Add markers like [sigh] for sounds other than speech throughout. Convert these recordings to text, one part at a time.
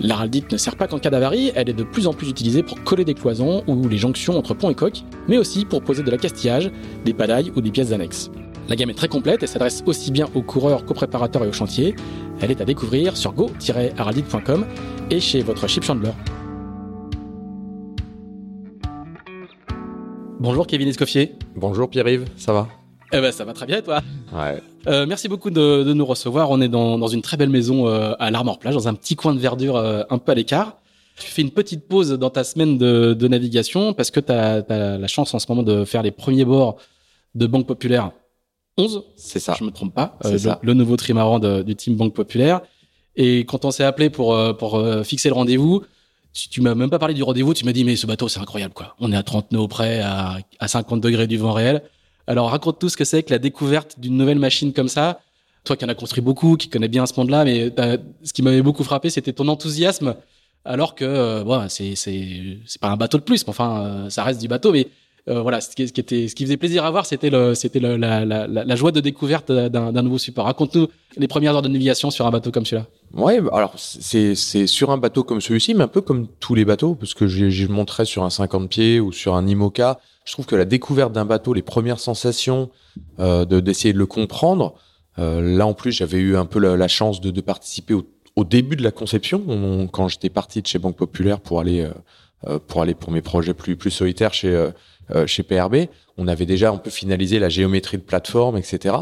L'araldite ne sert pas qu'en cas d'avarie, elle est de plus en plus utilisée pour coller des cloisons ou les jonctions entre pont et coque, mais aussi pour poser de la castillage, des padailles ou des pièces annexes. La gamme est très complète et s'adresse aussi bien aux coureurs qu'aux préparateurs et aux chantiers. Elle est à découvrir sur go-araldite.com et chez votre chip chandler. Bonjour Kevin Escoffier. Bonjour Pierre-Yves, ça va? Eh ben ça va très bien toi? Ouais. Euh, merci beaucoup de, de, nous recevoir. On est dans, dans une très belle maison euh, à l'Armor Plage, dans un petit coin de verdure euh, un peu à l'écart. Tu fais une petite pause dans ta semaine de, de navigation parce que tu as, la chance en ce moment de faire les premiers bords de Banque Populaire 11. C'est ça. Je me trompe pas. C'est ça. Le, le, nouveau trimaran de, du team Banque Populaire. Et quand on s'est appelé pour, pour fixer le rendez-vous, tu, tu m'as même pas parlé du rendez-vous. Tu m'as dit, mais ce bateau, c'est incroyable, quoi. On est à 30 nœuds près, à, à 50 degrés du vent réel. Alors raconte-nous ce que c'est que la découverte d'une nouvelle machine comme ça. Toi qui en as construit beaucoup, qui connais bien ce monde-là, mais ce qui m'avait beaucoup frappé, c'était ton enthousiasme. Alors que euh, bon, c'est c'est pas un bateau de plus, mais enfin euh, ça reste du bateau. Mais euh, voilà, ce qui, était ce qui faisait plaisir à voir, c'était le c'était la, joie de découverte d'un nouveau support. Raconte-nous les premières heures de navigation sur un bateau comme celui-là. Ouais, alors c'est c'est sur un bateau comme celui-ci, mais un peu comme tous les bateaux, parce que j'ai montré sur un 50 pieds ou sur un IMOCA je trouve que la découverte d'un bateau, les premières sensations, euh, de d'essayer de le comprendre. Euh, là en plus, j'avais eu un peu la, chance de, participer au, début de la conception, on, quand j'étais parti de chez Banque Populaire pour aller euh, euh pour aller pour mes projets plus plus solitaires chez euh, euh, chez PRB. On avait déjà un peu finalisé la géométrie de plateforme, etc.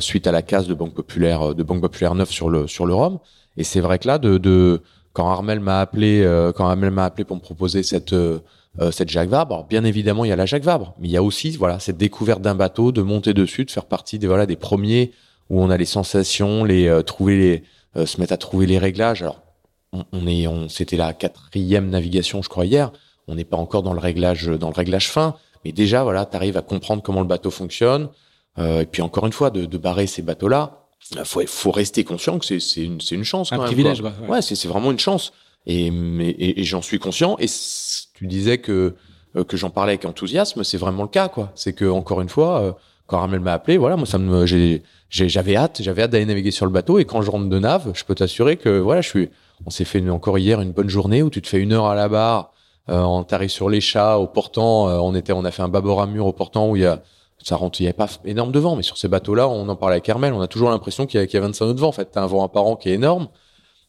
suite à la case de Banque Populaire de Banque Populaire 9 sur le sur le Rhum. Et c'est vrai que là, de, de quand Armel m'a appelé, quand Armel m'a appelé pour me proposer cette euh, cette Jacques Vabre. Bien évidemment, il y a la Jacques Vabre, mais il y a aussi voilà cette découverte d'un bateau, de monter dessus, de faire partie des voilà des premiers où on a les sensations, les euh, trouver les euh, se mettre à trouver les réglages. Alors on, on est on c'était la quatrième navigation, je crois hier. On n'est pas encore dans le réglage dans le réglage fin, mais déjà voilà, tu arrives à comprendre comment le bateau fonctionne. Euh, et puis encore une fois, de, de barrer ces bateaux-là, faut faut rester conscient que c'est c'est une c'est une chance. Un quand privilège, même, quoi. Ouais, ouais c'est c'est vraiment une chance. Et, mais, et, et j'en suis conscient. Et tu disais que euh, que j'en parlais avec enthousiasme, c'est vraiment le cas, quoi. C'est que encore une fois, euh, quand Ramel m'a appelé, voilà, moi ça me, j'ai, j'avais hâte, j'avais hâte d'aller naviguer sur le bateau. Et quand je rentre de nave, je peux t'assurer que voilà, je suis. On s'est fait une, encore hier une bonne journée où tu te fais une heure à la barre, euh, on t'arrive sur les chats au portant. Euh, on était, on a fait un bâbord à mur au portant où il y a ça rentre, il y avait pas énorme de vent, mais sur ces bateaux-là, on en parlait avec Hermel, on a toujours l'impression qu'il y, a, qu'il y a 25 nœuds de vent. En fait, t'as un vent apparent qui est énorme.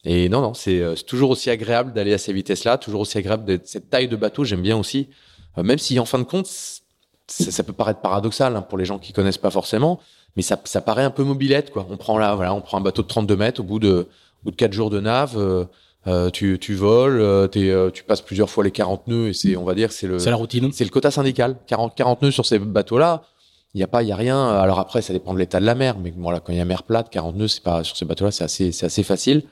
Et non, non, c'est toujours aussi agréable d'aller à ces vitesses-là, toujours aussi agréable d'être cette taille de bateau. J'aime bien aussi, euh, même si en fin de compte, ça, ça peut paraître paradoxal hein, pour les gens qui connaissent pas forcément, mais ça, ça paraît un peu mobilette, quoi. On prend là, voilà, on prend un bateau de 32 mètres au bout de, au bout de quatre jours de nave. Euh, euh, tu, tu voles, euh, es, tu passes plusieurs fois les 40 nœuds et c'est, on va dire, c'est le, c'est la routine. C'est le quota syndical. 40, 40 nœuds sur ces bateaux-là. Il y a pas, il y a rien. Alors après, ça dépend de l'état de la mer, mais voilà, quand il y a mer plate, 40 nœuds, c'est pas sur ces bateaux-là, c'est assez, c'est assez facile.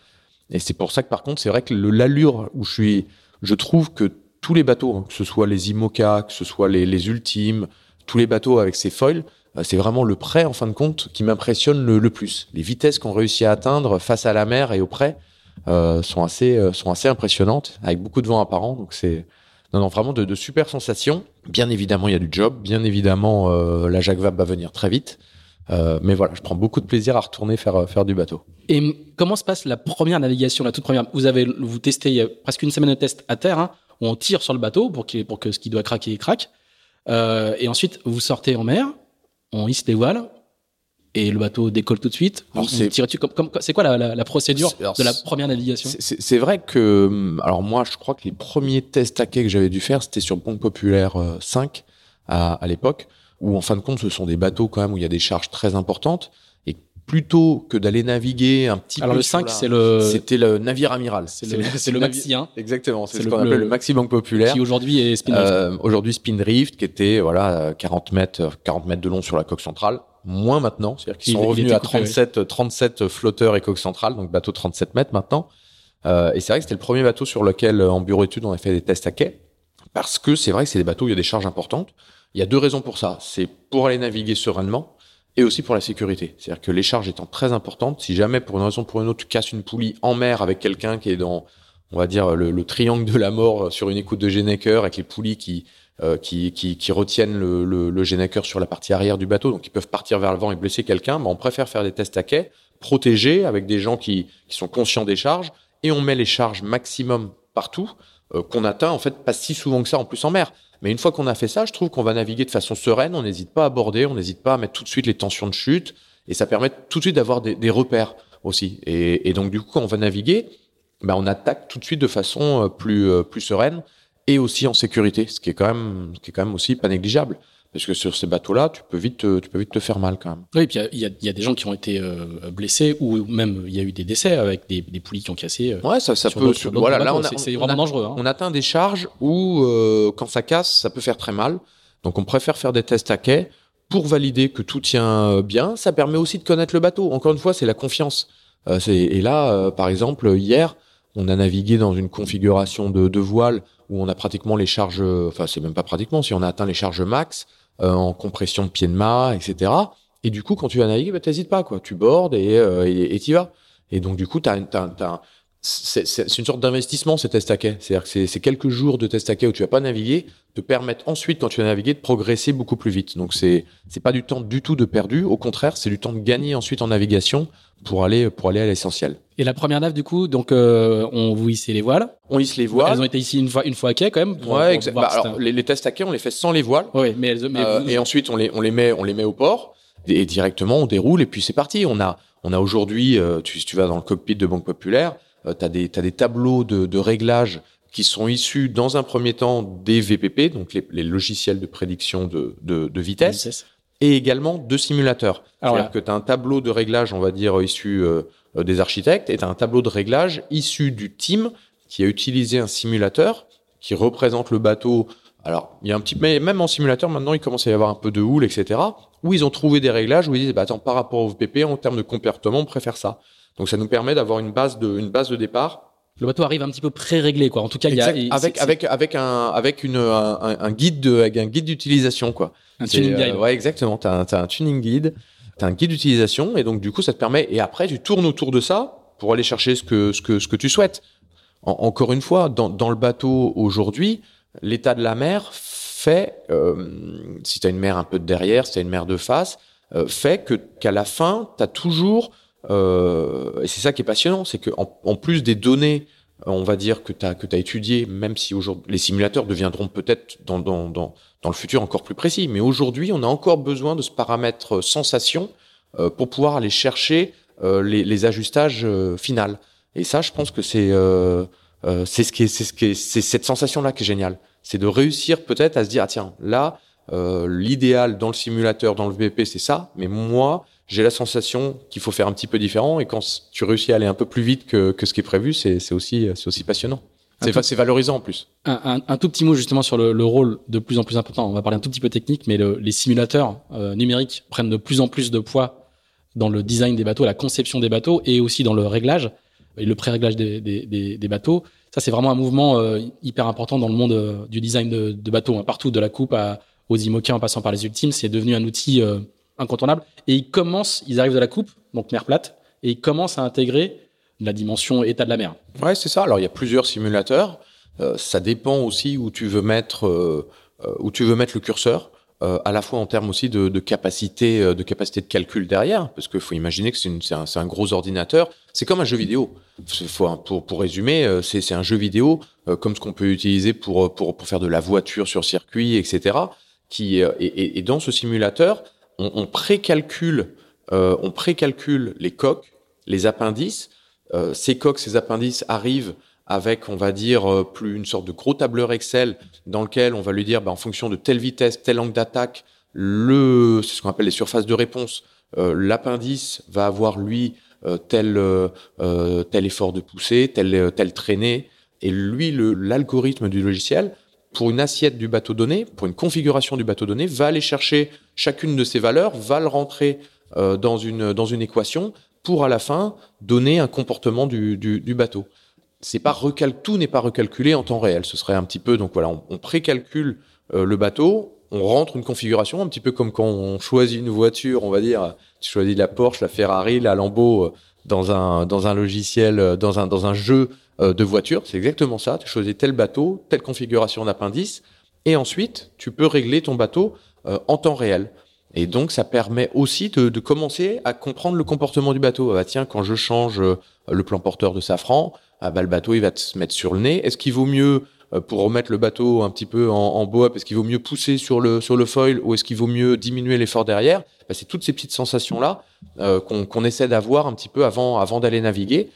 Et c'est pour ça que par contre, c'est vrai que l'allure où je suis, je trouve que tous les bateaux, hein, que ce soit les IMOCA, que ce soit les, les ultimes, tous les bateaux avec ces foils, euh, c'est vraiment le prêt en fin de compte qui m'impressionne le, le, plus. Les vitesses qu'on réussit à atteindre face à la mer et au prêt euh, sont assez euh, sont assez impressionnantes, avec beaucoup de vent apparent. Donc c'est vraiment de, super sensations. Bien évidemment, il y a du job. Bien évidemment, euh, la Jacques Vabre va venir très vite. Euh, mais voilà, je prends beaucoup de plaisir à retourner faire faire du bateau. Et comment se passe la première navigation, la toute première? Vous avez vous testez il y a presque une semaine de test à terre, hein, où on tire sur le bateau pour, qu pour que ce qui doit craquer craque. Euh, et ensuite, vous sortez en mer, on hisse les voiles. Et le bateau décolle tout de suite. Alors, c'est- tires-tu comme, comme- c'est quoi la, la, la procédure alors, de la première navigation C'est- vrai que, hum, alors moi, je crois que les premiers tests à quai que j'avais dû faire, c'était sur Banque Populaire euh, 5 à, à l'époque, où en fin de compte, ce sont des bateaux quand même où il y a des charges très importantes. Et plutôt que d'aller naviguer un petit Alors peu le sur 5, la- c'est le, C'était le navire amiral. c'est le, le navi- maxi 1 Exactement, c'est ce le- qu'on appelle le- le maxi Banque Populaire. qui aujourd'hui est spin Euh, Aujourd'hui, Spindrift, qui était voilà euh, 40 mètres, euh, 40 mètres de long sur la coque centrale, moins maintenant, c'est-à-dire qu'ils Il- sont il revenus à coupé, 37, euh, 37 flotteurs et coque centrale, donc bateau 37 mètres maintenant. Euh, et c'est vrai que c'était le premier bateau sur lequel, euh, en bureau études, on a fait des tests à quai, parce que c'est vrai que c'est des bateaux où il y a des charges importantes. Il y a deux raisons pour ça. C'est pour aller naviguer sereinement et aussi pour la sécurité. C'est-à-dire que les charges étant très importantes, si jamais pour une raison ou pour une autre tu casses une poulie en mer avec quelqu'un qui est dans, on va dire, le, le triangle de la mort sur une écoute de Génecker avec les poulies qui, euh, qui, qui, qui retiennent le, le, le Génecker sur la partie arrière du bateau, donc ils peuvent partir vers le vent et blesser quelqu'un, mais on préfère faire des tests à quai, protégés avec des gens qui, qui sont conscients des charges, et on met les charges maximum partout, euh, qu'on atteint en fait pas si souvent que ça en plus en mer. Mais une fois qu'on a fait ça, je trouve qu'on va naviguer de façon sereine, on n'hésite pas à aborder, on n'hésite pas à mettre tout de suite les tensions de chute, et ça permet tout de suite d'avoir des, des repères aussi. Et, et donc du coup, quand on va naviguer, ben, on attaque tout de suite de façon euh, plus euh, plus sereine et aussi en sécurité, ce qui est quand même ce qui est quand même aussi pas négligeable. Parce que sur ces bateaux-là, tu peux vite te- tu peux vite te faire mal quand même. Oui, puis il y a, il y a des gens qui ont été euh, blessés ou même il y a eu des décès avec des, des poulies qui ont cassé. euh, Ouais, ça ça sur peut sur- voilà, là on a, c'est on vraiment a- dangereux. hein. on atteint des charges où euh, quand ça casse, ça peut faire très mal. Donc on préfère faire des tests à quai pour valider que tout tient euh, bien. Ça permet aussi de connaître le bateau. Encore une fois, c'est la confiance. Euh, c'est- et là, euh, par exemple, hier, on a navigué dans une configuration de, de voile où on a pratiquement les charges, euh, enfin c'est même pas pratiquement, si on a atteint les charges max euh, en compression de pied de mât, etc. Et du coup, quand tu vas naviguer, bah, t'hésites pas, quoi. Tu bordes et euh, et t'y vas. Et donc du coup, t'as, t'as, t'as, c'est, c'est c'est une sorte d'investissement ces tests à quai. C'est-à-dire que c'est, c'est quelques jours de tests à quai où tu vas pas naviguer, te permettent ensuite, quand tu vas naviguer, de progresser beaucoup plus vite. Donc c'est c'est pas du temps du tout de perdu. Au contraire, c'est du temps de gagner ensuite en navigation pour aller pour aller à l'essentiel. Et la première nave, du coup, donc euh, on vous hissait les voiles. On hisse les Elles voiles. ont été ici une fois, une fois à quai quand même. pour- ouais, pour Bah, alors les, les tests à quai, on les fait sans les voiles. Ouais, mais, elles- mais Euh, vous- et ensuite on les on les met on les met au port et directement on déroule et puis c'est parti. On a on a aujourd'hui euh, tu tu vas dans le cockpit de Banque Populaire, euh, t'as des t'as des tableaux de, de réglage qui sont issus dans un premier temps des VPP donc les, les logiciels de prédiction de de, de vitesse vitesse. et également de simulateurs. Alors C'est-à-dire que tu as un tableau de réglage, on va dire, issu euh, euh, des architectes, et tu as un tableau de réglage issu du team qui a utilisé un simulateur qui représente le bateau. Alors, il y a un petit, mais même en simulateur, maintenant, il commence à y avoir un peu de houle, etc., où ils ont trouvé des réglages où ils disent, bah, attends, par rapport au VPP, en termes de comportement, on préfère ça. Donc, ça nous permet d'avoir une base de, une base de départ Le bateau arrive un petit peu pré-réglé, quoi. En tout cas, il y a Exact. avec avec avec un avec une un, guide de avec un guide d'utilisation quoi. un tuning euh, guide. ouais, exactement. T'as un, t'as un tuning guide, t'as un guide d'utilisation, et donc du coup, ça te permet. Et après, tu tournes autour de ça pour aller chercher ce que ce que ce que tu souhaites. En- encore une fois, dans dans le bateau aujourd'hui, l'état de la mer fait, euh, si t'as une mer un peu de derrière, si t'as une mer de face, euh, fait que qu'à la fin, t'as toujours euh, et c'est ça qui est passionnant, c'est que en, plus des données on va dire que tu as que tu étudié même si aujourd'hui les simulateurs deviendront peut-être dans, dans, dans, dans le futur encore plus précis mais aujourd'hui on a encore besoin de ce paramètre euh, sensation euh, pour pouvoir aller chercher euh, les, les ajustages euh, finales. Et ça je pense que c'est euh, euh, c'est ce qui est c'est ce qui est c'est cette sensation là qui est géniale. C'est de réussir peut-être à se dire ah tiens là euh, l'idéal dans le simulateur dans le VP c'est ça mais moi j'ai la sensation qu'il faut faire un petit peu différent et quand tu réussis à aller un peu plus vite que, que ce qui est prévu, c'est aussi, passionnant. C'est valorisant en plus. Un, un- un tout petit mot justement sur le, le rôle de plus en plus important. On va parler un tout petit peu technique, mais le- les simulateurs euh, numériques prennent de plus en plus de poids dans le design des bateaux, la conception des bateaux et aussi dans le réglage et le pré-réglage des, des, des- des bateaux. Ça, c'est vraiment un mouvement euh, hyper important dans le monde euh, du design de, de bateaux. hein. Partout, de la coupe à, aux IMOCA en passant par les ultimes, c'est devenu un outil incontournable. Et ils commencent, ils arrivent de la coupe, donc mer plate, et ils commencent à intégrer la dimension état de la mer. Ouais, c'est ça. Alors il y a plusieurs simulateurs. Euh, ça dépend aussi où tu veux mettre euh, euh, où tu veux mettre le curseur. à la fois en termes aussi de, capacité de capacité de calcul derrière, parce qu'il faut imaginer que c'est un, gros ordinateur. C'est comme un jeu vidéo. Faut, pour, pour résumer, c'est un jeu vidéo comme ce qu'on peut utiliser pour, pour pour faire de la voiture sur circuit, etc. Qui et dans ce simulateur, on, on précalcule euh, on précalcule les coques, les appendices. Euh, ces coques, ces appendices arrivent avec, on va dire, euh, plus une sorte de gros tableur Excel dans lequel on va lui dire, bah, en fonction de telle vitesse, tel angle d'attaque, le, c'est ce qu'on appelle les surfaces de réponse. Euh, l'appendice va avoir lui euh, tel euh, tel effort de poussée, tel telle traînée, et lui, l'algorithme du logiciel, pour une assiette du bateau donné, pour une configuration du bateau donné, va aller chercher chacune de ces valeurs, va le rentrer dans une dans une équation pour à la fin donner un comportement du, du, bateau c'est pas recal tout n'est pas recalculé en temps réel. Ce serait un petit peu donc voilà, on, précalcule euh, le bateau, on rentre une configuration un petit peu comme quand on choisit une voiture, on va dire, tu choisis la Porsche, la Ferrari, la Lambo euh, dans un dans un logiciel, euh, dans un dans un jeu de voiture, c'est exactement ça. Tu choisis tel bateau, telle configuration d'appendice, et ensuite tu peux régler ton bateau en temps réel. Et donc, ça permet aussi de, de, commencer à comprendre le comportement du bateau. Ah bah tiens, quand je change le plan porteur de safran, ah bah, le bateau il va se mettre sur le nez. Est-ce qu'il vaut mieux euh, pour remettre le bateau un petit peu en, en bois, est-ce qu'il vaut mieux pousser sur le sur le foil ou est-ce qu'il vaut mieux diminuer l'effort derrière? Bah, C'est toutes ces petites sensations là euh, qu'on qu'on essaie d'avoir un petit peu avant avant d'aller naviguer,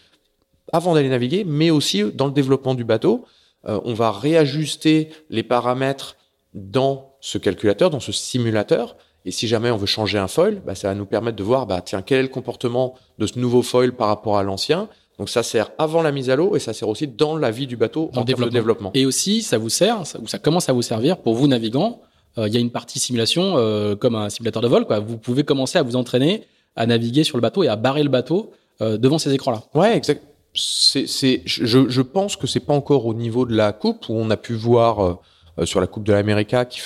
avant d'aller naviguer, mais aussi dans le développement du bateau. Euh, on va réajuster les paramètres dans ce calculateur, dans ce simulateur. Et si jamais on veut changer un foil, bah, ça va nous permettre de voir, bah, tiens, quel est le comportement de ce nouveau foil par rapport à l'ancien donc ça sert avant la mise à l'eau et ça sert aussi dans la vie du bateau en développement. développement. Et aussi, ça vous sert, ça, ça commence à vous servir pour vous navigants. Euh, il y a une partie simulation euh, comme un simulateur de vol. Quoi. Vous pouvez commencer à vous entraîner à naviguer sur le bateau et à barrer le bateau euh, devant ces écrans-là. Ouais, exact. Je, pense que c'est pas encore au niveau de la coupe où on a pu voir euh, sur la coupe de l'América qui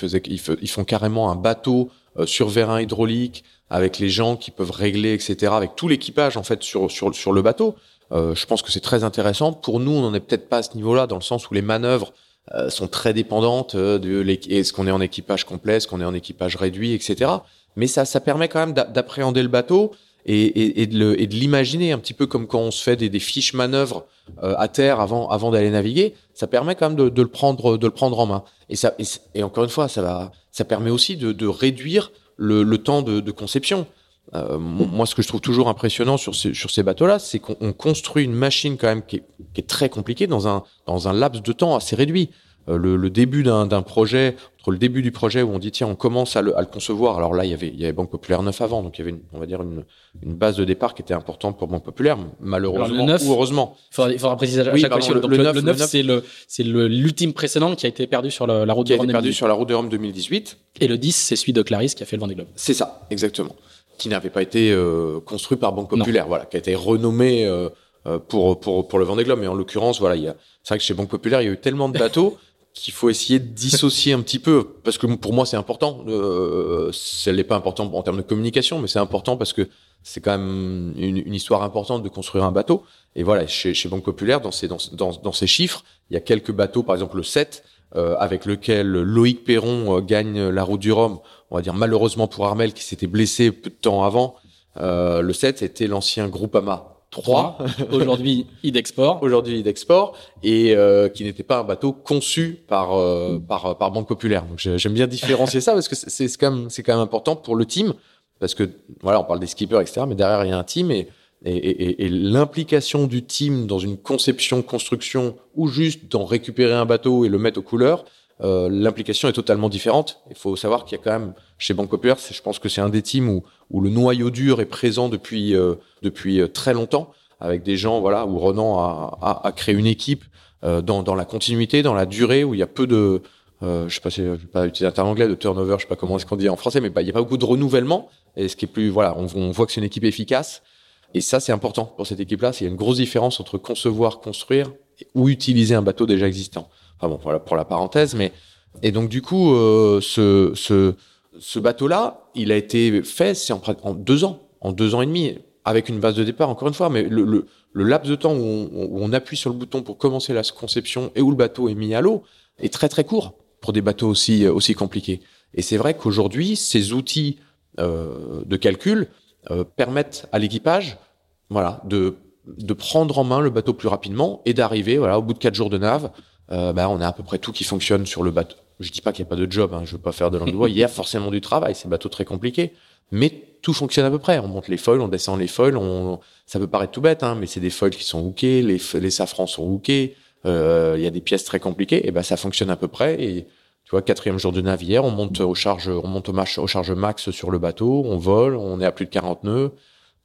font carrément un bateau sur vérin hydraulique avec les gens qui peuvent régler, etc. Avec tout l'équipage en fait sur le bateau. Euh, je pense que c'est très intéressant. Pour nous, on n'en est peut-être pas à ce niveau-là, dans le sens où les manœuvres euh, sont très dépendantes euh, de est-ce qu'on est en équipage complet, est-ce qu'on est en équipage réduit, etc. Mais ça permet quand même d'appréhender le bateau et, et, et de l'imaginer un petit peu comme quand on se fait des, des fiches manœuvres euh, à terre avant, avant d'aller naviguer. Ça permet quand même de, de, le prendre, de le prendre en main. Et ça, et, encore une fois, ça va, ça permet aussi de, de réduire le, le temps de, de conception. Euh, moi, ce que je trouve toujours impressionnant sur ces, sur ces bateaux-là, c'est qu'on construit une machine quand même qui est, qui est, très compliquée dans un, dans un laps de temps assez réduit. Euh, le, le, début d'un projet, entre le début du projet où on dit tiens on commence à le, à le, concevoir. Alors là il y avait il y avait Banque Populaire 9 avant, donc il y avait une, on va dire une, une base de départ qui était importante pour Banque Populaire, malheureusement 9, ou heureusement. Il faudra, faudra préciser à oui, chaque fois. Le, le, 9, 9 c'est le c'est l'ultime précédent qui a été perdu sur la, la route qui de Rome. Qui a été perdu sur la route de Rome 2018. Et le 10 c'est celui de Clarisse qui a fait le Vendée Globe. C'est ça, exactement qui n'avait pas été euh, construit par Banque Populaire, non. voilà, qui a été renommé euh, euh, pour pour pour le Vendée Globe. Mais en l'occurrence, voilà, il y a, c'est vrai que chez Banque Populaire, il y a eu tellement de bateaux [laughs] qu'il faut essayer de dissocier un petit peu, parce que pour moi c'est important. Euh, n'est pas important en termes de communication, mais c'est important parce que c'est quand même une, histoire importante de construire un bateau. Et voilà, chez, Banque Populaire, dans ces chiffres, il y a quelques bateaux, par exemple le 7, euh, avec lequel Loïc Perron euh, gagne la route du Rhum, on va dire malheureusement pour Armel qui s'était blessé peu de temps avant. Euh, le 7 était l'ancien Groupama 3, [laughs] aujourd'hui Idexport, aujourd'hui Idexport, et euh, qui n'était pas un bateau conçu par euh, par par Banque Populaire. Donc j'aime bien différencier ça parce que c'est quand même c'est quand même important pour le team parce que voilà on parle des skippers etc. Mais derrière il y a un team et et, et, et l'implication du team dans une conception, construction ou juste dans récupérer un bateau et le mettre aux couleurs, euh, l'implication est totalement différente. Il faut savoir qu'il y a quand même chez Bank Populaire, je pense que c'est un des teams où, où le noyau dur est présent depuis euh, depuis euh, très longtemps, avec des gens voilà où Renan a, a, a créé une équipe euh, dans, dans la continuité, dans la durée, où il y a peu de euh, je sais pas si je vais pas utiliser un terme anglais de turnover, je sais pas comment est-ce qu'on dit en français, mais bah, il y a pas beaucoup de renouvellement. Et ce qui est plus voilà, on, on voit que c'est une équipe efficace. Et ça, c'est important pour cette équipe-là. Il y a une grosse différence entre concevoir, construire ou utiliser un bateau déjà existant. Enfin bon, voilà pour la parenthèse. Mais et donc du coup, euh, ce, ce, ce bateau-là, il a été fait, c'est en, en, deux ans, en deux ans et demi, avec une base de départ encore une fois. Mais le, le, le laps de temps où on, où on, appuie sur le bouton pour commencer la conception et où le bateau est mis à l'eau est très très court pour des bateaux aussi aussi compliqués. Et c'est vrai qu'aujourd'hui, ces outils euh, de calcul euh, permettent à l'équipage, voilà, de de prendre en main le bateau plus rapidement et d'arriver, voilà, au bout de quatre jours de nave, euh, bah, on a à peu près tout qui fonctionne sur le bateau. Je dis pas qu'il n'y a pas de job, hein, je veux pas faire de l'endroit. Il y a [laughs] forcément du travail, c'est un bateau très compliqué. mais tout fonctionne à peu près. On monte les foils, on descend les foils. On... Ça peut paraître tout bête, hein, mais c'est des foils qui sont hookés, les, les safrans sont hookés. Euh, il y a des pièces très compliquées. Et ben ça fonctionne à peu près. Et tu vois, quatrième jour de navire, on monte au charge, on monte au, au charge max sur le bateau, on vole, on est à plus de 40 nœuds.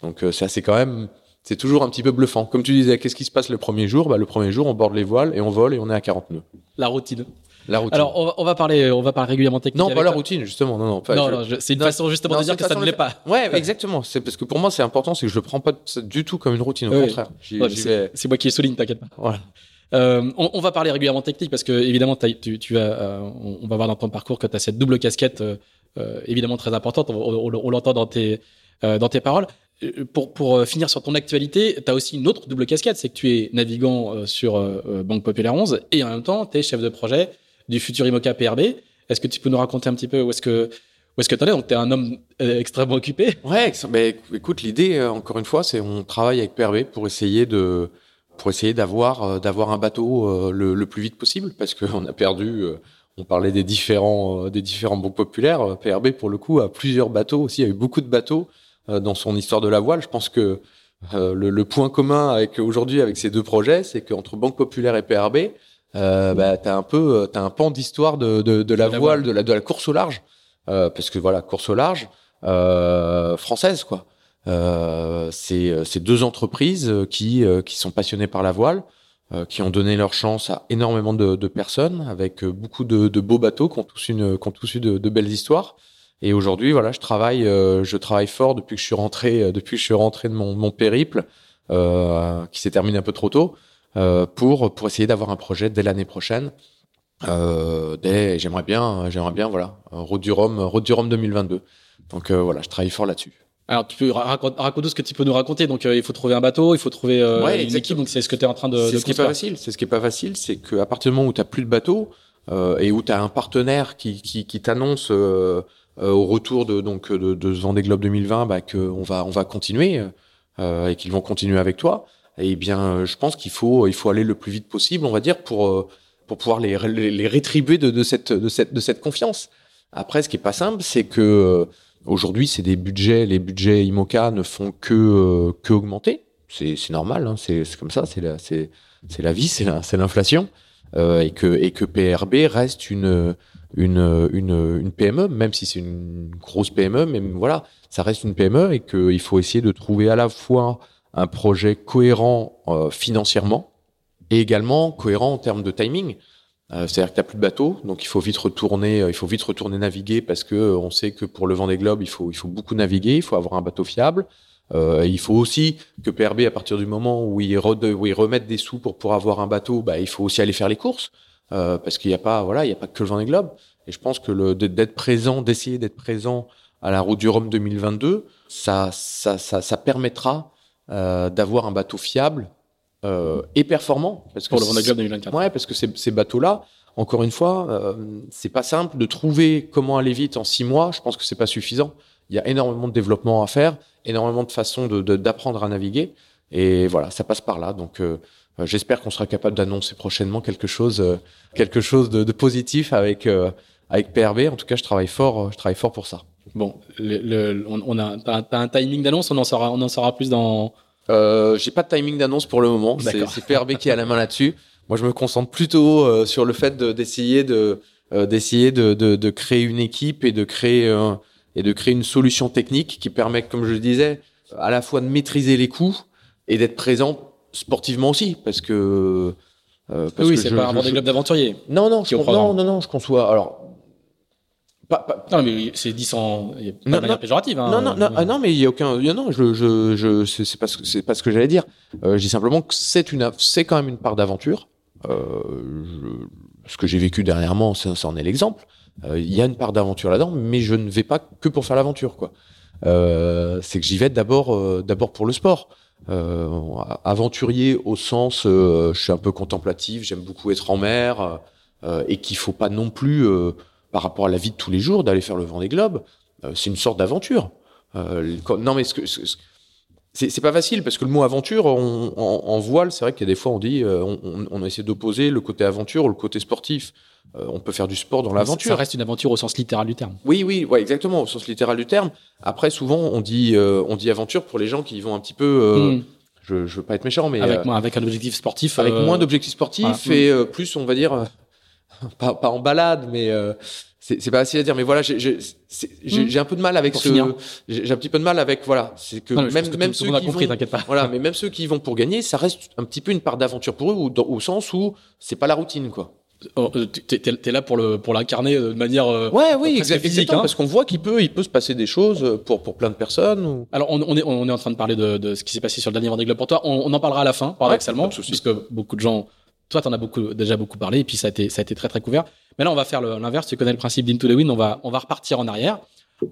Donc euh, c'est quand même, c'est toujours un petit peu bluffant. Comme tu disais, qu'est-ce qui se passe le premier jour? Bah, Le premier jour, on borde les voiles et on vole et on est à 40 nœuds. La routine. La routine. Alors, on va, on va parler, on va parler régulièrement technique. non, pas la toi. routine, justement. Non, non. pas- Non, je- non, c'est une non, façon justement de dire que ça ne l'est pas. Ouais, exactement. C'est parce que pour moi, c'est important, c'est que je le prends pas du tout comme une routine. Au contraire. Ouais, c'est vais. moi qui souligne, t'inquiète pas. Voilà. Euh, on, on va parler régulièrement technique parce que évidemment tu, tu as, euh, on, on va voir dans ton parcours que tu as cette double casquette euh, euh, évidemment très importante. On, on- l'entend dans tes euh, dans tes paroles. Euh, Pour, pour euh, finir sur ton actualité, tu as aussi une autre double casquette, c'est que tu es navigant euh, sur Banque Populaire 11 et en même temps tu es chef de projet du futur IMOCA PRB. Est-ce que tu peux nous raconter un petit peu où est-ce que où est-ce que tu en es? Donc tu es un homme extrêmement occupé. Ouais, mais écoute, l'idée, encore une fois, c'est on travaille avec PRB pour essayer de pour essayer d'avoir d'avoir un bateau le, le plus vite possible parce qu'on a perdu. on parlait des différents des différents banques populaires. PRB pour le coup a plusieurs bateaux aussi. Il y a eu beaucoup de bateaux dans son histoire de la voile. Je pense que euh, le, le point commun avec aujourd'hui avec ces deux projets, c'est qu'entre Banque Populaire et PRB, euh, bah, t'as un peu euh, t'as un pan d'histoire de, de, de la De la voile, de la de la course au large, euh, parce que voilà course au large euh, française quoi. Euh, c'est euh, deux entreprises euh, qui euh, qui sont passionnées par la voile, euh, qui ont donné leur chance à énormément de, de personnes avec euh, beaucoup de, de beaux bateaux qui ont tous une qui ont tous eu de, de belles histoires. Et aujourd'hui, voilà, je travaille euh, je travaille fort depuis que je suis rentré euh, depuis que je suis rentré de mon, mon périple euh, qui s'est terminé un peu trop tôt euh, pour pour essayer d'avoir un projet dès l'année prochaine. Euh, dès j'aimerais bien j'aimerais bien voilà Route du Rhum Route du Rhum 2022. Donc euh, voilà, je travaille fort là-dessus. Alors tu peux raconter raconte ce que tu peux nous raconter. Donc euh, il faut trouver un bateau, il faut trouver euh, Ouais, une exactement. équipe. Donc c'est ce que tu es en train de, C'est ce qui est pas facile. C'est ce qui est pas facile, c'est qu'à partir du moment où tu plus de bateau euh, et où tu as un partenaire qui, qui, qui t'annonce au retour de donc de, de Vendée Globe 2020 bah, que on va on va continuer euh, et qu'ils vont continuer avec toi. Eh bien, euh, je pense qu'il faut il faut aller le plus vite possible, on va dire, pour euh, pour pouvoir les, les, rétribuer de, de cette de cette de cette confiance. Après, ce qui est pas simple, c'est que euh, aujourd'hui, c'est des budgets, les budgets IMOCA ne font que euh, que augmenter. C'est c'est normal, hein, c'est comme ça, c'est la c'est la vie, c'est la- c'est l'inflation, euh, et que et que PRB reste une une PME, même si c'est une grosse PME, mais voilà, ça reste une PME et qu'il faut essayer de trouver à la fois un projet cohérent euh, financièrement et également cohérent en termes de timing. Euh, C'est-à-dire que tu plus de bateau, donc il faut vite retourner, euh, il faut vite retourner naviguer parce que on sait que pour le Vendée Globe, il faut il faut beaucoup naviguer, il faut avoir un bateau fiable. Il faut aussi que PRB, à partir du moment où ils, où ils remettent des sous pour pouvoir avoir un bateau, bah, il faut aussi aller faire les courses euh, parce qu'il n'y a pas voilà, il y a pas que le Vendée Globe. Et je pense que le d'être- présent, d'essayer d'être présent à la Route du Rhum 2022, ça ça ça, ça permettra euh, d'avoir un bateau fiable euh, et performant parce que pour le Vendée Globe 2024. Ouais, parce que ces, ces bateaux-là, encore une fois, euh, c'est pas simple de trouver comment aller vite en six mois. Je pense que c'est pas suffisant. Il y a énormément de développement à faire, énormément de façons de, d'apprendre à naviguer. Et voilà, ça passe par là. Donc, euh, j'espère qu'on sera capable d'annoncer prochainement quelque chose, euh, quelque chose de, de positif avec euh, avec PRB. En tout cas, je travaille fort, euh, je travaille fort pour ça. Bon, le, le- on, on a t'as, t'as un timing d'annonce? On en saura, on en saura plus dans. Euh, j'ai pas de timing d'annonce pour le moment. C'est, c'est PRB qui a la main là-dessus. Moi, je me concentre plutôt euh, sur le fait de, d'essayer de euh, d'essayer de, de, de créer une équipe et de créer euh, et de créer une solution technique qui permet, comme je le disais, à la fois de maîtriser les coûts et d'être présent sportivement aussi, parce que euh, parce oui, c'est je- pas un je- Vendée je- Globe d'aventurier. Non, non, je, non, non, non, je conçois. Alors, pas, pas, Non, mais c'est dit sans il y a pas Non, de manière non. péjorative. Hein, non, non, non, ah non, mais il y a aucun, non, je, je, je, c'est pas ce pas ce que j'allais dire. Euh, je dis simplement que c'est une, c'est quand même une part d'aventure. Euh, je- ce que j'ai vécu dernièrement, ça, ça en est l'exemple. Euh, Il y a une part d'aventure là-dedans, mais je ne vais pas que pour faire l'aventure, quoi. C'est que j'y vais d'abord, d'abord pour le sport. Euh, aventurier au sens, euh, je suis un peu contemplatif, j'aime beaucoup être en mer, euh, et qu'il faut pas non plus, par rapport à la vie de tous les jours, d'aller faire le vent des globes. C'est une sorte d'aventure. Non, mais ce que, ce, ce- c'est pas facile parce que le mot aventure, on, en, voile, c'est vrai qu'il y a des fois on dit, euh, on, on, essaie d'opposer le côté aventure ou le côté sportif. Euh, on peut faire du sport dans l'aventure. Ça reste une aventure au sens littéral du terme. Oui, oui, ouais, exactement, au sens littéral du terme. Après, souvent, on dit, euh, on dit aventure pour les gens qui vont un petit peu. Hmm. Je, je veux pas être méchant, mais avec, avec un objectif sportif. Avec moins d'objectifs sportifs et plus, on va dire, [laughs] pas, pas en balade, mais c'est pas facile à dire, mais voilà, j'ai hmm. un peu de mal avec ce, j'ai un petit peu de mal avec voilà, c'est que même même ceux qui compris, vont, pas. voilà, mais [laughs] même ceux qui vont pour gagner, ça reste un petit peu une part d'aventure pour eux, ou au sens où c'est pas la routine quoi. Oh, euh, t'es es là pour le pour l'incarner de manière euh, ouais oui exactement hein. parce qu'on voit qu'il peut il peut se passer des choses pour pour plein de personnes ou... alors on, on, est on est en train de parler de, de ce qui s'est passé sur le dernier Vendée Globe pour toi on, on, en parlera à la fin paradoxalement ouais, puisque beaucoup de gens toi t'en as beaucoup déjà beaucoup parlé et puis ça a été ça a été très très couvert mais là, on va faire l'inverse. Tu connais le principe d'Into the Wind. On va, on va repartir en arrière.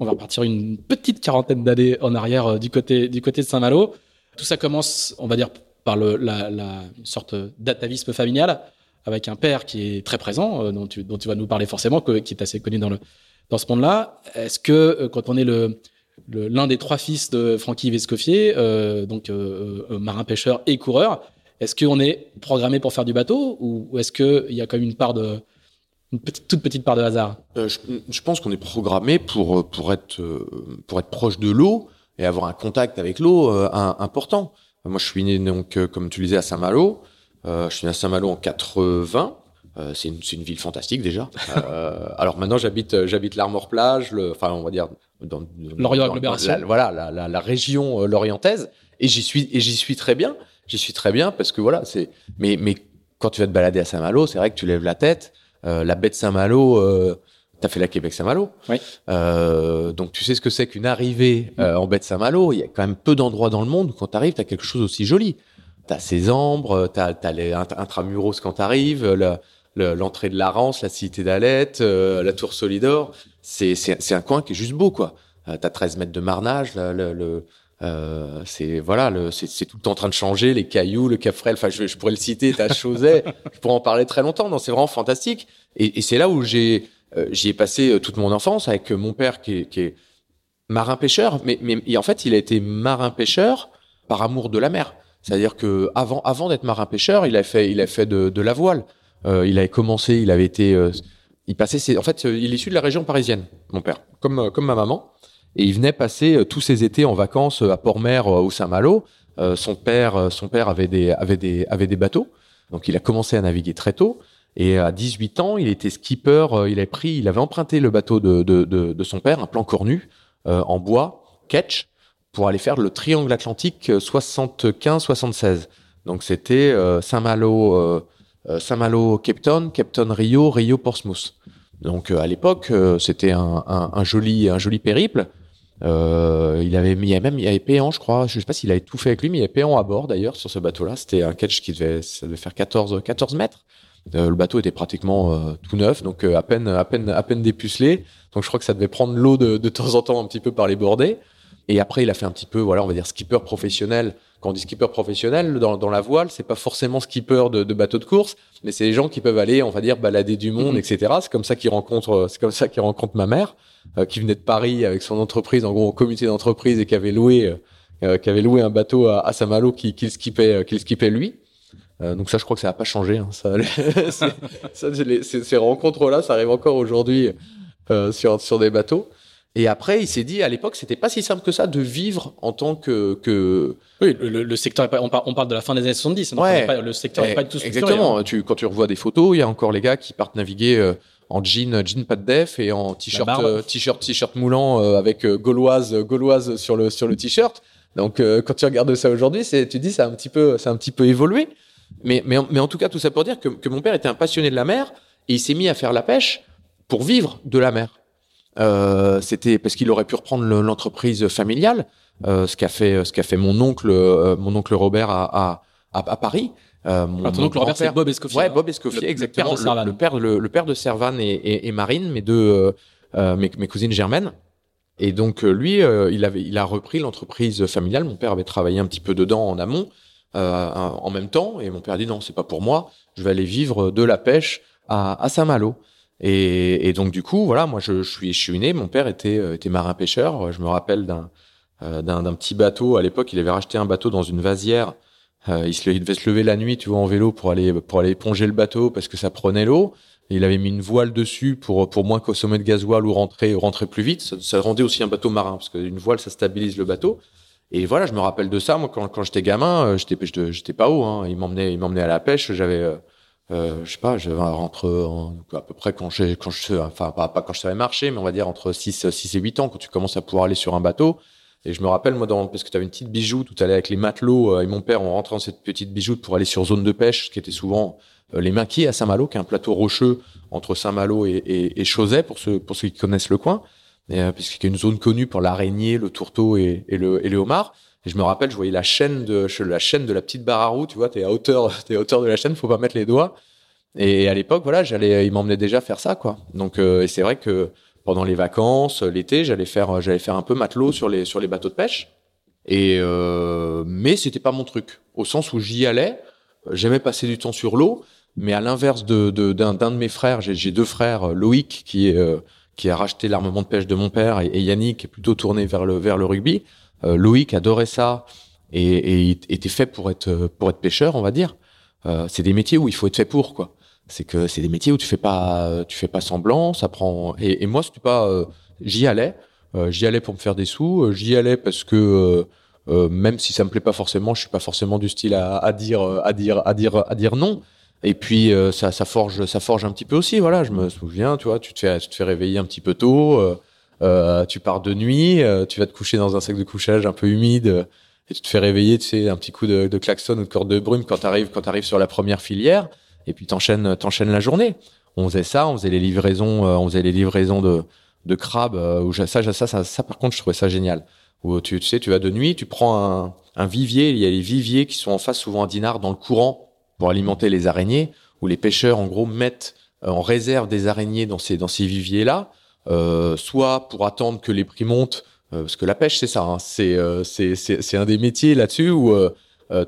On va repartir une petite quarantaine d'années en arrière euh, du côté, du côté de Saint-Malo. Tout ça commence, on va dire, par le, la, la sorte d'atavisme familial avec un père qui est très présent, euh, dont, tu, dont tu vas nous parler forcément, qui est assez connu dans, le, dans ce monde-là. Est-ce que euh, quand on est le, l'un des trois fils de Francky Vescoffier, euh, donc marin pêcheur et coureur, est-ce qu'on est programmé pour faire du bateau ou, ou est-ce qu'il y a quand même une part de une toute petite part de hasard? Euh, je, pense qu'on est programmé pour, euh, pour, être, euh, pour être proche de l'eau et avoir un contact avec l'eau important. Moi, je suis né, donc, comme tu le disais, à Saint-Malo. Je suis né à Saint-Malo en 80. c'est une, une, ville fantastique déjà. alors maintenant, j'habite j'habite l'Armor-Plage, le, enfin on va dire dans, Lorient agglomération. voilà, la, la, la région lorientaise. Et j'y suis et j'y suis très bien. J'y suis très bien parce que voilà, c'est. Mais mais quand tu vas te balader à Saint-Malo, c'est vrai que tu lèves la tête. Euh, la baie de Saint-Malo, euh, t'as fait la Québec-Saint-Malo. Oui. Euh, donc tu sais ce que c'est qu'une arrivée euh, en baie de Saint-Malo. Il y a quand même peu d'endroits dans le monde où quand t'arrives, t'as quelque chose aussi joli. T'as ces ambres, t'as as les intramuros quand t'arrives, l'entrée de la Rance, la cité d'Alette, la tour Solidor. C'est un coin qui est juste beau quoi. t'as 13 mètres de marnage, le, le euh, c'est voilà, c'est tout le temps en train de changer, les cailloux, le Cap Enfin, je, je, pourrais le citer, ta Chauset. [laughs] je pourrais en parler très longtemps. Non, c'est vraiment fantastique. Et, et c'est là où j'ai euh, j'y ai passé euh, toute mon enfance avec mon père qui est, qui est marin pêcheur, mais, mais en fait, il a été marin pêcheur par amour de la mer. C'est-à-dire que avant avant d'être marin pêcheur, il a fait il fait de, de la voile. Euh, il avait commencé, il avait été, il passait, en fait, il est issu de la région parisienne, mon père, comme comme ma maman. Et il venait passer euh, tous ses étés en vacances euh, à Port-Mer euh, au Saint-Malo. son père, son père avait des, avait des, avait des bateaux. Donc il a commencé à naviguer très tôt. Et à 18 ans, il était skipper. il avait pris, il avait emprunté le bateau de, de, de, de son père, un plan cornu en bois, ketch, pour aller faire le triangle atlantique 75-76. Donc c'était Saint-Malo, Saint-Malo, Cape Town, Cape Town, Rio, Rio, Portsmouth. Donc à l'époque, c'était un, un, un, joli, un joli périple. Euh, il avait mis, avait même, il avait Péan, je crois. Je sais pas s'il avait tout fait avec lui, mais il y avait Péan à bord d'ailleurs sur ce bateau-là. C'était un catch qui devait, ça devait faire 14, 14 mètres. Euh, le bateau était pratiquement euh, tout neuf, donc euh, à peine, à peine, à peine dépucelé. Donc je crois que ça devait prendre l'eau de, de temps en temps un petit peu par les bordées. Et après, il a fait un petit peu, voilà, on va dire skipper professionnel. Quand on dit skipper professionnel, dans, dans la voile, c'est pas forcément skipper de, de bateau de course, mais c'est les gens qui peuvent aller, on va dire, balader du monde, mhm. etc. C'est comme ça qu'il rencontre, c'est comme ça qu'il rencontre ma mère, euh, qui venait de Paris avec son entreprise, en gros, en comité d'entreprise et qui avait loué, euh, euh, qui avait loué un bateau à, à Saint-Malo qui, qui le skippait, qui le skippait lui. donc ça, je crois que ça n'a pas changé. Hein. Ça, [laughs] ça ces, ces rencontres-là, ça arrive encore aujourd'hui sur sur des bateaux. Et après, il s'est dit, à l'époque, c'était pas si simple que ça de vivre en tant que. que... Oui, le, le secteur, on parle, on parle de la fin des années 70. Ouais, pas, le secteur n'est pas du tout structuré. Exactement. Hein. Tu, quand tu revois des photos, il y a encore les gars qui partent naviguer euh, en jean, jean pas de def et en t-shirt, euh, t-shirt, t-shirt moulant euh, avec gauloise, gauloise sur le sur le t-shirt. Donc, quand tu regardes ça aujourd'hui, c'est, tu dis, ça a un petit peu, ça a un petit peu évolué. Mais, mais, mais en tout cas, tout ça pour dire que, que mon père était un passionné de la mer et il s'est mis à faire la pêche pour vivre de la mer. Euh, c'était parce qu'il aurait pu reprendre l'entreprise familiale, euh, ce qu'a fait ce qu'a fait mon oncle euh, mon oncle Robert à à, à, Paris. Euh, mon, oncle Robert, c'est Bob Escoffier. Ouais, Bob Escoffier, exactement. Le, père, le, le, père de Servan et, et, et Marine, mes deux euh, mes, mes, cousines germaines. Et donc lui, il avait il a repris l'entreprise familiale. Mon père avait travaillé un petit peu dedans en amont. en même temps, et mon père a dit non, c'est pas pour moi. Je vais aller vivre de la pêche à, à Saint-Malo. Et, et, donc du coup, voilà, moi je, suis, je suis né. Mon père était, euh, était marin pêcheur. Je me rappelle d'un d'un petit bateau. À l'époque, il avait racheté un bateau dans une vasière. il, se, devait se lever la nuit, tu vois, en vélo pour aller pour aller éponger le bateau parce que ça prenait l'eau. Il avait mis une voile dessus pour pour moins consommer de gasoil ou rentrer rentrer plus vite. Ça, ça rendait aussi un bateau marin parce qu'une voile ça stabilise le bateau. Et voilà, je me rappelle de ça. Moi, quand, quand j'étais gamin, euh, j'étais, j'étais pas haut. Hein. Il m'emmenait, il m'emmenait à la pêche. J'avais, euh, euh je sais pas, j'avais entre à peu près quand j'ai, quand je, enfin pas, quand je savais marcher, mais on va dire entre 6, 6 et 8 ans, quand tu commences à pouvoir aller sur un bateau. Et je me rappelle, moi, dans, parce que tu avais une petite bijou, tout allait avec les matelots, euh, et mon père, on rentrait dans cette petite bijou pour aller sur zone de pêche, qui était souvent les Maquis à Saint-Malo, qui est un plateau rocheux entre Saint-Malo et, et, et pour ceux, pour ceux qui connaissent le coin, euh, puisqu'il y a une zone connue pour l'araignée, le tourteau et, et, le, et le homard. Et je me rappelle, je voyais la chaîne de la chaîne de la petite barre à roue, tu vois, t'es à hauteur, [laughs] t'es à hauteur de la chaîne, faut pas mettre les doigts. Et à l'époque, voilà, j'allais, il m'emmenait déjà faire ça, quoi. Donc, euh, et c'est vrai que pendant les vacances, l'été, j'allais faire, j'allais faire un peu matelot sur les sur les bateaux de pêche. Et euh, mais c'était pas mon truc, au sens où j'y allais, j'aimais passer du temps sur l'eau, mais à l'inverse de, d'un, de mes frères, j'ai, deux frères, Loïc qui est euh, qui a racheté l'armement de pêche de mon père et, et Yannick qui est plutôt tourné vers le vers le rugby. Euh, Loïc adorait ça et, était fait pour être pour être pêcheur, on va dire. Euh, c'est des métiers où il faut être fait pour quoi. C'est que c'est des métiers où tu fais pas tu fais pas semblant, ça prend. Et, et moi, c'était pas. Euh, j'y allais, j'y allais pour me faire des sous, j'y allais parce que même si ça me plaît pas forcément, je suis pas forcément du style à, dire à dire à dire à dire non. Et puis ça, forge, ça forge un petit peu aussi. Voilà, je me souviens, tu vois, tu te fais, tu te fais réveiller un petit peu tôt. Euh, tu pars de nuit, euh, tu vas te coucher dans un sac de couchage un peu humide euh, et tu te fais réveiller, tu sais, un petit coup de, de klaxon ou de corde de brume quand t'arrives quand t'arrives sur la première filière et puis t'enchaînes t'enchaînes la journée. On faisait ça, on faisait les livraisons, on faisait les livraisons de de crabes. Où ça, ça, ça, ça, ça, par contre, je trouvais ça génial. Tu, tu sais, tu vas de nuit, tu prends un, un vivier. Il y a les viviers qui sont en face souvent à Dinard dans le courant pour alimenter les araignées. Où les pêcheurs, en gros, mettent en réserve des araignées dans ces dans ces viviers là euh, soit pour attendre que les prix montent, euh, parce que la pêche c'est ça, hein, euh, c'est c'est un des métiers là-dessus où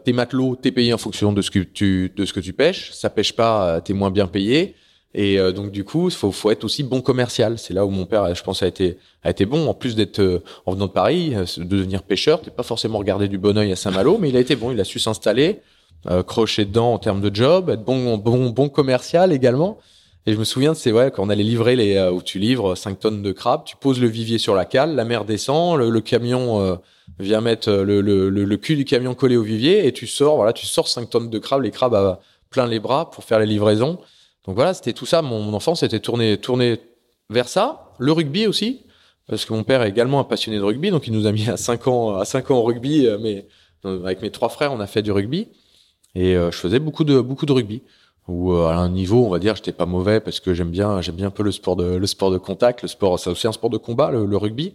tes matelots, t'es payé en fonction de ce que tu de ce que tu pêches, ça pêche pas, t'es moins bien payé. Et donc du coup, faut, faut être aussi bon commercial. C'est là où mon père, je pense, a été a été bon. En plus d'être en venant de Paris, de devenir pêcheur, t'es pas forcément regardé du bon oeil à Saint-Malo, mais il a été bon. Il a su s'installer, euh, crocher dedans en termes de job, être bon bon bon commercial également. Et je me souviens de ces ouais quand on allait livrer les euh, où tu livres 5 tonnes de crabes, tu poses le vivier sur la cale, la mer descend, le, camion euh, vient mettre euh, le, cul du camion collé au vivier et tu sors voilà, tu sors 5 tonnes de crabes, les crabes à plein les bras pour faire les livraisons. Donc voilà, c'était tout ça. Mon, enfance était tourné tourné vers ça, le rugby aussi parce que mon père est également un passionné de rugby donc il nous a mis à 5 ans à 5 ans au rugby mais avec mes trois frères, on a fait du rugby. Et je faisais beaucoup de beaucoup de rugby ou euh, à un niveau, on va dire, j'étais pas mauvais parce que j'aime bien, j'aime bien un peu le sport de, le sport de contact, le sport, c'est aussi un sport de combat, le, rugby.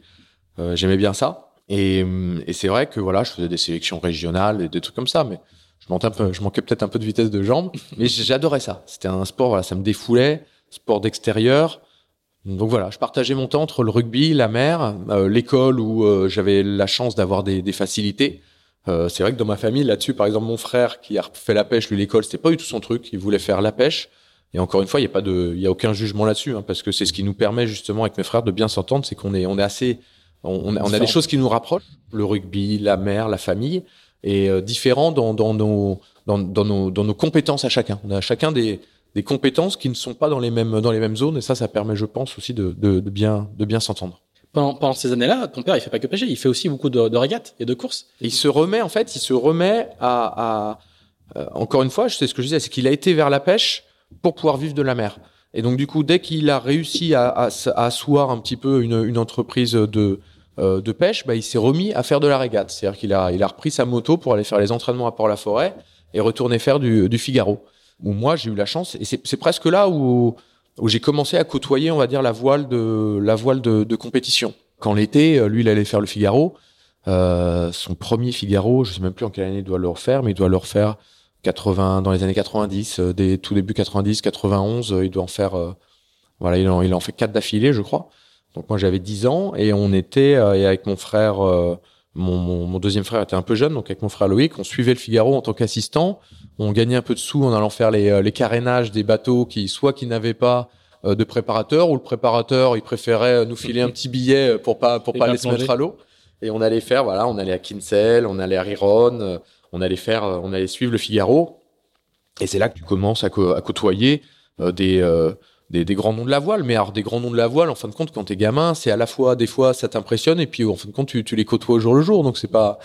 Euh, j'aimais bien ça. Et, et c'est vrai que voilà, je faisais des sélections régionales et des trucs comme ça, mais je manquais, un peu, je manquais peut-être un peu de vitesse de jambes, mais j'adorais ça. C'était un sport, voilà, ça me défoulait, sport d'extérieur. Donc voilà, je partageais mon temps entre le rugby, la mer, euh, l'école où euh, j'avais la chance d'avoir des, des facilités. Euh, c'est vrai que dans ma famille, là-dessus, par exemple, mon frère qui a fait la pêche, lui, l'école, c'était pas du tout son truc. Il voulait faire la pêche. Et encore une fois, il y a pas de, il y a aucun jugement là-dessus, hein, parce que c'est ce qui nous permet justement avec mes frères de bien s'entendre, c'est qu'on est, on est assez, on, on, a des choses qui nous rapprochent, le rugby, la mer, la famille, et euh, différents dans, dans nos, dans, dans, nos, dans nos compétences à chacun. On a chacun des, des compétences qui ne sont pas dans les mêmes, dans les mêmes zones, et ça, ça permet, je pense, aussi de, de, de bien, de bien s'entendre pendant, pendant ces années-là, ton père, il fait pas que pêcher, il fait aussi beaucoup de, de régates et de courses. il se remet, en fait, il se remet à, à euh, encore une fois, je sais ce que je disais, c'est qu'il a été vers la pêche pour pouvoir vivre de la mer. Et donc, du coup, dès qu'il a réussi à, à, à, asseoir un petit peu une, une entreprise de, euh, de pêche, bah, il s'est remis à faire de la régate. C'est-à-dire qu'il a, il a repris sa moto pour aller faire les entraînements à Port-la-Forêt et retourner faire du, du Figaro. Où moi, j'ai eu la chance, et c'est presque là où, où j'ai commencé à côtoyer, on va dire, la voile de la voile de, de compétition. Quand l'été, euh, lui, il allait faire le Figaro. Euh, son premier Figaro, je sais même plus en quelle année il doit le refaire, mais il doit le refaire 80 dans les années 90, euh, des tout début 90, 91, euh, il doit en faire voilà, il en, il en fait quatre d'affilée, je crois. Donc moi j'avais 10 ans et on était et avec mon frère mon, mon, mon, deuxième frère était un peu jeune, donc avec mon frère Loïc, on suivait le Figaro en tant qu'assistant. On gagnait un peu de sous en allant faire les, euh, les carénages des bateaux qui, soit qui n'avaient pas euh, de préparateur, ou le préparateur, il préférait nous filer un petit billet pour pas pour pas aller se mettre à l'eau. Et on allait faire, voilà, on allait à Kinsale, on allait à Riron, on allait faire, on allait suivre le Figaro. Et c'est là que tu commences à, côtoyer des, des, grands noms de la voile. Mais alors, des grands noms de la voile, en fin de compte, quand t'es gamin, c'est à la fois, des fois, ça t'impressionne, et puis, en fin de compte, tu, les côtoies au jour le jour. Donc, c'est pas.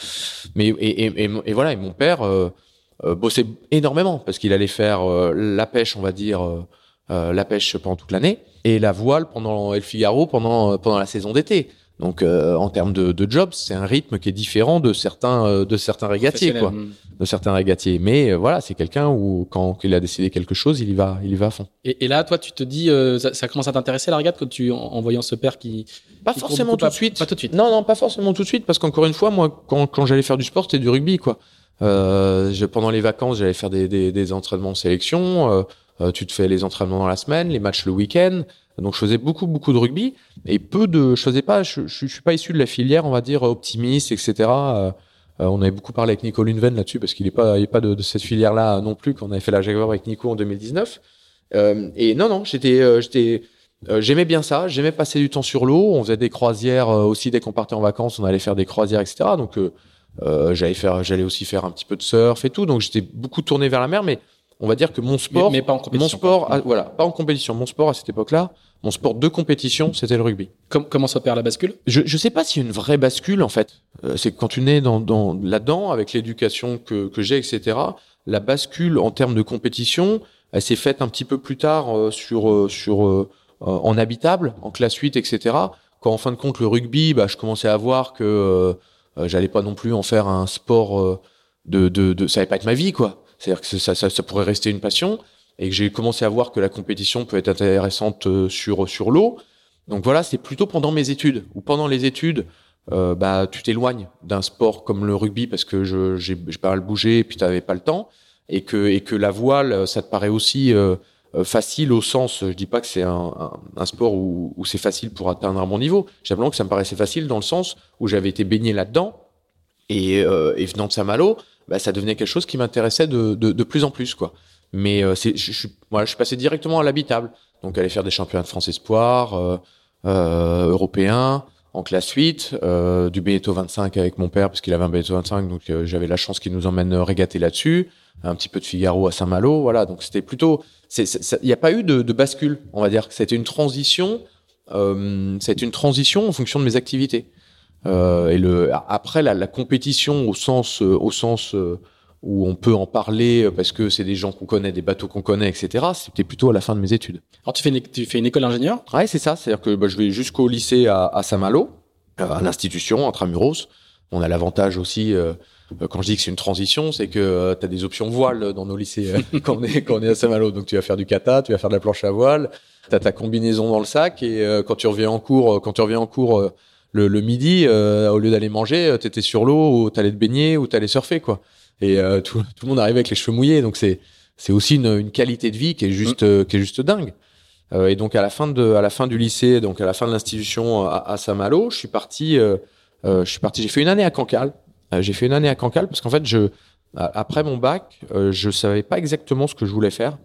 Mais, et, et, voilà, et mon père euh, euh, bossait énormément, parce qu'il allait faire euh, la pêche, on va dire, la pêche pendant toute l'année, et la voile pendant El Figaro pendant, pendant la saison d'été. Donc euh, en termes de, de jobs, c'est un rythme qui est différent de certains euh, de certains régatiers quoi, de certains régatiers. Mais euh, voilà, c'est quelqu'un où quand il a décidé quelque chose, il y va, il y va à fond. Et, et là, toi, tu te dis, ça, ça, commence à t'intéresser la régate quand tu en, voyant ce père qui pas forcément tout de suite, pas tout de suite. Non, non, pas forcément tout de suite, parce qu'encore une fois, moi, quand, quand j'allais faire du sport, c'était du rugby quoi. Je, pendant les vacances, j'allais faire des, des, des entraînements en sélection. tu te fais les entraînements dans la semaine, les matchs le week-end. Donc je faisais beaucoup beaucoup de rugby et peu de je faisais pas je, suis pas issu de la filière on va dire optimiste etc. Euh, euh, on avait beaucoup parlé avec Nico Lunven là-dessus parce qu'il est pas il est pas de, de cette filière là non plus qu'on avait fait la Jaguar avec Nico en 2019. Euh, et non non j'étais euh, j'étais j'aimais bien ça j'aimais passer du temps sur l'eau on faisait des croisières aussi dès qu'on partait en vacances on allait faire des croisières etc. Donc j'allais faire j'allais aussi faire un petit peu de surf et tout donc j'étais beaucoup tourné vers la mer mais on va dire que mon sport, mais, pas en compétition, mon sport, voilà, pas en compétition. Mon sport à cette époque-là, mon sport de compétition, c'était le rugby. comment s'opère la bascule? Je ne sais pas s'il y a une vraie bascule en fait. Euh, c'est quand tu nais dans, dans là-dedans, avec l'éducation que, que j'ai, etc. La bascule en termes de compétition, elle s'est faite un petit peu plus tard euh, sur euh, sur en habitable, en classe 8, etc. Quand en fin de compte le rugby, bah, je commençais à voir que j'allais pas non plus en faire un sport de, de, de ça allait pas être ma vie quoi. C'est-à-dire que ça, ça, ça pourrait rester une passion et que j'ai commencé à voir que la compétition peut être intéressante euh, sur sur l'eau. Donc voilà, c'est plutôt pendant mes études ou pendant les études, euh, bah tu t'éloignes d'un sport comme le rugby parce que je j'ai pas mal bougé et puis t'avais pas le temps et que et que la voile ça te paraît aussi euh, euh facile au sens, je dis pas que c'est un, un, sport où, où c'est facile pour atteindre un bon niveau. Simplement que ça me paraissait facile dans le sens où j'avais été baigné là-dedans et, euh, et venant de Saint-Malo, bah, ça devenait quelque chose qui m'intéressait de, de, de plus en plus quoi. Mais euh, c'est, je, je, voilà, je suis passé directement à l'habitable. Donc aller faire des championnats de France espoir, euh, euh, européens, en classe 8, euh, du Beneteau 25 avec mon père parce qu'il avait un Beneteau 25, donc euh, j'avais la chance qu'il nous emmène régater là-dessus. Un petit peu de Figaro à Saint-Malo, voilà. Donc c'était plutôt, il n'y a pas eu de, de, bascule, on va dire. C'était une transition. Euh, c'est une transition en fonction de mes activités. Euh, et le après la, la, compétition au sens au sens où on peut en parler euh, parce que c'est des gens qu'on connaît, des bateaux qu'on connaît, etc. C'était plutôt à la fin de mes études. Alors tu fais une, tu fais une école d'ingénieur? Ouais, c'est ça. C'est-à-dire que bah, je vais jusqu'au lycée à, à Saint-Malo, euh, à l'institution, intramuros. On a l'avantage aussi, euh, quand je dis que c'est une transition, c'est que euh, tu as des options voile dans nos lycées [laughs] quand, on est, quand on est à Saint-Malo. Donc tu vas faire du kata, tu vas faire de la planche à voile, tu as ta combinaison dans le sac et quand tu reviens en cours, quand tu reviens en cours le, le, midi, au lieu d'aller manger, tu étais sur l'eau ou tu allais te baigner ou tu allais surfer. quoi et euh, tout, tout, le monde arrivait avec les cheveux mouillés. Donc c'est c'est aussi une, une, qualité de vie qui est juste mm. euh, qui est juste dingue. Euh, et donc à la fin de à la fin du lycée, donc à la fin de l'institution à, à Saint-Malo, je suis parti euh, je suis parti. J'ai fait une année à Cancale. j'ai fait une année à Cancale parce qu'en fait je après mon bac, je savais pas exactement ce que je voulais faire.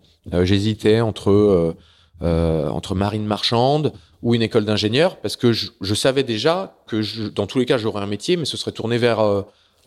J'hésitais entre entre marine marchande ou une école d'ingénieur parce que je, je, savais déjà que je, dans tous les cas j'aurais un métier, mais ce serait tourné vers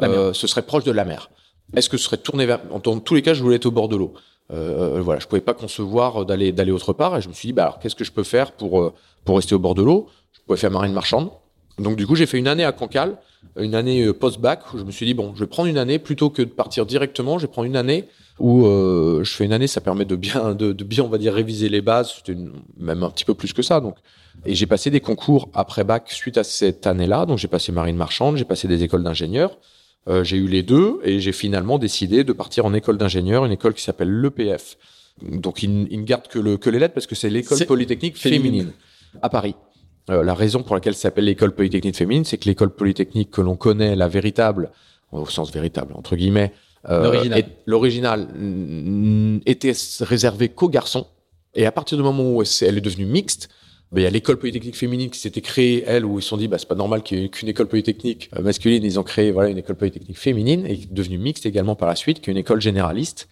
ce serait proche de la mer. Est-ce que ce serait tourné vers... En tous les cas, je voulais être au bord de l'eau. Euh, voilà, je pouvais pas concevoir d'aller d'aller autre part. Et je me suis dit, bah alors, qu'est-ce que je peux faire pour euh, pour rester au bord de l'eau? Je pouvais faire marine marchande. Donc du coup, j'ai fait une année à Cancale, une année euh, post-bac, où je me suis dit, bon, je vais prendre une année, plutôt que de partir directement, je vais prendre une année où euh, je fais une année, ça permet de bien, de, de bien, on va dire, réviser les bases, c'était même un petit peu plus que ça. Donc, et j'ai passé des concours après bac suite à cette année-là. Donc j'ai passé marine marchande, j'ai passé des écoles d'ingénieurs. Euh, j'ai eu les deux et j'ai finalement décidé de partir en école d'ingénieur, une école qui s'appelle l'EPF. Donc il, il, ne garde que, le, que les lettres parce que c'est l'école polytechnique féminine, à Paris. Euh, la raison pour laquelle ça s'appelle l'école polytechnique féminine, c'est que l'école polytechnique que l'on connaît, la véritable, au sens véritable entre guillemets, euh, l'original était réservée qu'aux garçons. Et à partir du moment où elle est devenue mixte, il y a l'école polytechnique féminine qui s'était créée, elle, où ils se sont dit, bah, c'est pas normal qu'il y ait qu'une école polytechnique euh, masculine. Ils ont créé, voilà, une école polytechnique féminine et devenue mixte également par la suite, qui est une école généraliste.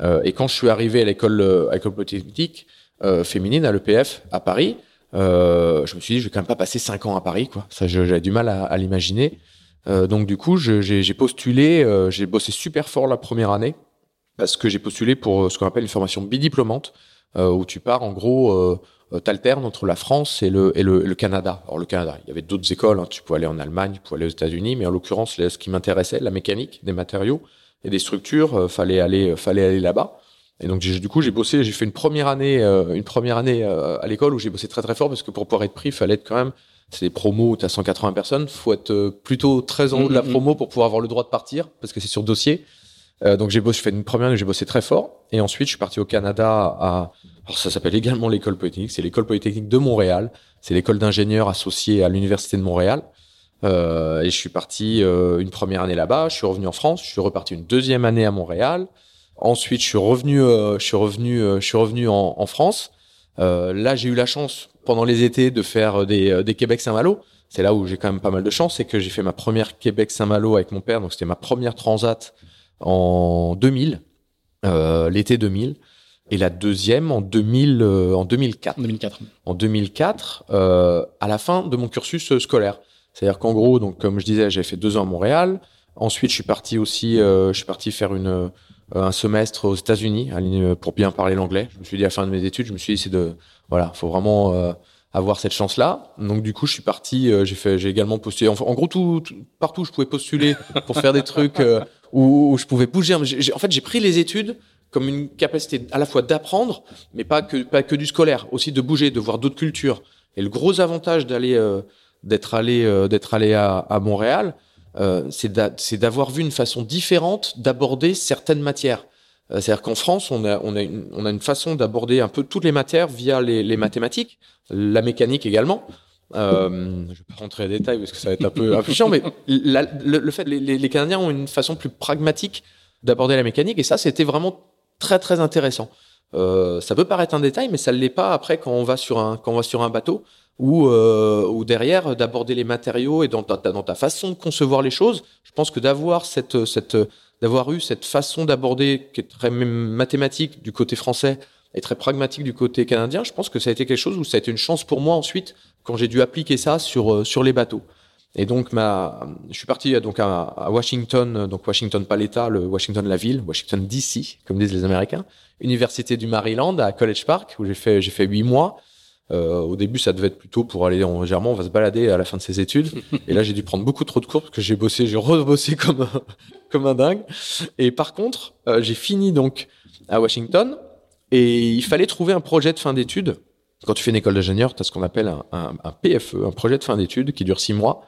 Euh, et quand je suis arrivé à l'école, euh, à l'école polytechnique euh, féminine, à l'EPF, à Paris, euh, je me suis dit, je vais quand même pas passer cinq ans à Paris, quoi. Ça, j'avais du mal à, à l'imaginer. Donc du coup, j'ai postulé, j'ai bossé super fort la première année parce que j'ai postulé pour ce qu'on appelle une formation bidiplômante, où tu pars en gros, t'alternes entre la France et le, et le, le, Canada. Alors le Canada, il y avait d'autres écoles, hein. tu pouvais aller en Allemagne, tu pouvais aller aux États-Unis, mais en l'occurrence, ce qui m'intéressait, la mécanique des matériaux et des structures, fallait aller, fallait aller là-bas. Et donc du coup j'ai bossé, j'ai fait une première année, euh, une première année euh, à l'école où j'ai bossé très très fort parce que pour pouvoir être pris, il fallait être quand même c'est des promos où tu as 180 personnes, faut être euh, plutôt très en haut de la mm-hmm. promo pour pouvoir avoir le droit de partir parce que c'est sur dossier. Euh, donc j'ai bossé, fait une première année j'ai bossé très fort et ensuite je suis parti au Canada à alors ça s'appelle également l'école polytechnique, c'est l'école polytechnique de Montréal, c'est l'école d'ingénieurs associée à l'université de Montréal. Euh, et je suis parti une première année là-bas, je suis revenu en France, je suis reparti une deuxième année à Montréal. Ensuite, je suis revenu, euh, je suis revenu, euh, je suis revenu en, en France. Euh, là, j'ai eu la chance pendant les étés de faire des, des Québec-Saint-Malo. C'est là où j'ai quand même pas mal de chance, c'est que j'ai fait ma première Québec-Saint-Malo avec mon père. Donc c'était ma première transat en 2000, l'été 2000, et la deuxième en 2000, en 2004. 2004. En 2004, à la fin de mon cursus scolaire. C'est-à-dire qu'en gros, donc comme je disais, j'ai fait deux ans à Montréal. Ensuite, je suis parti aussi, je suis parti faire une euh, un semestre aux États-Unis pour bien parler l'anglais. Je me suis dit à la fin de mes études, je me suis dit c'est de voilà, faut vraiment euh, avoir cette chance-là. Donc du coup, je suis parti. Euh, j'ai fait, j'ai également postulé. En, gros, tout, partout, je pouvais postuler pour faire des trucs où, où, je pouvais bouger. en fait, j'ai pris les études comme une capacité à la fois d'apprendre, mais pas que pas que du scolaire, aussi de bouger, de voir d'autres cultures. Et le gros avantage d'aller d'être allé d'être allé à, à Montréal, euh, c'est d'avoir vu une façon différente d'aborder certaines matières. Euh, c'est-à-dire qu'en France, on a, on, a une, on a une façon d'aborder un peu toutes les matières via les, les mathématiques, la mécanique également. Euh, je vais pas rentrer en détail parce que ça va être un peu, un peu chiant, mais la, le, le, fait, les, les Canadiens ont une façon plus pragmatique d'aborder la mécanique et ça, c'était vraiment très très intéressant. Euh, ça peut paraître un détail, mais ça ne l'est pas après quand on va sur un quand on va sur un bateau ou, euh, derrière d'aborder les matériaux et dans ta, dans ta façon de concevoir les choses. Je pense que d'avoir cette, cette, d'avoir eu cette façon d'aborder qui est très mathématique du côté français et très pragmatique du côté canadien, je pense que ça a été quelque chose où ça a été une chance pour moi ensuite quand j'ai dû appliquer ça sur, euh, sur les bateaux. Et donc, ma, je suis parti donc à, à Washington, donc Washington pas l'État, le Washington la ville, Washington DC, comme disent les Américains, Université du Maryland à College Park où j'ai fait j'ai fait huit mois. Euh, au début, ça devait être plutôt pour aller en Germain, on va se balader à la fin de ses études. Et là, j'ai dû prendre beaucoup trop de cours parce que j'ai bossé, j'ai rebossé [laughs] comme un, comme un dingue. Et par contre, euh, j'ai fini donc à Washington et il fallait trouver un projet de fin d'études. Quand tu fais une école d'ingénieur, tu as ce qu'on appelle un, un, un, PFE, un projet de fin d'études qui dure six mois.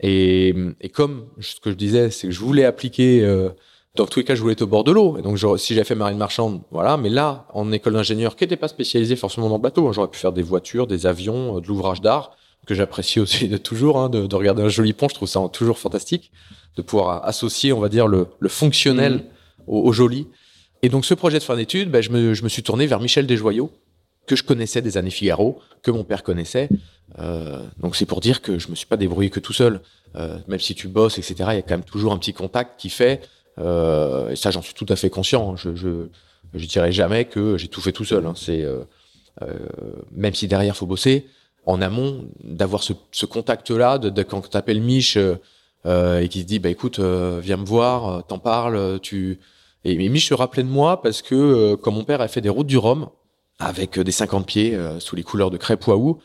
Et, et, comme ce que je disais, c'est que je voulais appliquer euh, dans tous les cas, je voulais être au bord de l'eau. Et donc, si j'avais fait marine marchande, voilà. Mais là, en école d'ingénieur, qui n'était pas spécialisé forcément dans le bateau, hein, j'aurais pu faire des voitures, des avions, euh, de l'ouvrage d'art, que j'apprécie aussi de toujours, hein, de, de, regarder un joli pont. Je trouve ça toujours fantastique de pouvoir associer, on va dire, le, le fonctionnel mmh. au, au, joli. Et donc, ce projet de fin d'études, ben, je, me, je me suis tourné vers Michel Desjoyaux, que je connaissais des années Figaro, que mon père connaissait. Euh, donc, c'est pour dire que je me suis pas débrouillé que tout seul. Euh, même si tu bosses, etc., il y a quand même toujours un petit contact qui fait euh, et ça, j'en suis tout à fait conscient. Hein. Je, je, je dirais jamais que j'ai tout fait tout seul. Hein. C'est euh, euh, même si derrière faut bosser en amont, d'avoir ce, ce contact-là, de, de, quand t'appelles Mich euh, et qui se dit bah écoute, viens me voir, t'en parles, tu et mais Mich se rappelait de moi parce que quand mon père a fait des routes du Rhum avec des 50 pieds sous les couleurs de crêpe Waouh,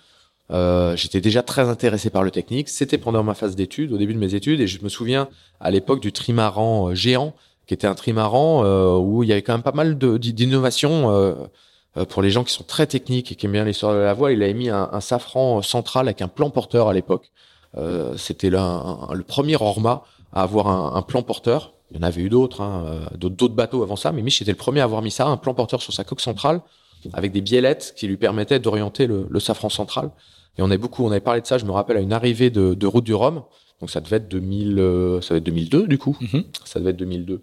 euh, j'étais déjà très intéressé par le technique. C'était pendant ma phase d'études, au début de mes études, et je me souviens à l'époque du trimaran euh, géant, qui était un trimaran euh, où il y avait quand même pas mal d'innovations euh, euh, pour les gens qui sont très techniques et qui aiment bien l'histoire de la voile. Il avait mis un, un, safran central avec un plan porteur à l'époque. C'était le premier Orma à avoir un, un, plan porteur. Il y en avait eu d'autres, hein, d'autres bateaux avant ça, mais Mich était le premier à avoir mis ça, un plan porteur sur sa coque centrale avec des biellettes qui lui permettaient d'orienter le, le safran central. Et on avait beaucoup, on avait parlé de ça, je me rappelle, à une arrivée de, de Route du Rhum. Donc ça devait être 2000, euh, ça devait être 2002 du coup. Mm -hmm. Ça devait être 2002.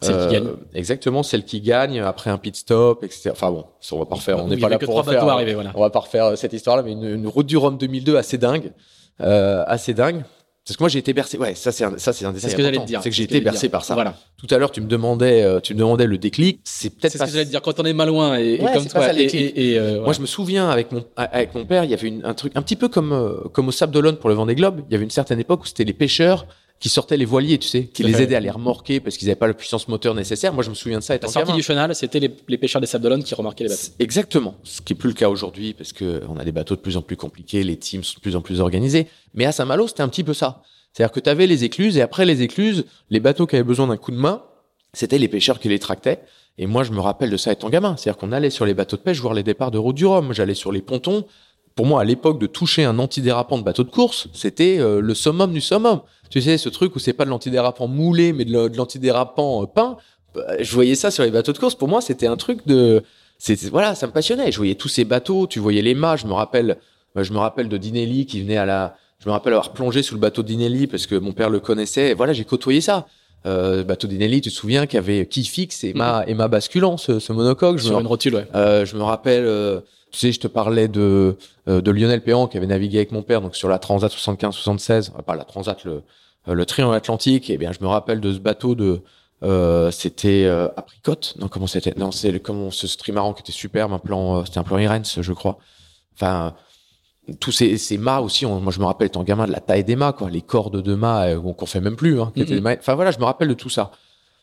Celle euh, qui gagne. Exactement, celle qui gagne après un pit stop, etc. Enfin bon, on va pas refaire, on n'est pas là pour refaire. Arriver, voilà. On va pas refaire cette histoire-là, mais une, une, route du Rhum 2002 assez dingue, euh, assez dingue. Parce que moi, j'ai été bercé. Ouais, ça, c'est un, ça, c'est un C'est ce que j'allais te dire. C'est que j'ai été bercé par ça. Voilà. Tout à l'heure, tu me demandais, euh, tu me demandais le déclic. C'est peut-être C'est ce que j'allais te dire. Quand on est malouin et, et Ouais, comme c'est pas toi, ça, le et, et- et, euh, Moi, je me souviens avec mon avec mon père, il y avait une, un truc un petit peu comme euh, comme au Sable d'Olonne pour le Vendée Globe. Il y avait une certaine époque où c'était les pêcheurs qui sortaient les voiliers, tu sais, qui les aidaient à les remorquer parce qu'ils n'avaient pas la puissance moteur nécessaire. Moi, je me souviens de ça la étant sortie gamin. du chenal, c'était les, les pêcheurs des Sables d'Olonne qui remarquaient les bateaux. Exactement. Ce qui est plus le cas aujourd'hui parce que on a des bateaux de plus en plus compliqués, les teams sont de plus en plus organisés. Mais à Saint-Malo, c'était un petit peu ça. C'est-à-dire que tu avais les écluses et après les écluses, les bateaux qui avaient besoin d'un coup de main, c'était les pêcheurs qui les tractaient. Et moi, je me rappelle de ça étant gamin. C'est-à-dire qu'on allait sur les bateaux de pêche voir les départs de route du Rhum. J'allais sur les pontons. Pour moi, à l'époque, de toucher un antidérapant de bateau de course, c'était euh, le summum du summum. Tu sais, ce truc où c'est pas de l'antidérapant moulé, mais de l'antidérapant euh, peint. Bah, je voyais ça sur les bateaux de course. Pour moi, c'était un truc de, voilà, ça me passionnait. Je voyais tous ces bateaux, tu voyais les mâts. Je me rappelle, euh, je me rappelle de Dinelli qui venait à la, je me rappelle avoir plongé sous le bateau Dinelli parce que mon père le connaissait. Et voilà, j'ai côtoyé ça. Euh, bateau Dinelli, tu te souviens, qui avait qui fixe et mât et mât basculant, ce, ce monocoque. Je me Sur une rotule, ouais. euh, je me rappelle, euh, tu sais, je te parlais de, euh, de Lionel Péan qui avait navigué avec mon père donc sur la Transat 75-76, euh, pas la Transat, le, euh, le Triangle Atlantique. Et bien, je me rappelle de ce bateau de, euh, c'était euh, Apricot. Non, comment c'était? Non, c'est comment ce trimaran qui était superbe, un plan, euh, c'était un plan Irens, je crois. Enfin, tous ces, ces mâts aussi. on- moi, je me rappelle étant gamin de la taille des mâts, quoi, les cordes de mâts qu'on fait même plus. Hein, qui étaient des mâts- Enfin voilà, je me rappelle de tout ça.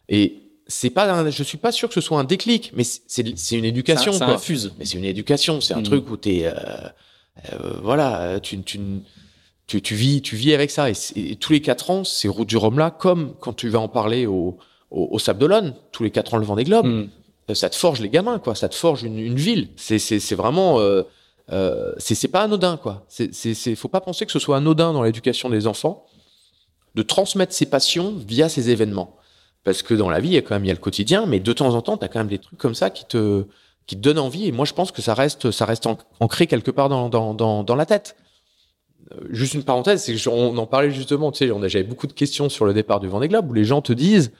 Et c'est pas, un- je suis pas sûr que ce soit un déclic, mais c'est c'est une éducation. Ça, ça quoi. infuse. Mais c'est une éducation, c'est un Mhm. truc où t'es, euh, euh, voilà, euh, tu, tu, tu, tu vis, tu vis avec ça. Et, c'est- et tous les quatre ans, ces routes du Rhum là, comme quand tu vas en parler au, au, au Sable d'Olonne, tous les quatre ans le Vendée Globe, Mm. euh, ça te forge les gamins, quoi. Ça te forge une, une ville. C'est, c'est, c'est vraiment, euh, euh, c'est, c'est pas anodin, quoi. C'est, c'est, c'est, faut pas penser que ce soit anodin dans l'éducation des enfants de transmettre ses passions via ces événements. Parce que dans la vie, il y a quand même, il y a le quotidien, mais de temps en temps, t'as quand même des trucs comme ça qui te, qui te donnent envie. Et moi, je pense que ça reste, ça reste an- ancré quelque part dans, dans, dans, dans la tête. Euh, Juste une parenthèse, c'est que je- on en parlait justement, tu sais, j'avais beaucoup de questions sur le départ du Vendée Globe où les gens te disent,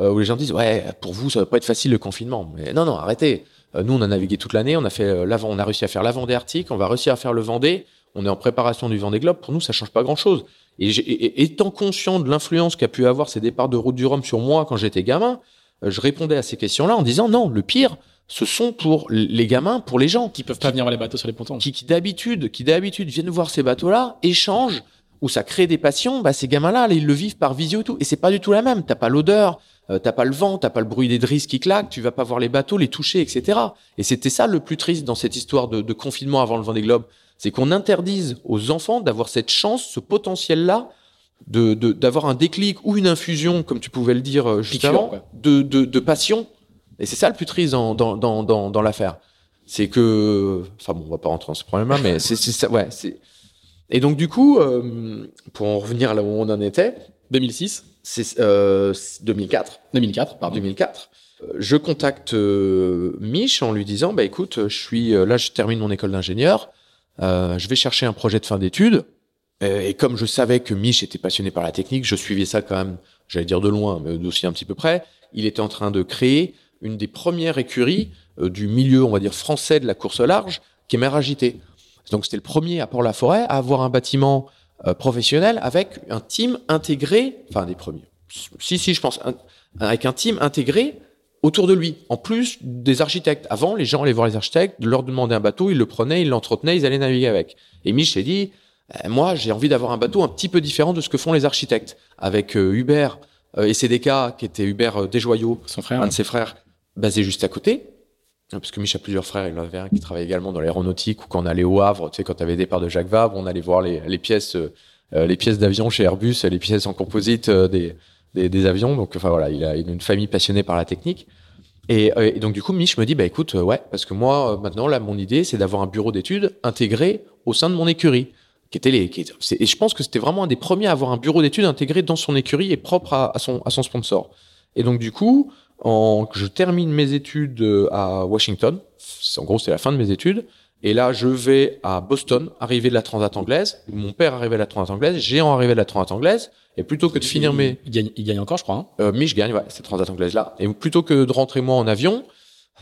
euh, où les gens disent, ouais, pour vous, ça va pas être facile le confinement. Mais non, non, arrêtez. Euh, nous, on a navigué toute l'année, on a fait euh, l'avant, on a réussi à faire la Vendée Arctique, on va réussir à faire le Vendée. On est en préparation du Vendée Globe. Pour nous, ça change pas grand chose. Et, j'ai- et- étant conscient de l'influence qu'a pu avoir ces départs de route du Rhum sur moi quand j'étais gamin, euh, je répondais à ces questions-là en disant non, le pire, ce sont pour les gamins, pour les gens Qui peuvent pas venir voir les bateaux sur les pontons. qui, qui d'habitude, qui d'habitude viennent voir ces bateaux-là, échangent, où ça crée des passions, bah, ces gamins-là, là, ils le vivent par visio et tout. Et c'est pas du tout la même. T'as pas l'odeur, euh, t'as pas le vent, t'as pas le bruit des drisses qui claquent, tu vas pas voir les bateaux, les toucher, etc. Et c'était ça le plus triste dans cette histoire de, de confinement avant le Vendée Globe. C'est qu'on interdise aux enfants d'avoir cette chance, ce potentiel-là, de, de- d'avoir un déclic ou une infusion, comme tu pouvais le dire euh, juste Piqûre, avant, de, de, de passion. Et c'est ça le plus triste dans, dans, dans, dans, dans l'affaire. C'est que, enfin bon, on va pas rentrer dans ce problème-là, mais c'est, c'est ça, ouais, c'est. Et donc du coup, euh, pour en revenir là où on en était, 2006, c'est euh, 2004. 2004, pardon. 2004. Euh, Je contacte euh, Mich en lui disant, bah écoute, je suis euh, là, je termine mon école d'ingénieur, euh, je vais chercher un projet de fin d'études. Euh, Et comme je savais que Mich était passionné par la technique, je suivais ça quand même, j'allais dire de loin, mais aussi un petit peu près. Il était en train de créer une des premières écuries euh, du milieu, on va dire, français de la course large, qui est Mer Agitée. Donc c'était le premier à Port-la-Forêt à avoir un bâtiment euh, professionnel avec un team intégré, enfin des premiers. Si, si, je pense, avec un team intégré autour de lui, en plus des architectes. Avant, les gens allaient voir les architectes, leur demandaient un bateau, ils le prenaient, ils l'entretenaient, ils allaient naviguer avec. Et Mich s'est dit, euh, moi, j'ai envie d'avoir un bateau un petit peu différent de ce que font les architectes. Avec euh, Hubert euh, et CDK, qui était Hubert euh, Desjoyaux, Son frère. un de ses frères, basé juste à côté. Parce que Mich a plusieurs frères, il en avait un qui travaillait également dans l'aéronautique, ou quand on allait au Havre, tu sais, quand tu avais départ de Jacques Vabre, on allait voir les, les pièces, euh, euh, les pièces d'avion chez Airbus, les pièces en composite des, des, des avions. Donc, enfin voilà, il a, une famille passionnée par la technique. Et, euh, et donc du coup, Mich me dit, bah écoute, euh, ouais, parce que moi, euh, maintenant, là, mon idée, c'est d'avoir un bureau d'études intégré au sein de mon écurie, qui était les, qui et je pense que c'était vraiment un des premiers à avoir un bureau d'études intégré dans son écurie et propre à, à son, à son sponsor. Et donc du coup, en, je termine mes études à Washington. En gros, c'est la fin de mes études. Et là, je vais à Boston, arriver de la Transat anglaise. Mon père arrivait de la Transat anglaise, Géant arrivait de la Transat anglaise. Et plutôt que de finir mes, Il gagne, il gagne encore, je crois. hein. euh, mais je gagne, ouais, cette transat anglaise là. Et plutôt que de rentrer moi en avion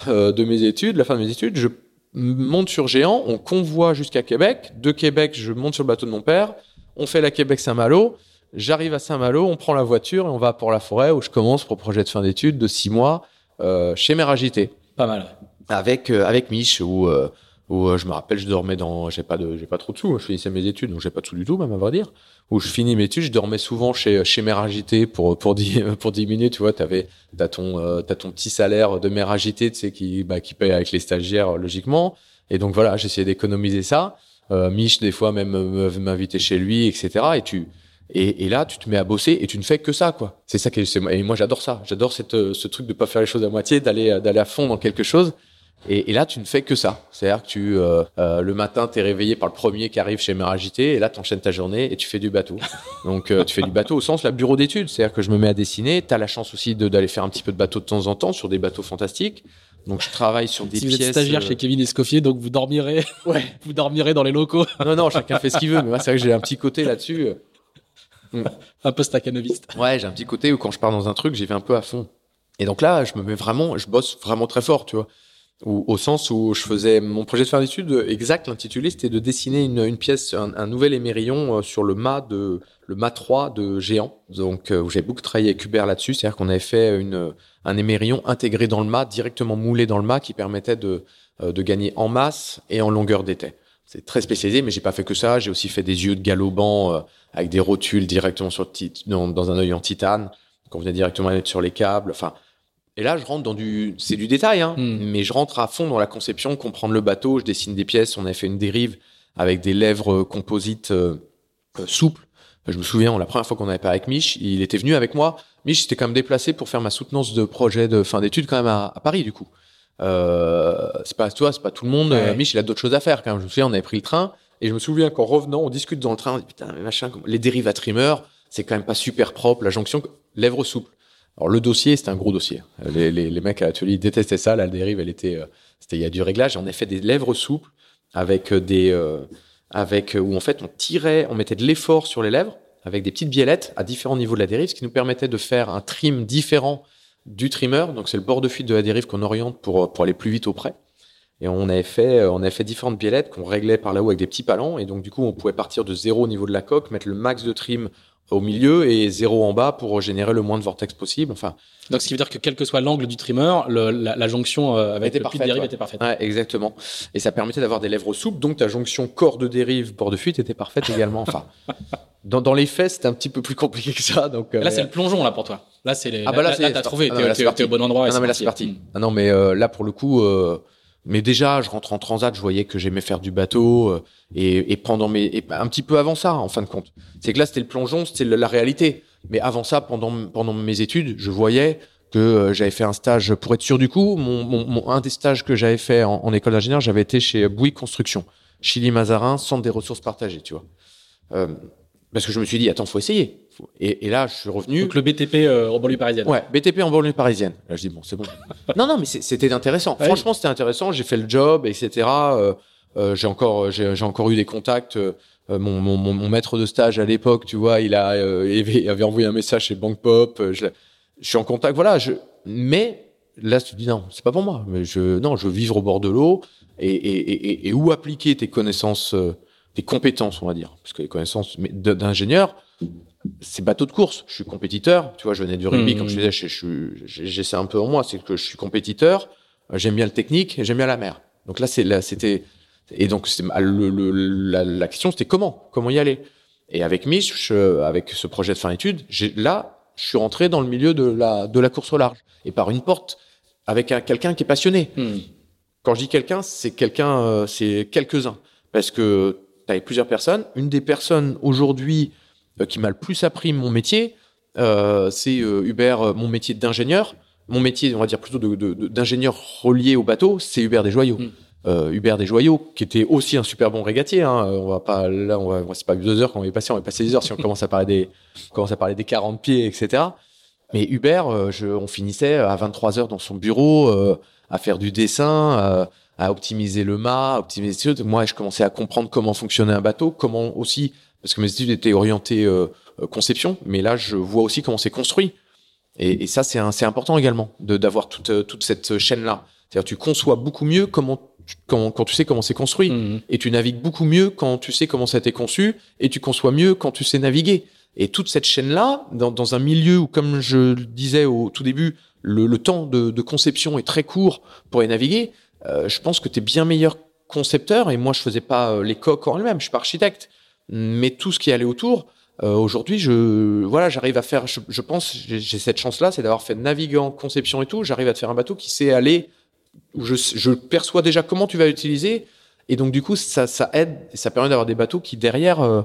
euh, de mes études, la fin de mes études, je monte sur Géant, on convoie jusqu'à Québec. De Québec, je monte sur le bateau de mon père. On fait la Québec-Saint-Malo. J'arrive à Saint-Malo, on prend la voiture et on va pour la forêt où je commence pour projet de fin d'études de six mois euh, chez Mère Agité. Pas mal. Avec euh, avec Mich où euh, où euh, je me rappelle je dormais dans j'ai pas de j'ai pas trop de sous, je finissais mes études donc j'ai pas de sous du tout même à vrai dire. Où je finis mes études, je dormais souvent chez chez Mère Agité pour pour dix pour diminuer, tu vois, t'avais t'as ton euh, t'as ton petit salaire de Mère Agité, tu sais qui bah qui paye avec les stagiaires euh, logiquement. Et donc voilà, j'essayais d'économiser ça. Euh, Mich des fois même euh, m'invitait chez lui, etc. Et tu et, là, tu te mets à bosser et tu ne fais que ça, quoi. C'est ça qui est, et moi j'adore ça. J'adore cette, euh, ce truc de pas faire les choses à moitié, d'aller, d'aller à fond dans quelque chose. Et, et là, tu ne fais que ça. C'est-à-dire que tu, euh, euh, le matin, t'es réveillé par le premier qui arrive chez Mère Agité, et là, t'enchaînes ta journée et tu fais du bateau. Donc, euh, tu fais du bateau au sens la bureau d'études. C'est-à-dire que je me mets à dessiner. T'as la chance aussi d'aller faire un petit peu de bateau de temps en temps sur des bateaux fantastiques. Donc, je travaille sur des si pièces. vous êtes stagiaire euh, chez Kevin Escoffier, donc vous dormirez, Ouais. [laughs] vous dormirez dans les locaux, Non, non, chacun fait ce qu'il veut. Mais moi, c'est vrai que j'ai un petit côté là-dessus. euh, un peu staccanoviste. Ouais, j'ai un petit côté où quand je pars dans un truc, j'y vais un peu à fond. Et donc là, je me mets vraiment, je bosse vraiment très fort, tu vois. Ou, au sens où je faisais mon projet de fin d'études exact, l'intitulé, c'était de dessiner une, une pièce, un, un nouvel émerillon euh, sur le mât de le mât 3 de Géant. Donc euh, j'ai beaucoup travaillé avec Hubert là-dessus, c'est-à-dire qu'on avait fait une un émerillon intégré dans le mât, directement moulé dans le mât, qui permettait de euh, de gagner en masse et en longueur d'étai. C'est très spécialisé, mais j'ai pas fait que ça. J'ai aussi fait des yeux de galopant euh, avec des rotules directement sur dans, dans un œil en titane qu'on venait directement mettre sur les câbles. Enfin, et là, je rentre dans du, c'est du détail, hein, Hmm. mais je rentre à fond dans la conception, comprendre le bateau. Je dessine des pièces. On avait fait une dérive avec des lèvres euh, composites euh, euh, souples. Je me souviens, la première fois qu'on avait pas avec Mich, il était venu avec moi. Mich s'était quand même déplacé pour faire ma soutenance de projet de fin d'études quand même à, à Paris, du coup. Euh, c'est pas toi, c'est pas tout le monde. Ouais. Mich, il a d'autres choses à faire quand même. Je me souviens, on avait pris le train et je me souviens qu'en revenant, on discute dans le train. On dit, Putain, mais machin, les dérives à trimmer, c'est quand même pas super propre. La jonction, lèvres souples. Alors le dossier, c'était un gros dossier. Les, mecs à l'atelier ils détestaient ça. La dérive, elle était, euh, c'était il y a du réglage. On a fait des lèvres souples avec euh, des, euh, avec où en fait on tirait, on mettait de l'effort sur les lèvres avec des petites biellettes à différents niveaux de la dérive, ce qui nous permettait de faire un trim différent du trimmer. Donc c'est le bord de fuite de la dérive qu'on oriente pour pour aller plus vite au près. Et on avait fait, on avait fait différentes biellettes qu'on réglait par là-haut avec des petits palans. Et donc, du coup, on pouvait partir de zéro au niveau de la coque, mettre le max de trim au milieu et zéro en bas pour générer le moins de vortex possible. Enfin, Donc, ce qui veut dire que quel que soit l'angle du trimmer, le- la, la jonction euh, avec Était le puits de parfaite, dérive ouais. était parfaite. ouais, exactement. Et ça permettait d'avoir des lèvres souples. Donc, ta jonction corps de dérive, bord de fuite était parfaite également. Enfin, [laughs] dans, dans les faits, c'était un petit peu plus compliqué que ça. Donc, Et là, euh, c'est le plongeon, là, pour toi. Là, c'est les. Ah bah là, là, c'est- là, t'as trouvé, ah t'es au bon endroit. et Ah non, mais là, c'est parti. Ah non, mais euh, là, pour le coup, euh, mais déjà, je rentre en transat, je voyais que j'aimais faire du bateau, euh, et, et pendant mes, un petit peu avant ça, en fin de compte. C'est que là, c'était le plongeon, c'était la réalité. Mais avant ça, pendant, pendant mes études, je voyais que euh, j'avais fait un stage pour être sûr du coup. Mon, mon, mon- un des stages que j'avais fait en, en école d'ingénieur, j'avais été chez Bouygues Construction, Chili Mazarin, centre des ressources partagées, tu vois. Euh, parce que je me suis dit, attends, faut essayer. Et, et là, je suis revenu. Donc, le BTP euh, en banlieue parisienne. Ouais, BTP en banlieue parisienne. Là, je dis bon, c'est bon. [laughs] non, non, mais c'était intéressant. Ouais. Franchement, c'était intéressant. J'ai fait le job, etc. Euh, euh, j'ai encore, j'ai encore eu des contacts. Mon, mon, mon, mon maître de stage à l'époque, tu vois, il a, il avait, envoyé un message chez Bank Pop. Je, je suis en contact, voilà. Je, mais là, tu te dis non, c'est pas pour moi. Mais je, non, je veux vivre au bord de l'eau et, et, et, et où appliquer tes connaissances, tes compétences, on va dire, parce que les connaissances d'ingénieur, c'est bateau de course. Je suis compétiteur. Tu vois, je venais du rugby, Mhm. comme je disais, je, je, ça un peu en moi, c'est que je suis compétiteur. J'aime bien le technique et j'aime bien la mer. Donc là, c'est là, c'était et donc c'est le, le- la, la question, c'était comment, comment y aller? Et avec Mich, je- avec ce projet de fin d'études, j'ai là, je suis rentré dans le milieu de la de la course au large et par une porte avec un- quelqu'un qui est passionné. Hmm. Quand je dis quelqu'un, c'est quelqu'un, euh, c'est quelques-uns. Parce que tu avais plusieurs personnes. Une des personnes aujourd'hui qui m'a le plus appris mon métier, euh, c'est euh, Hubert, euh, mon métier d'ingénieur. Mon métier, on va dire plutôt de- de- de- d'ingénieur relié au bateau, c'est Hubert Desjoyaux. Mm. Euh, Hubert Desjoyaux, qui était aussi un super bon régatier. Hein. On va pas là, on va, c'est pas deux heures qu'on va y passer, on va y passer des heures si on [laughs] commence à parler des, on commence à parler des 40 pieds, etc. Mais Hubert, euh, je, on finissait à 23 heures dans son bureau euh, à faire du dessin, euh, à optimiser le mât, à optimiser. Moi, je commençais à comprendre comment fonctionnait un bateau, comment aussi, parce que mes études étaient orientées euh, euh, conception, mais là, je vois aussi comment c'est construit. Et, et ça, c'est important également de d'avoir toute, euh, toute cette chaîne-là. C'est-à-dire, tu conçois beaucoup mieux comment, quand, quand tu sais comment c'est construit Hmm. et tu navigues beaucoup mieux quand tu sais comment ça a été conçu et tu conçois mieux quand tu sais naviguer. Et toute cette chaîne-là, dans, dans un milieu où, comme je le disais au tout début, le, le temps de, de conception est très court pour y naviguer, euh, je pense que tu es bien meilleur concepteur. Et moi, je faisais pas euh, les coques en elles-mêmes, je suis pas architecte, mais tout ce qui allait autour. Euh, Aujourd'hui, je voilà, j'arrive à faire. Je, je pense, j'ai cette chance-là, c'est d'avoir fait navigant, conception et tout. J'arrive à te faire un bateau qui sait aller où je, je perçois déjà comment tu vas l'utiliser. Et donc, du coup, ça, ça aide ça permet d'avoir des bateaux qui, derrière, euh,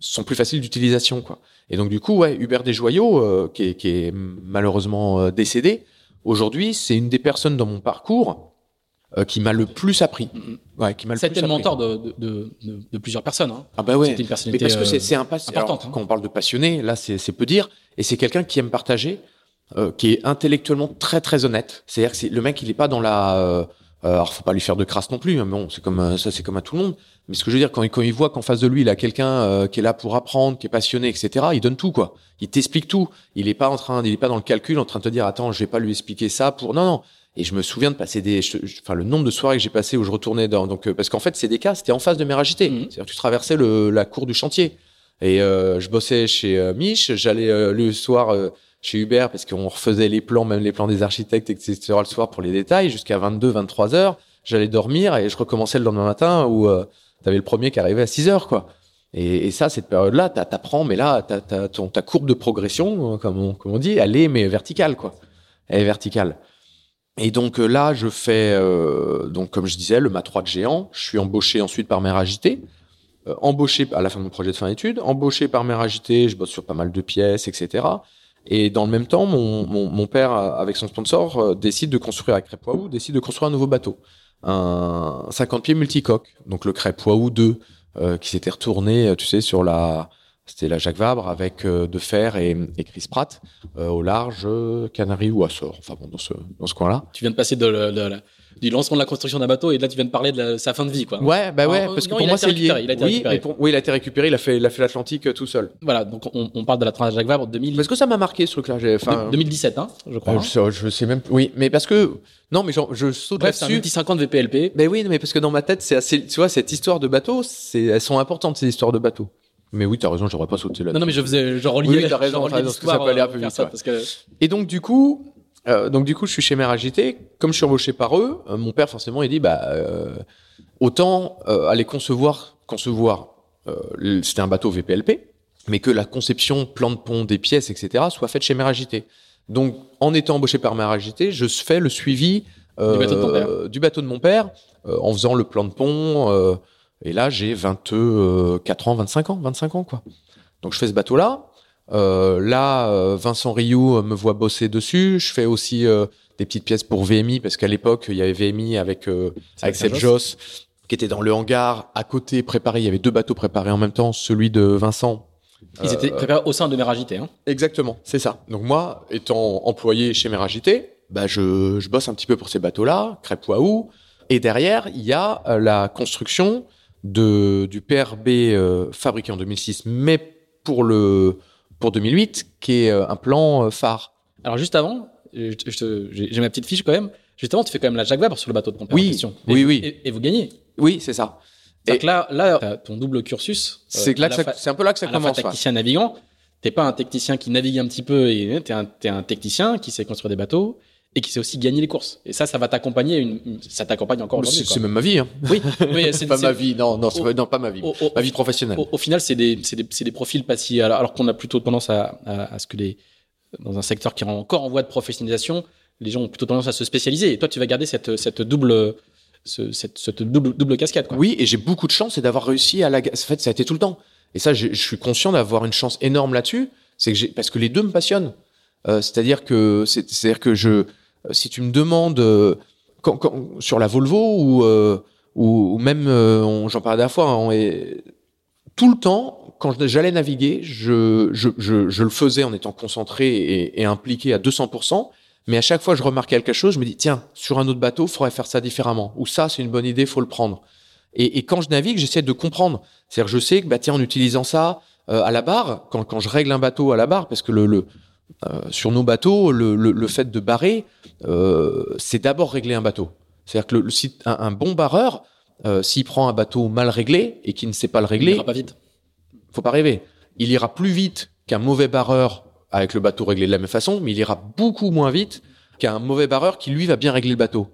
sont plus faciles d'utilisation, quoi. Et donc, du coup, ouais, Hubert Desjoyaux, euh, qui, est, qui est malheureusement euh, décédé, aujourd'hui, c'est une des personnes dans mon parcours euh, qui m'a le plus appris. Ouais, qui m'a le plus mentor de, de, de, de- de plusieurs personnes. Hein. Ah bah ouais. C'était une Mais personnalité. parce que c'est euh, un passionné. importante, hein. Quand on parle de passionné, là, c'est peu dire. Et c'est quelqu'un qui aime partager, euh, qui est intellectuellement très très honnête. C'est-à-dire que c'est- le mec, il est pas dans la. Euh, alors, faut pas lui faire de crasse non plus. hein, Bon, c'est comme euh, ça, c'est comme à tout le monde. Mais ce que je veux dire, quand il, quand il voit qu'en face de lui, il a quelqu'un euh, qui est là pour apprendre, qui est passionné, etc. Il donne tout, quoi. Il t'explique tout. Il est pas en train, il est pas dans le calcul, en train de te dire, attends, je vais pas lui expliquer ça pour. Non, non. Et je me souviens de passer des, je- je- enfin, le nombre de soirées que j'ai passé où je retournais dans, donc, euh, parce qu'en fait, c'est des cas, c'était en face de mes ragités. Mhm. C'est-à-dire tu traversais le, la cour du chantier. Et euh, je bossais chez euh, Mich, j'allais euh, le soir euh, chez Hubert parce qu'on refaisait les plans, même les plans des architectes, etc. le soir pour les détails, jusqu'à 22, 23 heures. J'allais dormir et je recommençais le lendemain matin où euh, t'avais le premier qui arrivait à 6 heures, quoi. Et, et ça, cette période-là, t'a- t'apprends, mais là, t'as, ta courbe de progression, euh, comme on, comme on dit, elle est mais verticale, quoi. Elle est verticale. Et donc euh, là, je fais, euh, donc comme je disais, le mat 3 de géant. Je suis embauché ensuite par Mère Agité. Euh, embauché à la fin de mon projet de fin d'études, embauché par Mère Agité, je bosse sur pas mal de pièces, etc. Et dans le même temps, mon, père, euh, avec son sponsor, euh, décide de construire à Crêpoiou, décide de construire un nouveau bateau. Un 50 pieds multicoque. Donc le Crêpoiou 2, euh, qui s'était retourné, tu sais, sur la, c'était la Jacques Vabre avec euh, de fer et, Chris Pratt au large, Canaries ou Açores. Enfin bon, dans ce, coin-là. Tu viens de passer de, la- de la- du lancement de la construction d'un bateau et là tu viens de parler de la- sa fin de vie, quoi. Ouais, bah ouais, parce que pour moi c'est lié. il a été oui, récupéré. mais pour- oui, il a été récupéré, il a fait, il a fait l'Atlantique euh, tout seul. Voilà, donc on, on parle de la Transat Jacques Vabre 2000, Parce que ça m'a marqué ce truc-là. j'ai- Enfin, de- 2017, hein, je crois. euh, je, sais, je sais même. Oui, mais parce que non, mais genre, je saute Bref, c'est un là-dessus. multi 50 VPLP. Mais oui, mais parce que dans ma tête, c'est assez. Tu vois, cette histoire de bateau, c'est, elles sont importantes ces histoires de bateau. Mais oui, t'as raison, j'aurais pas sauté là. Non, non, mais je faisais, je reliais, Oui, t'as raison, t'as raison, parce que ça peut aller un euh, peu vite, ça, ouais. parce que Et donc du coup, euh, donc du coup, je suis chez Mère Agité. Comme je suis embauché par eux, euh, mon père forcément, il dit bah euh, autant euh, aller concevoir, concevoir. euh, c'était un bateau VPLP, mais que la conception, plan de pont, des pièces, etc. soit faite chez Mère Agité. Donc, en étant embauché par Mère Agité, je fais le suivi euh, Du bateau du bateau de mon père, euh, en faisant le plan de pont. euh, et là, j'ai 24 ans, 25 ans, 25 ans quoi. Donc, je fais ce bateau-là. Euh, là, euh, Vincent Rioux euh, me voit bosser dessus. Je fais aussi euh, des petites pièces pour VMI parce qu'à l'époque, il y avait VMI avec euh, avec cette Joss. Qui était dans le hangar à côté préparé. Il y avait deux bateaux préparés en même temps, celui de Vincent. Ils étaient préparés au sein de Méragité. Hein. Exactement, c'est ça. Donc moi, étant employé chez Méragité, bah je, je bosse un petit peu pour ces bateaux-là, Crêpe-Waou. Et derrière, il y a la construction de, du PRB euh, fabriqué en 2006, mais pour le pour 2008, qui est euh, un plan euh, phare. Alors juste avant, te- j'ai ma petite fiche quand même. Juste avant, tu fais quand même la Jacques Vabre sur le bateau de ton père Oui, en question. oui, Et- oui. Et, et vous gagnez. Oui, c'est ça. Que là, là, ton double cursus. euh, C'est c'est un peu là que ça à la fois commence. ouais. tacticien navigant. T'es pas un technicien qui navigue un petit peu et t'es un, t'es un technicien qui sait construire des bateaux et qui sait aussi gagner les courses. Et ça, ça va t'accompagner. Une, une- ça t'accompagne encore aujourd'hui. c'est même ma vie. Hein. Oui, oui, [laughs] c'est pas ma vie. Non, non, au- pas, non, pas ma vie. au- au- ma vie professionnelle. Au, final, c'est des, des, des profils pas si, alors, alors qu'on a plutôt tendance à, à, à ce que les, dans un secteur qui est encore en voie de professionnalisation, les gens ont plutôt tendance à se spécialiser. Et toi, tu vas garder cette, cette double, ce- cette, cette double, double quoi. Oui, et j'ai beaucoup de chance et d'avoir réussi à la. En fait, ça a été tout le temps. Et ça, je je suis conscient d'avoir une chance énorme là-dessus. C'est que j'ai parce que les deux me passionnent. Euh, C'est-à-dire que c'est- c'est-à-dire que je, si tu me demandes euh, quand, sur la Volvo ou euh, ou, même, euh, j'en parlais la fois, hein, tout le temps, quand j'allais naviguer, je, je, je, le faisais en étant concentré et, impliqué à 200%. Mais à chaque fois, je remarquais quelque chose, je me dis, tiens, sur un autre bateau, il faudrait faire ça différemment. Ou ça, c'est une bonne idée, faut le prendre. Et, quand je navigue, j'essaie de comprendre. C'est-à-dire, je sais que, bah, tiens, en utilisant ça euh, à la barre, quand, quand je règle un bateau à la barre, parce que le, le euh, sur nos bateaux, le, le, le fait de barrer, euh, c'est d'abord régler un bateau. C'est-à-dire que le, si- un, un bon barreur, euh, s'il prend un bateau mal réglé et qui ne sait pas le Il régler, ira pas vite. faut pas rêver. il ira plus vite qu'un mauvais barreur avec le bateau réglé de la même façon, mais il ira beaucoup moins vite qu'un mauvais barreur qui lui va bien régler le bateau.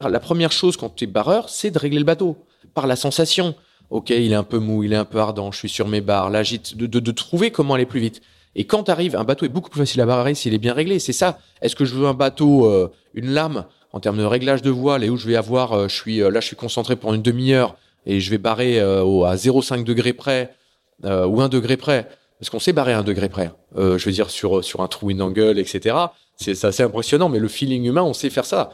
Alors, la première chose quand tu es barreur, c'est de régler le bateau par la sensation. Ok, il est un peu mou, il est un peu ardent, je suis sur mes barres, l'agite, de, de, de trouver comment aller plus vite. Et quand tu arrives, un bateau est beaucoup plus facile à barrer s'il est bien réglé. C'est ça. Est-ce que je veux un bateau, euh, une lame? En termes de réglage de voile et où je vais avoir, euh, je suis euh, là, je suis concentré pour une demi-heure et je vais barrer à 0,5 degré près ou 1 degré près parce qu'on sait barrer à un degré près. Je veux dire sur sur un trou wind angle, etc. C'est assez impressionnant, mais le feeling humain, on sait faire ça.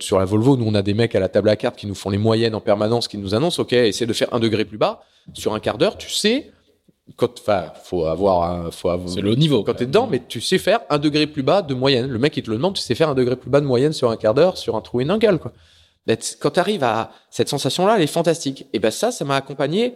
Sur la Volvo, nous on a des mecs à la table à cartes qui nous font les moyennes en permanence, qui nous annoncent, ok, essaie de faire un degré plus bas sur un quart d'heure. Tu sais, quand, enfin, faut avoir, un, faut avoir. C'est le haut niveau. Quand t'es dedans, mais tu sais faire un degré plus bas de moyenne. Le mec il te le demande, tu sais faire un degré plus bas de moyenne sur un quart d'heure sur un trou wind angle, quoi. Quand tu arrives à cette sensation-là, elle est fantastique. Et ben ça, ça m'a accompagné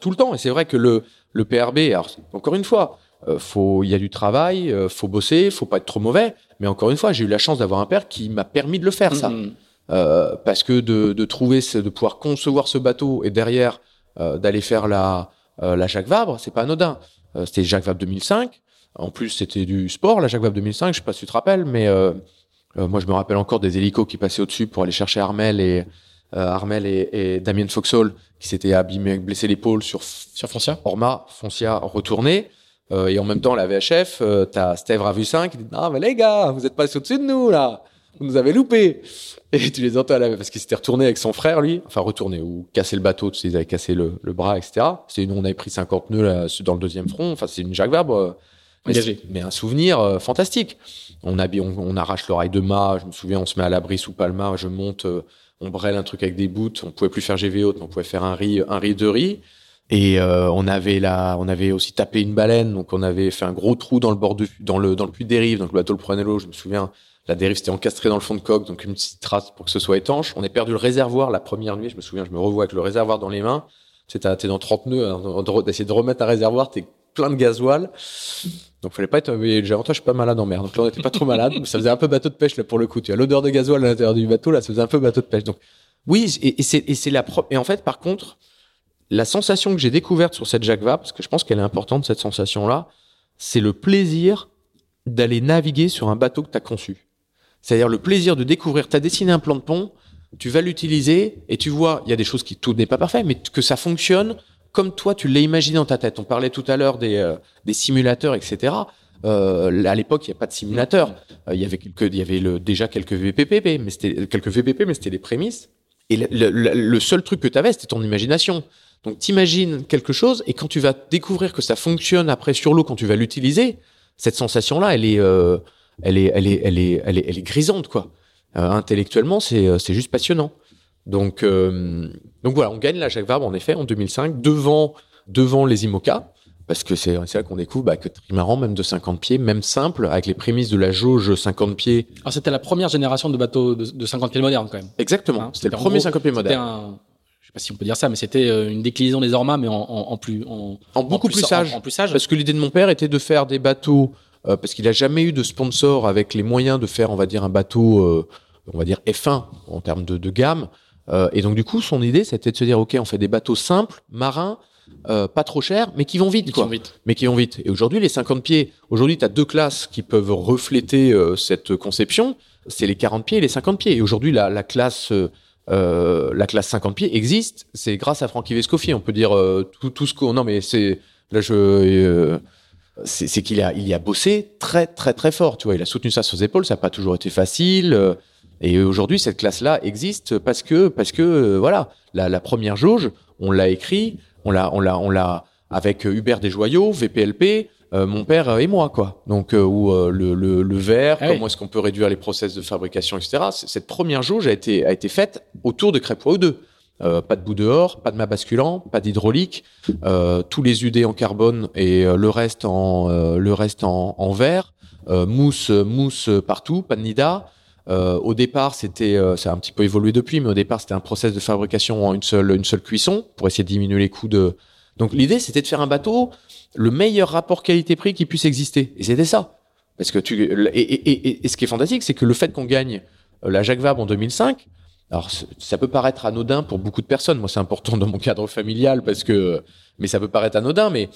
tout le temps. Et c'est vrai que le le PRB, alors encore une fois, euh, faut, il y a du travail, euh, faut bosser, faut pas être trop mauvais. Mais encore une fois, j'ai eu la chance d'avoir un père qui m'a permis de le faire, ça. Mhm. Euh, parce que de, de trouver, de pouvoir concevoir ce bateau et derrière euh, d'aller faire la, la Jacques Vabre, c'est pas anodin. Euh, c'était Jacques Vabre 2005. En plus, c'était du sport, la Jacques Vabre 2005. Je sais pas si tu te rappelles, mais euh, euh, moi, je me rappelle encore des hélicos qui passaient au-dessus pour aller chercher Armel et euh, Armel et, et Damien Foxhall qui s'étaient abîmés, blessés l'épaule sur Sur Foncia Orma, Foncia retourné. Euh, et en même temps, la VHF, euh, t'as Steve Ravussin qui dit Ah, mais les gars, vous êtes passés au-dessus de nous, là. Vous nous avez loupé. Et tu les entends à la parce qu'il s'était retourné avec son frère, lui. Enfin, retourné ou cassé le bateau, tu sais, ils avaient cassé le, le bras, etc. C'est nous, on avait pris 50 nœuds là, dans le deuxième front. Enfin, c'est une Jacques Vabre. euh, mais, un souvenir euh, fantastique. On, habille, on, on arrache l'oreille de mât. Je me souviens, on se met à l'abri sous Palma. Je monte, euh, on brêle un truc avec des bouts. On pouvait plus faire GVO, on pouvait faire un riz, un riz de riz. Et euh, on avait là, on avait aussi tapé une baleine, donc on avait fait un gros trou dans le bord de, dans le dans le puits de dérive, donc le bateau le prenait l'eau. Je me souviens, la dérive c'était encastré dans le fond de coque, donc une petite trace pour que ce soit étanche. On a perdu le réservoir la première nuit. Je me souviens, je me revois avec le réservoir dans les mains. T'es dans 30 nœuds, hein, d'essayer de remettre un réservoir, t'es plein de gasoil. Donc fallait pas être. mais J'ai avantage, je suis pas malade en mer. Donc là on était pas trop malade. Ça faisait un peu bateau de pêche là pour le coup. Tu as l'odeur de gasoil à l'intérieur du bateau là, ça faisait un peu bateau de pêche. Donc oui, et, et c'est la pro- et en fait par contre la sensation que j'ai découverte sur cette Jacques parce que je pense qu'elle est importante, cette sensation-là, c'est le plaisir d'aller naviguer sur un bateau que tu as conçu. C'est-à-dire le plaisir de découvrir, tu as dessiné un plan de pont, tu vas l'utiliser et tu vois, il y a des choses qui, tout n'est pas parfait, mais que ça fonctionne comme toi, tu l'as imaginé dans ta tête. On parlait tout à l'heure des, euh, des simulateurs, etc. Euh, à l'époque, il n'y a pas de simulateur. Euh, Il y avait y avait le, déjà quelques VPP, mais c'était quelques VPP, mais c'était les prémices. Et le, le- le- le seul truc que tu avais, c'était ton imagination. Donc, t'imagines quelque chose, et quand tu vas découvrir que ça fonctionne après sur l'eau, quand tu vas l'utiliser, cette sensation-là, elle est, euh, elle est, elle est, elle est, elle est, elle est grisante, quoi. Euh, intellectuellement, c'est, euh, c'est juste passionnant. Donc, euh, donc voilà, on gagne la Jacques Vabre en effet en 2005 devant, devant les IMOCA. Parce que c'est c'est là qu'on découvre bah, que trimaran, même de 50 pieds, même simple, avec les prémices de la jauge 50 pieds. Alors c'était la première génération de bateaux de, de 50 pieds modernes quand même. Exactement. Hein, c'était le premier gros, 50 pieds moderne. un, je sais pas si on peut dire ça, mais c'était une déclinaison des Orma, mais en, en, en plus, en, En beaucoup plus, sage. En, plus sage. Parce que l'idée de mon père était de faire des bateaux, euh, parce qu'il a jamais eu de sponsor avec les moyens de faire, on va dire, un bateau, euh, on va dire F1 en termes de, de gamme. Euh, et donc du coup, son idée, c'était de se dire, ok, on fait des bateaux simples, marins, euh, pas trop chers, mais qui vont vite, qui quoi. vont vite. mais qui vont vite. Et aujourd'hui, les 50 pieds, aujourd'hui, tu as deux classes qui peuvent refléter euh, cette conception. C'est les 40 pieds et les 50 pieds. Et aujourd'hui, la, la classe, euh, euh, la classe 50 pieds existe. C'est grâce à Francky Vescofi. On peut dire euh, tout, tout ce qu'on. Non, mais c'est là, je. C'est c'est qu'il a, il y a bossé très, très, très fort. Tu vois, il a soutenu ça sur ses épaules. Ça n'a pas toujours été facile. euh, et aujourd'hui, cette classe-là existe parce que, parce que, euh, voilà, la, la première jauge, on l'a écrit, on l'a, on l'a, on l'a avec Hubert Desjoyaux, VPLP, euh, mon père et moi, quoi. Donc, euh, où euh, le, le, le verre, Ah oui. comment est-ce qu'on peut réduire les process de fabrication, etc. Cette première jauge a été, a été faite autour de Crêpois 2. Euh, pas de bout dehors, pas de mât basculant, pas d'hydraulique, euh, tous les UD en carbone et euh, le reste en euh, le reste en, en verre, euh, mousse mousse partout, pas de nida. Au départ, c'était ça a un petit peu évolué depuis, mais au départ, c'était un process de fabrication en une seule une seule cuisson pour essayer de diminuer les coûts de. Donc l'idée, c'était de faire un bateau le meilleur rapport qualité-prix qui puisse exister, et c'était ça. Parce que tu et, et, et, et ce qui est fantastique, c'est que le fait qu'on gagne la Jacques Vabre en 2005, alors ça peut paraître anodin pour beaucoup de personnes. Moi, c'est important dans mon cadre familial parce que, mais ça peut paraître anodin, mais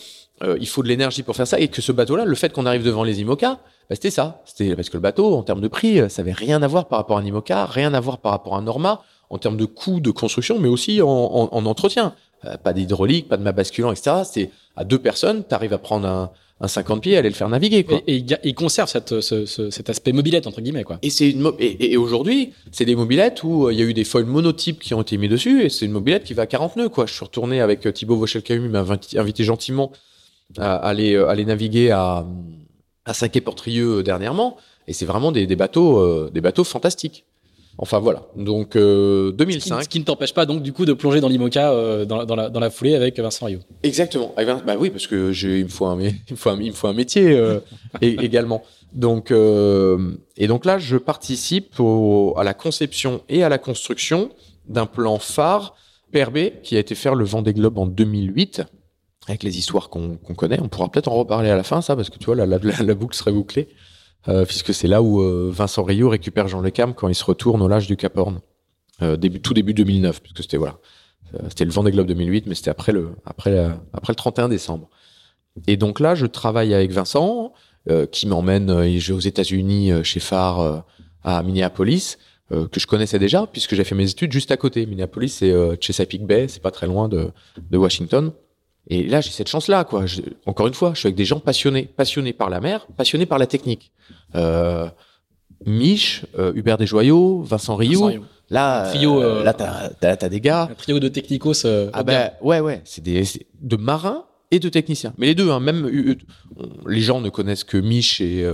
euh, il faut de l'énergie pour faire ça. Et que ce bateau-là, le fait qu'on arrive devant les IMOCA, bah, c'était ça. C'était parce que le bateau, en termes de prix, ça avait rien à voir par rapport à un IMOCA, rien à voir par rapport à un Norma, en termes de coût de construction, mais aussi en entretien. Euh, pas d'hydraulique, pas de mât basculant, etc. C'est à deux personnes, tu arrives à prendre un, un 50 pieds, aller le faire naviguer. Quoi. Et, et il conserve cette, ce, ce, cet aspect mobilette entre guillemets. Quoi. Et c'est une et, et aujourd'hui, c'est des mobilettes où euh, il y a eu des foils monotypes qui ont été mis dessus, et c'est une mobilette qui va à 40 nœuds. Quoi. Je suis retourné avec euh, Thibaut Vauchelcahu, il m'a invité gentiment à aller, aller naviguer à, à Saint-Quay-Portrieux dernièrement, et c'est vraiment des, des bateaux, euh, des bateaux fantastiques. Enfin voilà, donc euh, 2005. Ce qui, ce qui ne t'empêche pas donc du coup de plonger dans l'IMOCA euh, dans, dans, la, dans la foulée avec Vincent Rio. Exactement. Bah oui, parce que il me faut un [laughs] il me faut un, il me faut un métier euh, également. Donc euh, et donc là je participe au, à la conception et à la construction d'un plan phare PRB qui a été faire le Vendée Globe en 2008 avec les histoires qu'on connaît. On pourra peut-être en reparler à la fin ça parce que tu vois la, la, la boucle serait bouclée euh, puisque c'est là où euh, Vincent Rio récupère Jean Le Cam quand il se retourne au large du Cap Horn, euh, début, tout début 2009, puisque c'était voilà, c'était le Vendée Globe 2008, mais c'était après le après après le 31 décembre. Et donc là, je travaille avec Vincent, qui m'emmène aux États-Unis chez Phare à Minneapolis. que je connaissais déjà puisque j'ai fait mes études juste à côté. Minneapolis, c'est Chesapeake Bay, c'est pas très loin de, de Washington. Et là, j'ai cette chance-là, quoi. Je, encore une fois, je suis avec des gens passionnés, passionnés par la mer, passionnés par la technique. Euh, Mich, euh, Hubert Desjoyaux, Vincent Rio. Vincent Rio. Là, trio, euh, là, t'as, des gars. Un trio de technicos. Euh, ah ben, ouais, ouais. C'est des, c'est de marins et de techniciens. Mais les deux, hein, même les gens ne connaissent que Mich et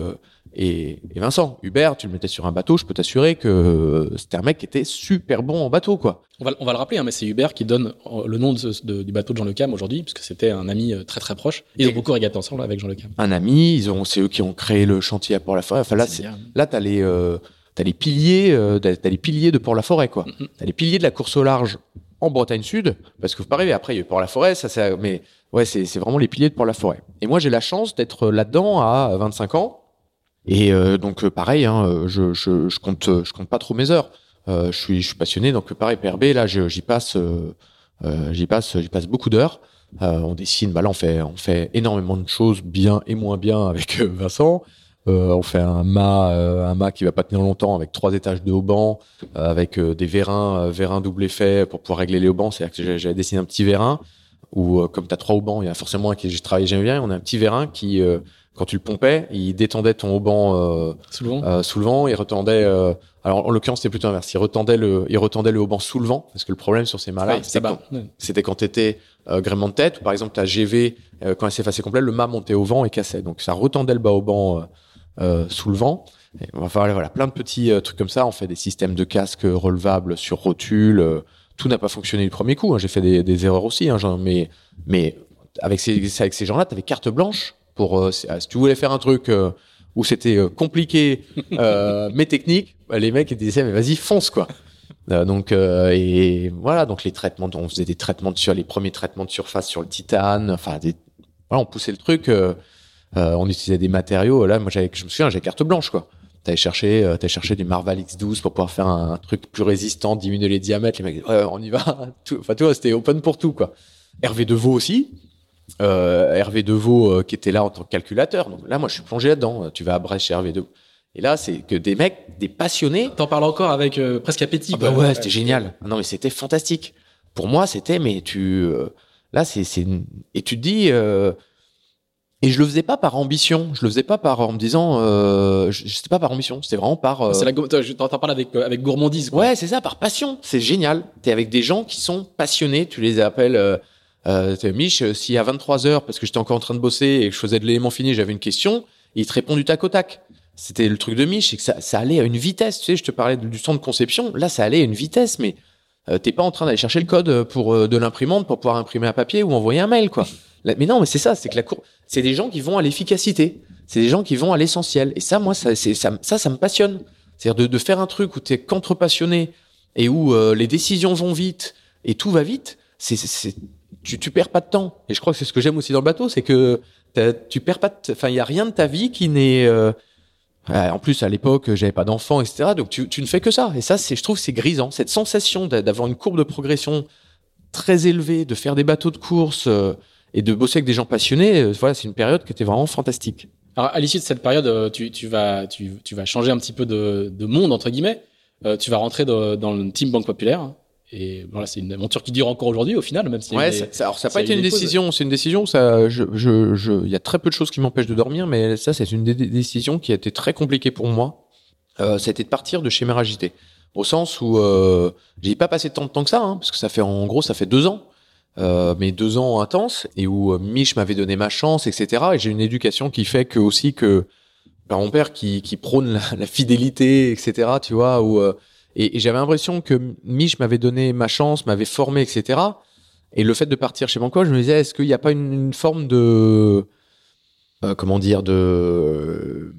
et, et, Vincent, Hubert, tu le mettais sur un bateau, je peux t'assurer que c'était un mec qui était super bon en bateau, quoi. On va, on va le rappeler, hein, mais c'est Hubert qui donne le nom de, de, du bateau de Jean Le Cam aujourd'hui, puisque c'était un ami euh, très très proche. Ils ont beaucoup régaté ensemble avec Jean Le Cam. Un ami, ils ont, c'est eux qui ont créé le chantier à Port-la-Forêt. Enfin là, c'est, là t'as les, euh, t'as les piliers, euh, t'as les piliers de Port-la-Forêt, quoi. Mm-hmm. T'as les piliers de la course au large en Bretagne Sud, parce que vous parlez, après il y a Port-la-Forêt, ça, ça, mais ouais, c'est, c'est vraiment les piliers de Port-la-Forêt. Et moi, j'ai la chance d'être là-dedans à 25 ans et euh, donc euh, pareil, hein, euh, je, je, je, compte, je compte pas trop mes heures. Euh, je suis, je suis passionné, donc pareil PRB, là, j'y passe, euh, j'y passe, j'y passe beaucoup d'heures. on dessine, bah là, on fait, on fait énormément de choses bien et moins bien avec Vincent. on fait un mât, un mât qui va pas tenir longtemps avec trois étages de haubans, avec des vérins, vérins double effet pour pouvoir régler les haubans. C'est-à-dire que j'avais dessiné un petit vérin où, comme tu as trois haubans, il y a forcément un qui j'ai travaillé jamais bien. On a un petit vérin qui quand tu le pompais, il détendait ton haubans euh, sous le vent, euh, sous le vent il retendait. Euh, alors en l'occurrence, c'était plutôt inverse. Il retendait le, il retendait le haubans sous le vent, parce que le problème sur ces mâts-là, c'était quand, c'était quand t'étais euh, gréement de tête, ou par exemple ta GV euh, quand elle s'effaçait complet, le mât montait au vent et cassait. Donc ça retendait le bas haubans euh, sous le vent. Et, enfin voilà, plein de petits trucs comme ça. On fait des systèmes de casque relevables sur rotule. tout n'a pas fonctionné du premier coup. Hein. J'ai fait des, des, erreurs aussi, hein, genre, mais mais avec ces, avec ces gens-là, t'avais carte blanche pour euh, si tu voulais faire un truc euh, où c'était euh, compliqué [laughs] mais technique, bah, les mecs ils disaient mais vas-y fonce quoi. donc et voilà donc les traitements on faisait des traitements sur les premiers traitements de surface sur le titane enfin des, voilà on poussait le truc on utilisait des matériaux. Là moi j'avais je me souviens j'ai carte blanche quoi. T'allais chercher t'allais chercher du Marval X12 pour pouvoir faire un, un, truc plus résistant diminuer les diamètres. Les mecs ouais, on y va. [laughs] Enfin tu vois c'était open pour tout quoi. Hervé Deveau aussi euh, Hervé Deveau euh, qui était là en tant que calculateur. Donc là, moi, je suis plongé là-dedans. Tu vas à Brest chez Hervé Deveau. Et là, c'est que des mecs, des passionnés. T'en parles encore avec euh, presque appétit. Ah bah ouais, c'était génial. Ah non, mais c'était fantastique. Pour moi, c'était, mais tu, euh, là, c'est, et tu te dis, euh, et je le faisais pas par ambition. Je le faisais pas par en me disant, euh, je, c'était pas par ambition. C'était vraiment par. Euh... C'est la, t'en parles avec avec gourmandise. Quoi. Ouais, c'est ça, par passion. C'est génial. T'es avec des gens qui sont passionnés. Tu les appelles. Euh, Mich, euh, si à 23 heures, parce que j'étais encore en train de bosser et que je faisais de l'élément fini, j'avais une question, il te répond du tac au tac. C'était le truc de Mich, c'est que ça, ça, allait à une vitesse. Tu sais, je te parlais du temps de conception. Là, ça allait à une vitesse, mais euh, t'es pas en train d'aller chercher le code pour euh, de l'imprimante pour pouvoir imprimer un papier ou envoyer un mail, quoi. mais non, mais c'est ça, c'est que la cour, c'est des gens qui vont à l'efficacité. C'est des gens qui vont à l'essentiel. Et ça, moi, ça, ça, ça, ça me passionne. C'est-à-dire de, de, faire un truc où t'es qu'entre passionné et où euh, les décisions vont vite et tout va vite. C'est, tu, tu perds pas de temps. Et je crois que c'est ce que j'aime aussi dans le bateau, c'est que tu perds pas. Enfin, il y a rien de ta vie qui n'est. Euh, Euh, En plus, à l'époque, j'avais pas d'enfant, etc. Donc, tu, tu ne fais que ça. Et ça, c'est, je trouve, c'est grisant. Cette sensation d'a- d'avoir une courbe de progression très élevée, de faire des bateaux de course euh, et de bosser avec des gens passionnés. euh, voilà, c'est une période qui était vraiment fantastique. Alors, à l'issue de cette période, euh, tu, tu vas, tu, tu vas changer un petit peu de, de monde, entre guillemets. Euh, tu vas rentrer dans le team Banque Populaire. Et voilà, c'est une aventure qui dure encore aujourd'hui, au final, même si. Ouais, ça, ça- alors ça n'a pas a été une décision. C'est une décision. Ça, je, je, je, il y a très peu de choses qui m'empêchent de dormir, mais ça, c'est une dé- décision qui a été très compliquée pour moi. Euh, ça a été de partir de chez Meragité, au sens où euh, j'ai pas passé tant de temps que ça, hein, parce que ça fait en gros, ça fait deux ans, euh, mais deux ans intenses, et où euh, Mich m'avait donné ma chance, etc. Et j'ai une éducation qui fait que aussi que par mon père qui, qui prône la, la fidélité, etc. Tu vois, où euh, et, et j'avais l'impression que Mich m'avait donné ma chance, m'avait formé, etc. Et le fait de partir chez Banco, je me disais, est-ce qu'il n'y a pas une, une forme de, euh, comment dire, de,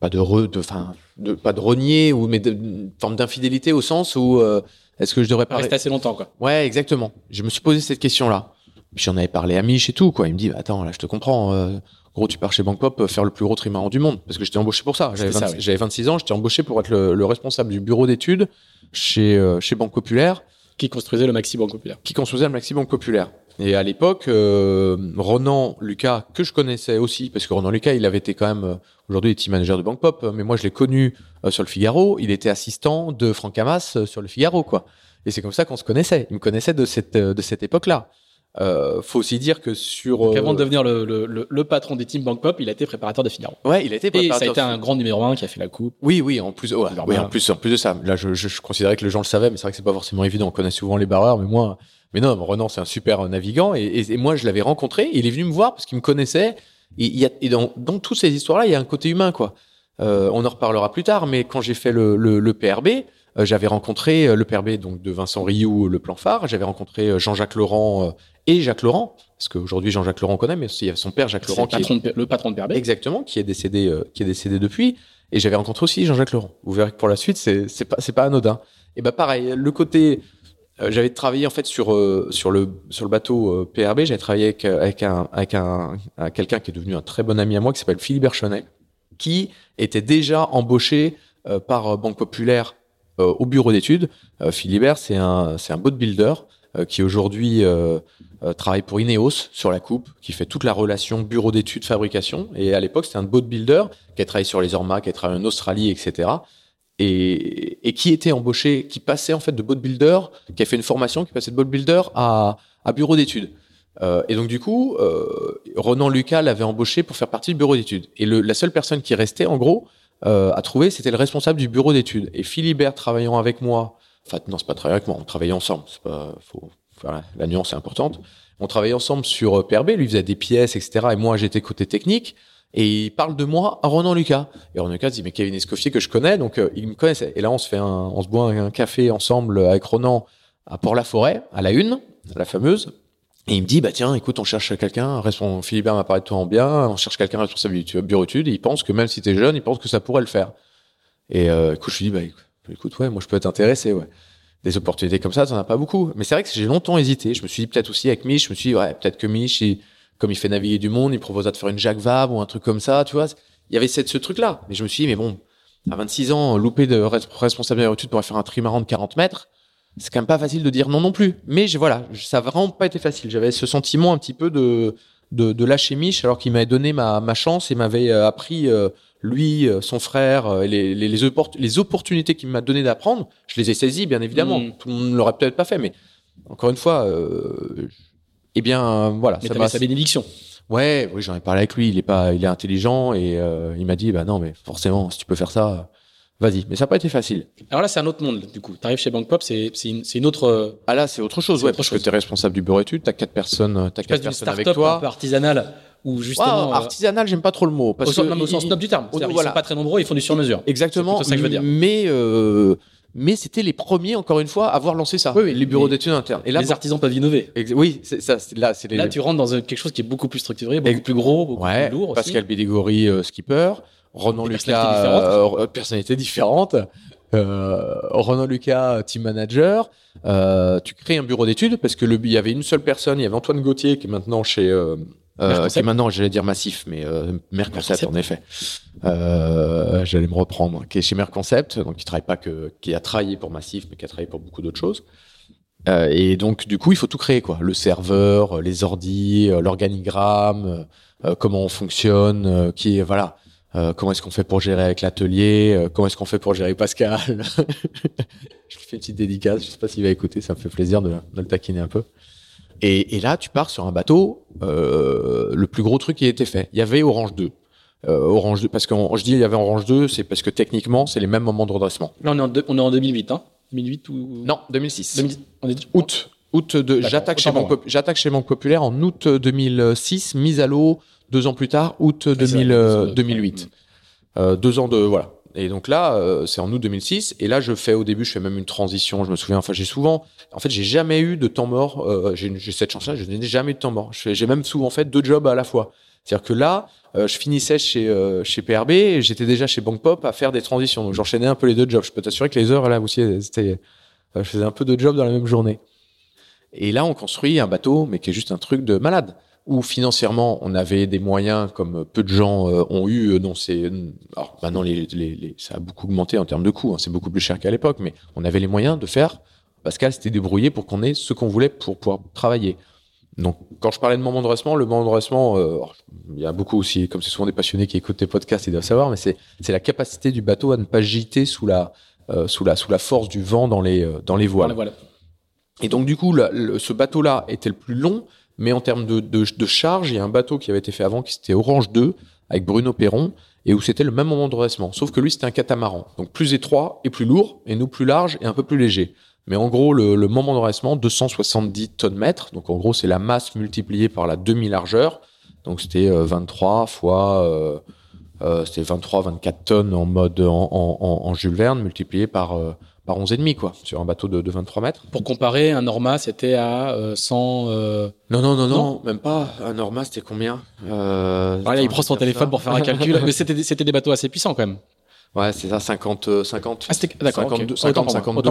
pas de re, de, enfin, de, pas de renier ou mais de, une forme d'infidélité au sens où euh, est-ce que je devrais pas rester assez longtemps, quoi. Ouais, exactement. Je me suis posé cette question-là. Puis j'en avais parlé à Mich et tout, quoi. Il me dit, bah, attends, là, je te comprends. euh, gros, tu pars chez Bank Pop euh, faire le plus gros trimaran du monde. Parce que j'étais embauché pour ça. J'avais C'était ça, 20 oui. j'avais 26 ans, j'étais embauché pour être le, le responsable du bureau d'études chez, euh, chez Banque Populaire, Qui construisait le Maxi Banque Populaire. qui construisait le Maxi Banque Populaire. Et à l'époque, euh, Ronan Lucas, que je connaissais aussi, parce que Ronan Lucas, il avait été quand même, aujourd'hui, team manager de Bank Pop, mais moi, je l'ai connu euh, sur le Figaro. Il était assistant de Franck Hamas euh, sur le Figaro, quoi. Et c'est comme ça qu'on se connaissait. Il me connaissait de cette, de cette époque-là. Euh, faut aussi dire que sur. Donc, euh, avant de devenir le, le, le, le patron des teams Banque Pop, il a été préparateur de Figaro. Ouais, il a été Et ça a préparateur été un grand numéro un qui a fait la coupe. Oui, oui, en plus, ouais, oui, en plus, en plus de ça. Là, je, je, je considérais que les gens le savaient, mais c'est vrai que c'est pas forcément évident. On connaît souvent les barreurs, mais moi, mais non, Renan, c'est un super euh, navigant. Et, et, et moi, je l'avais rencontré. Il est venu me voir parce qu'il me connaissait. Et, il y a, et dans, dans toutes ces histoires-là, il y a un côté humain, quoi. Euh, on en reparlera plus tard, mais quand j'ai fait le, le, le PRB, euh, j'avais rencontré euh, le PRB donc de Vincent Rioux, le plan phare. J'avais rencontré euh, Jean-Jacques Laurent euh, et Jacques Laurent, parce qu'aujourd'hui Jean-Jacques Laurent connaît, mais aussi il y a son père Jacques Laurent le qui est patron, de, le patron de. Exactement, qui est décédé, euh, qui est décédé depuis. Et j'avais rencontré aussi Jean-Jacques Laurent. Vous verrez que pour la suite, c'est c'est pas c'est pas anodin. Et bah pareil, le côté, euh, j'avais travaillé en fait sur euh, sur le sur le bateau euh, PRB. J'avais travaillé avec euh, avec un avec un, un- quelqu'un qui est devenu un très bon ami à moi qui s'appelle Philippe Berchenet, qui était déjà embauché euh, par Banque Populaire euh, au bureau d'études. Euh, Philibert, c'est un c'est un boat builder qui aujourd'hui euh, euh, travaille pour Ineos sur la coupe, qui fait toute la relation bureau d'études, fabrication. Et à l'époque, c'était un boat builder qui a travaillé sur les Orma, qui a travaillé en Australie, etc. Et, qui était embauché, qui passait en fait de boat builder, qui a fait une formation, qui passait de boat builder à, bureau d'études. Euh, et donc du coup, euh, Ronan Lucas l'avait embauché pour faire partie du bureau d'études. Et la seule personne qui restait, en gros, euh, à trouver, c'était le responsable du bureau d'études. Et Philibert travaillant avec moi, enfin non, c'est pas travailler avec moi, on travaillait ensemble. C'est pas, faut, voilà, la nuance est importante. On travaillait ensemble sur euh, PRB, lui faisait des pièces, etc. Et moi, j'étais côté technique. Et il parle de moi à Ronan Lucas. Et Ronan Lucas dit, mais Kevin Escoffier que je connais, donc euh, il me connaissait. Et là, on se fait un, on se boit un café ensemble avec Ronan à Port-la-Forêt, à la une, la fameuse. Et il me dit, bah tiens, écoute, on cherche quelqu'un, Philibert m'a parlé de toi en bien, on cherche quelqu'un responsable du bureau études, et il pense que même si t'es jeune, il pense que ça pourrait le faire. Et euh, écoute, je lui dis, bah écoute, écoute, ouais, moi je peux être intéressé, ouais. Des opportunités comme ça, t'en as pas beaucoup. Mais c'est vrai que j'ai longtemps hésité. Je me suis dit peut-être aussi avec Mich, je me suis dit, ouais, peut-être que Mich, comme il fait naviguer du monde, il proposa de faire une Jacques Vabre ou un truc comme ça, tu vois. Il y avait cette, ce truc-là. Mais je me suis dit, mais bon, à 26 ans, louper de res- responsable d'études pour faire un trimaran de 40 mètres, c'est quand même pas facile de dire non non plus. Mais voilà, ça a vraiment pas été facile. J'avais ce sentiment un petit peu de, de, de lâcher Mich alors qu'il m'avait donné ma, ma chance et m'avait euh, appris, euh, lui, euh, son frère, euh, les, les, les, oppor- les opportunités qu'il m'a donné d'apprendre. Je les ai saisies, bien évidemment. Mm. Tout le monde ne l'aurait peut-être pas fait, mais encore une fois, euh, eh bien, voilà. Mais ça m'a- sa bénédiction. Ouais, oui, j'en ai parlé avec lui. Il est pas, il est intelligent et euh, il m'a dit, bah non, mais forcément, si tu peux faire ça, vas-y. Mais ça n'a pas été facile. Alors là, c'est un autre monde, du coup. T'arrives chez Bank Pop, c'est une, une autre. euh, Ah là, c'est autre chose, ouais, autre parce chose. que t'es responsable du bureau études, t'as quatre personnes, t'as Tu quatre personnes avec start-up un peu toi. artisanale où justement. Wow, euh, artisanal, j'aime pas trop le mot, parce au, que non, mais au sens noble du terme. Ils sont pas très nombreux, ils font du sur-mesure. Exactement. C'est ça que je veux dire. Mais euh, mais c'était les premiers, encore une fois, à avoir lancé ça. Oui, oui, les bureaux d'études internes. Et là, les artisans peuvent innover. ex- oui, c'est ça. c'est- Là, c'est les. Là, tu rentres dans un- quelque chose qui est beaucoup plus structuré, beaucoup Ex- plus gros, beaucoup Ouais, plus lourd. Pascal Bédégori, euh, skipper. Ronan Lucas, différentes. euh, personnalité différente. Euh, Ronan Lucas, team manager. Euh, tu crées un bureau d'études parce que le, il y avait une seule personne. Il y avait Antoine Gauthier qui est maintenant chez euh, Euh, qui est maintenant, j'allais dire massif, mais euh, Merconcept, en effet. Euh, j'allais me reprendre, qui est chez Merconcept, donc qui travaille pas que, qui a travaillé pour Massif, mais qui a travaillé pour beaucoup d'autres choses. Euh, et donc, du coup, il faut tout créer, quoi. Le serveur, les ordis, euh, l'organigramme, euh, comment on fonctionne, qui est, voilà. comment est-ce qu'on fait pour gérer avec l'atelier Comment est-ce qu'on fait pour gérer Pascal? [laughs] Je lui fais une petite dédicace. Je sais pas s'il va écouter. Ça me fait plaisir de, de le taquiner un peu. Et, et, là, tu pars sur un bateau. Euh, le plus gros truc qui a été fait. Il y avait Orange 2. Euh, Orange 2, parce que je dis il y avait Orange 2, c'est parce que techniquement, c'est les mêmes moments de redressement. Là, on est en, on est en 2008, hein 2008 ou? Non, 2006. 2010, on est... Août. Août de, j'attaque chez, Banque j'attaque chez Banque Populaire en août 2006, mise à l'eau deux ans plus tard, août 2000, 2008. Euh, deux ans de, voilà. Et donc là, euh, c'est en août 2006. Et là, je fais au début, je fais même une transition. Je me souviens, enfin, j'ai souvent, en fait, j'ai jamais eu de temps mort. Euh, j'ai cette chance-là, je n'ai jamais eu de temps mort. J'ai même souvent fait deux jobs à la fois. C'est-à-dire que là, euh, je finissais chez chez PRB et j'étais déjà chez Bank Pop à faire des transitions. Donc j'enchaînais un peu les deux jobs. Je peux t'assurer que les heures là aussi, c'était, je faisais un peu de jobs dans la même journée. Et là, on construit un bateau, mais qui est juste un truc de malade où financièrement on avait des moyens comme peu de gens euh, ont eu euh, non c'est alors maintenant les, les, les, ça a beaucoup augmenté en termes de coûts hein, c'est beaucoup plus cher qu'à l'époque mais on avait les moyens de faire Pascal s'était débrouillé pour qu'on ait ce qu'on voulait pour pouvoir travailler. Donc quand je parlais de moment de le moment de euh, il y a beaucoup aussi comme c'est souvent des passionnés qui écoutent tes podcasts ils doivent savoir mais c'est c'est la capacité du bateau à ne pas gîter sous la sous la sous la force du vent dans les dans les voiles, et donc du coup ce bateau là était le plus long mais en termes de, de, de, charge, il y a un bateau qui avait été fait avant, qui c'était Orange 2, avec Bruno Perron, et où c'était le même moment de redressement. Sauf que lui, c'était un catamaran. Donc plus étroit et plus lourd, et nous plus large et un peu plus léger. Mais en gros, le, le moment de redressement, 270 tonnes mètres. Donc en gros, c'est la masse multipliée par la demi-largeur. Donc c'était 23 euh, fois... Euh, euh, c'était 23, 24 tonnes en mode en, en, en Jules Verne multiplié par euh, par 11 et demi quoi sur un bateau de, de 23 mètres. Pour comparer, un Norma c'était à euh, 100. Euh... Non, non non non même pas. Un Norma c'était combien euh, ah, Il prend son téléphone pour faire un calcul, [laughs] mais c'était c'était des bateaux assez puissants quand même. Ouais, c'est ça, 50, 50. Ah, c'était, d'accord, 52, 50, 52.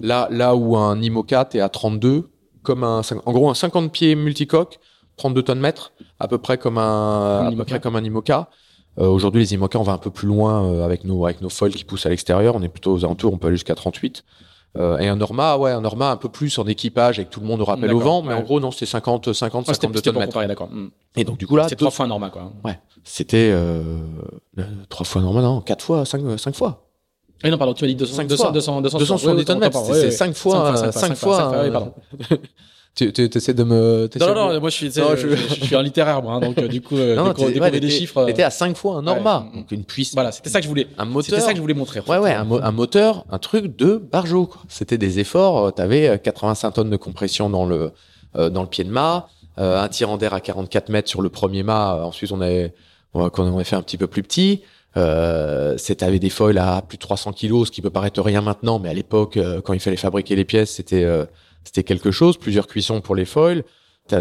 Là, là où un Imoca, t'es à 32, comme un, en gros, un 50 pieds multicoque, 32 tonnes mètres, à peu près comme un, un à peu près comme un Imoca. Euh, Aujourd'hui, les IMOCA, on va un peu plus loin euh, avec nos avec nos foils qui poussent à l'extérieur. On est plutôt aux alentours, on peut aller jusqu'à 38. Euh, et un Norma, ouais, un Norma un peu plus en équipage avec tout le monde au rappel au vent, mais en gros non, c'était 50, 50, 52 tonnes mètres. d'accord. Et donc du coup là, c'est trois fois un Norma quoi. Ouais, c'était euh, trois fois Norma, non, quatre fois, cinq, cinq fois. Oui, non, pardon, tu as dit 200, 200, 200, 200, 270 tonnes mètres. C'est cinq fois, cinq fois. pardon. Tu, tu essaies de me. Non, non, non, moi je suis, je... je... suis un littéraire, moi, hein, donc euh, du coup, euh, non, découvrir ouais, des chiffres. T'étais à 5 fois un Norma, ouais. donc une puissance. Voilà, c'était ça que je voulais. Un moteur. C'était ça que je voulais montrer. Ouais, ouais, un, mo un, moteur, un truc de barjo. C'était des efforts. T'avais 85 tonnes de compression dans le euh, dans le pied de mât, euh, un tirant d'air à 44 mètres sur le premier mât. Ensuite, on avait on avait fait un petit peu plus petit. Euh, c'était des foils à plus de 300 kilos, ce qui peut paraître rien maintenant, mais à l'époque, euh, quand il fallait fabriquer les pièces, c'était euh, c'était quelque chose, plusieurs cuissons pour les foils.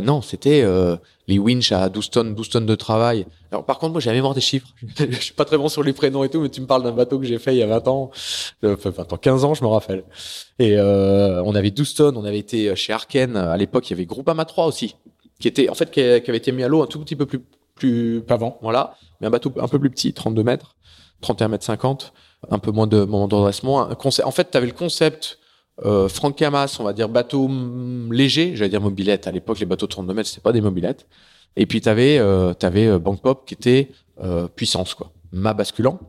Non, c'était euh, les winch à 12 tonnes, 12 tonnes de travail. Alors par contre, moi j'ai la mémoire des chiffres. [laughs] je suis pas très bon sur les prénoms et tout, mais tu me parles d'un bateau que j'ai fait il y a 20 ans, euh, enfin 20 ans, 15 ans, je me rappelle. Et euh, on avait 12 tonnes, on avait été chez Arken, à l'époque il y avait Groupama 3 aussi, qui était en fait qui, avait été mis à l'eau un tout petit peu plus plus avant, voilà, mais un bateau un peu plus petit, 32 mètres, 31 mètres 50, un peu moins de moment d'adressement. En fait, tu avais le concept euh, Franck Camas, on va dire bateau léger, j'allais dire mobilette. À l'époque, les bateaux de 32 mètres, c'était pas des mobilettes. Et puis t'avais euh, t'avais euh, Bank Pop qui était euh, puissance quoi, mât basculant.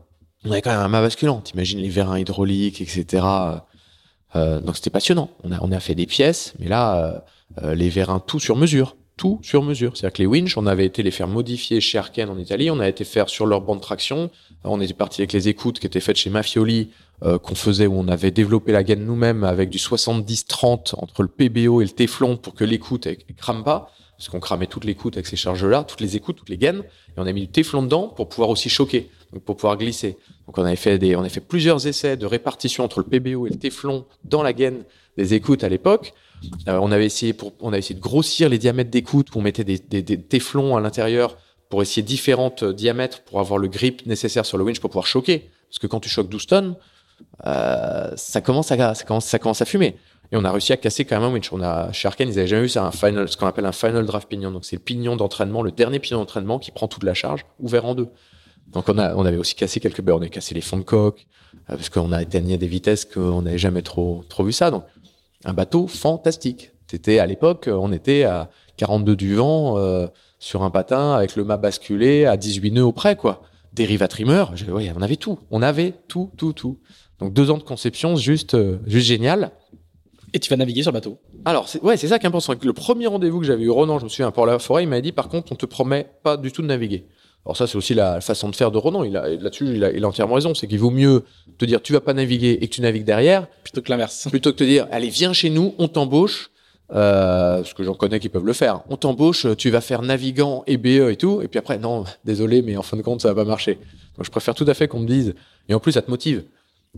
On avait quand même un mât basculant. T'imagines les vérins hydrauliques, etc. Euh, donc c'était passionnant. On a on a fait des pièces, mais là euh, les vérins tout sur mesure tout sur mesure. C'est-à-dire que les winch, on avait été les faire modifier chez Arken en Italie, on a été faire sur leur bande de traction, on était parti avec les écoutes qui étaient faites chez Mafioli, euh, qu'on faisait où on avait développé la gaine nous-mêmes avec du 70-30 entre le PBO et le Teflon pour que l'écoute crame pas, parce qu'on cramait toutes les écoutes avec ces charges-là, toutes les écoutes, toutes les gaines, et on a mis le Teflon dedans pour pouvoir aussi choquer, donc pour pouvoir glisser. Donc on avait fait des, on a fait plusieurs essais de répartition entre le PBO et le Teflon dans la gaine des écoutes à l'époque. Euh, on avait essayé pour, on a essayé de grossir les diamètres d'écoute, on mettait des, des, des téflons à l'intérieur pour essayer différentes euh, diamètres pour avoir le grip nécessaire sur le winch pour pouvoir choquer. Parce que quand tu choques 12 tonnes, euh, ça commence à ça commence ça commence à fumer. Et on a réussi à casser quand même un winch. On a, chez Arkane, ils avaient jamais vu ça, un final, ce qu'on appelle un final draft pignon. Donc, c'est le pignon d'entraînement, le dernier pignon d'entraînement qui prend toute la charge, ouvert en deux. Donc, on a, on avait aussi cassé quelques, ben, on cassé les fonds de coque, parce qu'on a atteigné des vitesses qu'on n'avait jamais trop, trop vu ça. Donc, un bateau fantastique. C'était, à l'époque, on était à 42 du vent, euh, sur un patin, avec le mât basculé à 18 nœuds auprès, quoi. Dériva trimmer, ouais, on avait tout. On avait tout, tout, tout. Donc, deux ans de conception, juste, euh, juste génial. Et tu vas naviguer sur le bateau. Alors, c'est, ouais, c'est ça qui est important. Le premier rendez-vous que j'avais eu Ronan, je me souviens, pour la forêt, il m'a dit, par contre, on te promet pas du tout de naviguer. Alors ça, c'est aussi la façon de faire de Ronan. Là-dessus, il a, il a entièrement raison. C'est qu'il vaut mieux te dire, tu vas pas naviguer et que tu navigues derrière. Plutôt que l'inverse. [laughs] Plutôt que te dire, allez, viens chez nous, on t'embauche. Euh, parce que j'en connais qui peuvent le faire. On t'embauche, tu vas faire navigant et BE et tout. Et puis après, non, désolé, mais en fin de compte, ça va pas marcher. Donc je préfère tout à fait qu'on me dise. Et en plus, ça te motive.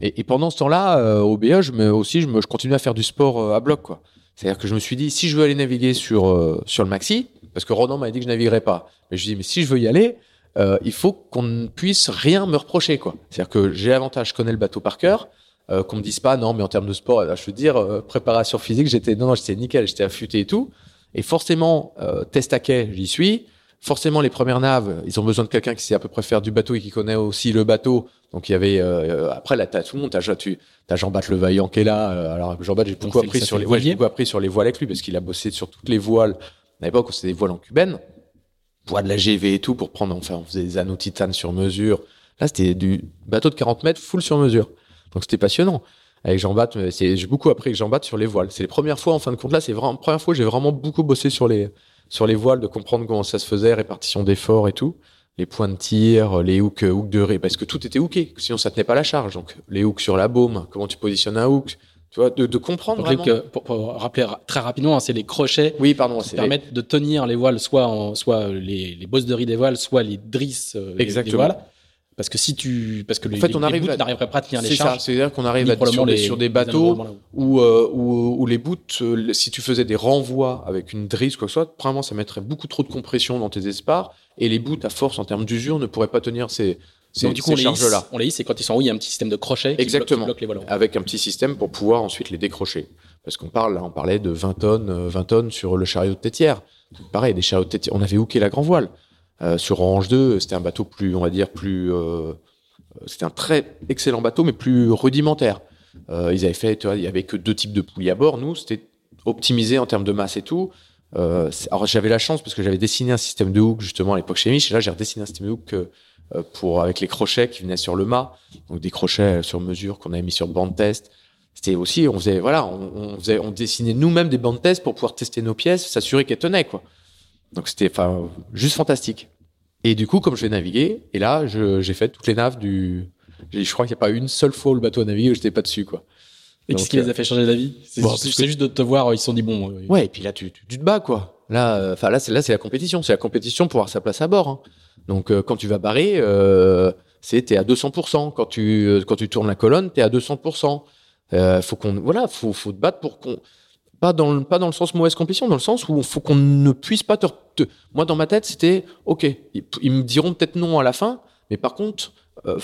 Et, et pendant ce temps-là, euh, au BE, je me, aussi, je, me, je continue à faire du sport euh, à bloc, quoi. C'est-à-dire que je me suis dit, si je veux aller naviguer sur, euh, sur le maxi, parce que Ronan m'a dit que je naviguerais pas. Mais je dis, mais si je veux y aller, euh, il faut qu'on ne puisse rien me reprocher, quoi. C'est-à-dire que j'ai l'avantage, je connais le bateau par cœur, euh, qu'on me dise pas, non, mais en termes de sport, je veux dire, euh, préparation physique, j'étais, non, non, j'étais nickel, j'étais affûté et tout. Et forcément, euh, test à quai, j'y suis. Forcément, les premières naves, ils ont besoin de quelqu'un qui sait à peu près faire du bateau et qui connaît aussi le bateau. Donc il y avait euh, après là, t'as tout le monde, t'as tu as Jean-Baptiste Le Vaillant qui est là. Euh, alors Jean-Baptiste, j'ai beaucoup appris sur les, j'ai beaucoup appris sur les voiles avec lui parce qu'il a bossé sur toutes les voiles. À l'époque, c'était des voiles en cubaine, poids de la GV et tout pour prendre. Enfin, on faisait des anneaux titane sur mesure. Là, c'était du bateau de 40 mètres full sur mesure. Donc c'était passionnant. Avec Jean-Baptiste, c'est j'ai beaucoup appris avec Jean-Baptiste sur les voiles. C'est les premières fois en fin de compte là, c'est vraiment première fois j'ai vraiment beaucoup bossé sur les sur les voiles, de comprendre comment ça se faisait, répartition d'efforts et tout, les points de tir, les hooks, hooks de ré, parce que tout était hooké, sinon ça tenait pas la charge. Donc les hooks sur la baume, comment tu positionnes un hook, tu vois, de, de comprendre Donc, vraiment. pour, pour rappeler ra- très rapidement, hein, c'est les crochets Oui, pardon, qui permettent de tenir les voiles, soit, en, soit les, les bosses de riz des voiles, soit les drisses euh, des- voiles. Parce que si tu, parce que les, fait, on arrive à- n'arriveraient pas à tenir les c'est ça, charges. c'est-à-dire qu'on arrive à, sur, les- sur des bateaux où, euh, où, où les bouts, euh, si tu faisais des renvois avec une drisse, quoi que ce soit, probablement ça mettrait beaucoup trop de compression dans tes espars, et les bouts, à force, en termes d'usure, ne pourraient pas tenir ces, Donc du coup, on les hisse, charges-là. on les hisse et quand ils sont en haut, il y a un petit système de crochets qui Exactement. bloque, qui bloque les voiles. Avec un petit système pour pouvoir ensuite les décrocher. Parce qu'on parle, là, on parlait de 20 tonnes, euh, 20 tonnes sur le chariot de tétière. Pareil, des chariots de tétière. On avait hooké la grand voile. Euh, sur Orange 2, c'était un bateau plus, on va dire, plus, euh, c'était un très excellent bateau, mais plus rudimentaire. Euh, ils avaient fait, tu vois, il y avait que deux types de poulies à bord. Nous, c'était optimisé en termes de masse et tout. Euh, alors j'avais la chance parce que j'avais dessiné un système de hook justement à l'époque chez Mich. Et là, j'ai redessiné un système de hook euh, euh, pour avec les crochets qui venaient sur le mât, donc des crochets sur mesure qu'on avait mis sur bande test. C'était aussi, on faisait, voilà, on, on faisait, on dessinait nous-mêmes des bandes test pour pouvoir tester nos pièces, s'assurer qu'elles tenaient, quoi. Donc c'était, enfin, juste fantastique. Et du coup, comme je vais naviguer, et là, j'ai fait toutes les naves du. Je crois qu'il n'y a pas une seule fois où le bateau a navigué où j'étais pas dessus, quoi. Et qu'est-ce qui euh, les a fait changer d'avis? C'est bon, juste, que- de te voir, ils se sont dit bon. euh, Ouais, et puis là, tu, tu, tu te bats, quoi. Là, euh, enfin là, c'est là, c'est la compétition. C'est la compétition pour avoir sa place à bord. hein. Donc, euh, quand tu vas barrer, euh, c'est t'es à 200%. Quand tu euh, quand tu tournes la colonne, t'es à 200%. Euh, faut qu'on, voilà, faut faut te battre pour qu'on pas dans le, pas dans le sens mauvaise compétition, dans le sens où faut qu'on ne puisse pas te, te- Moi, dans ma tête, c'était ok. Ils, ils me diront peut-être non à la fin, mais par contre. euh,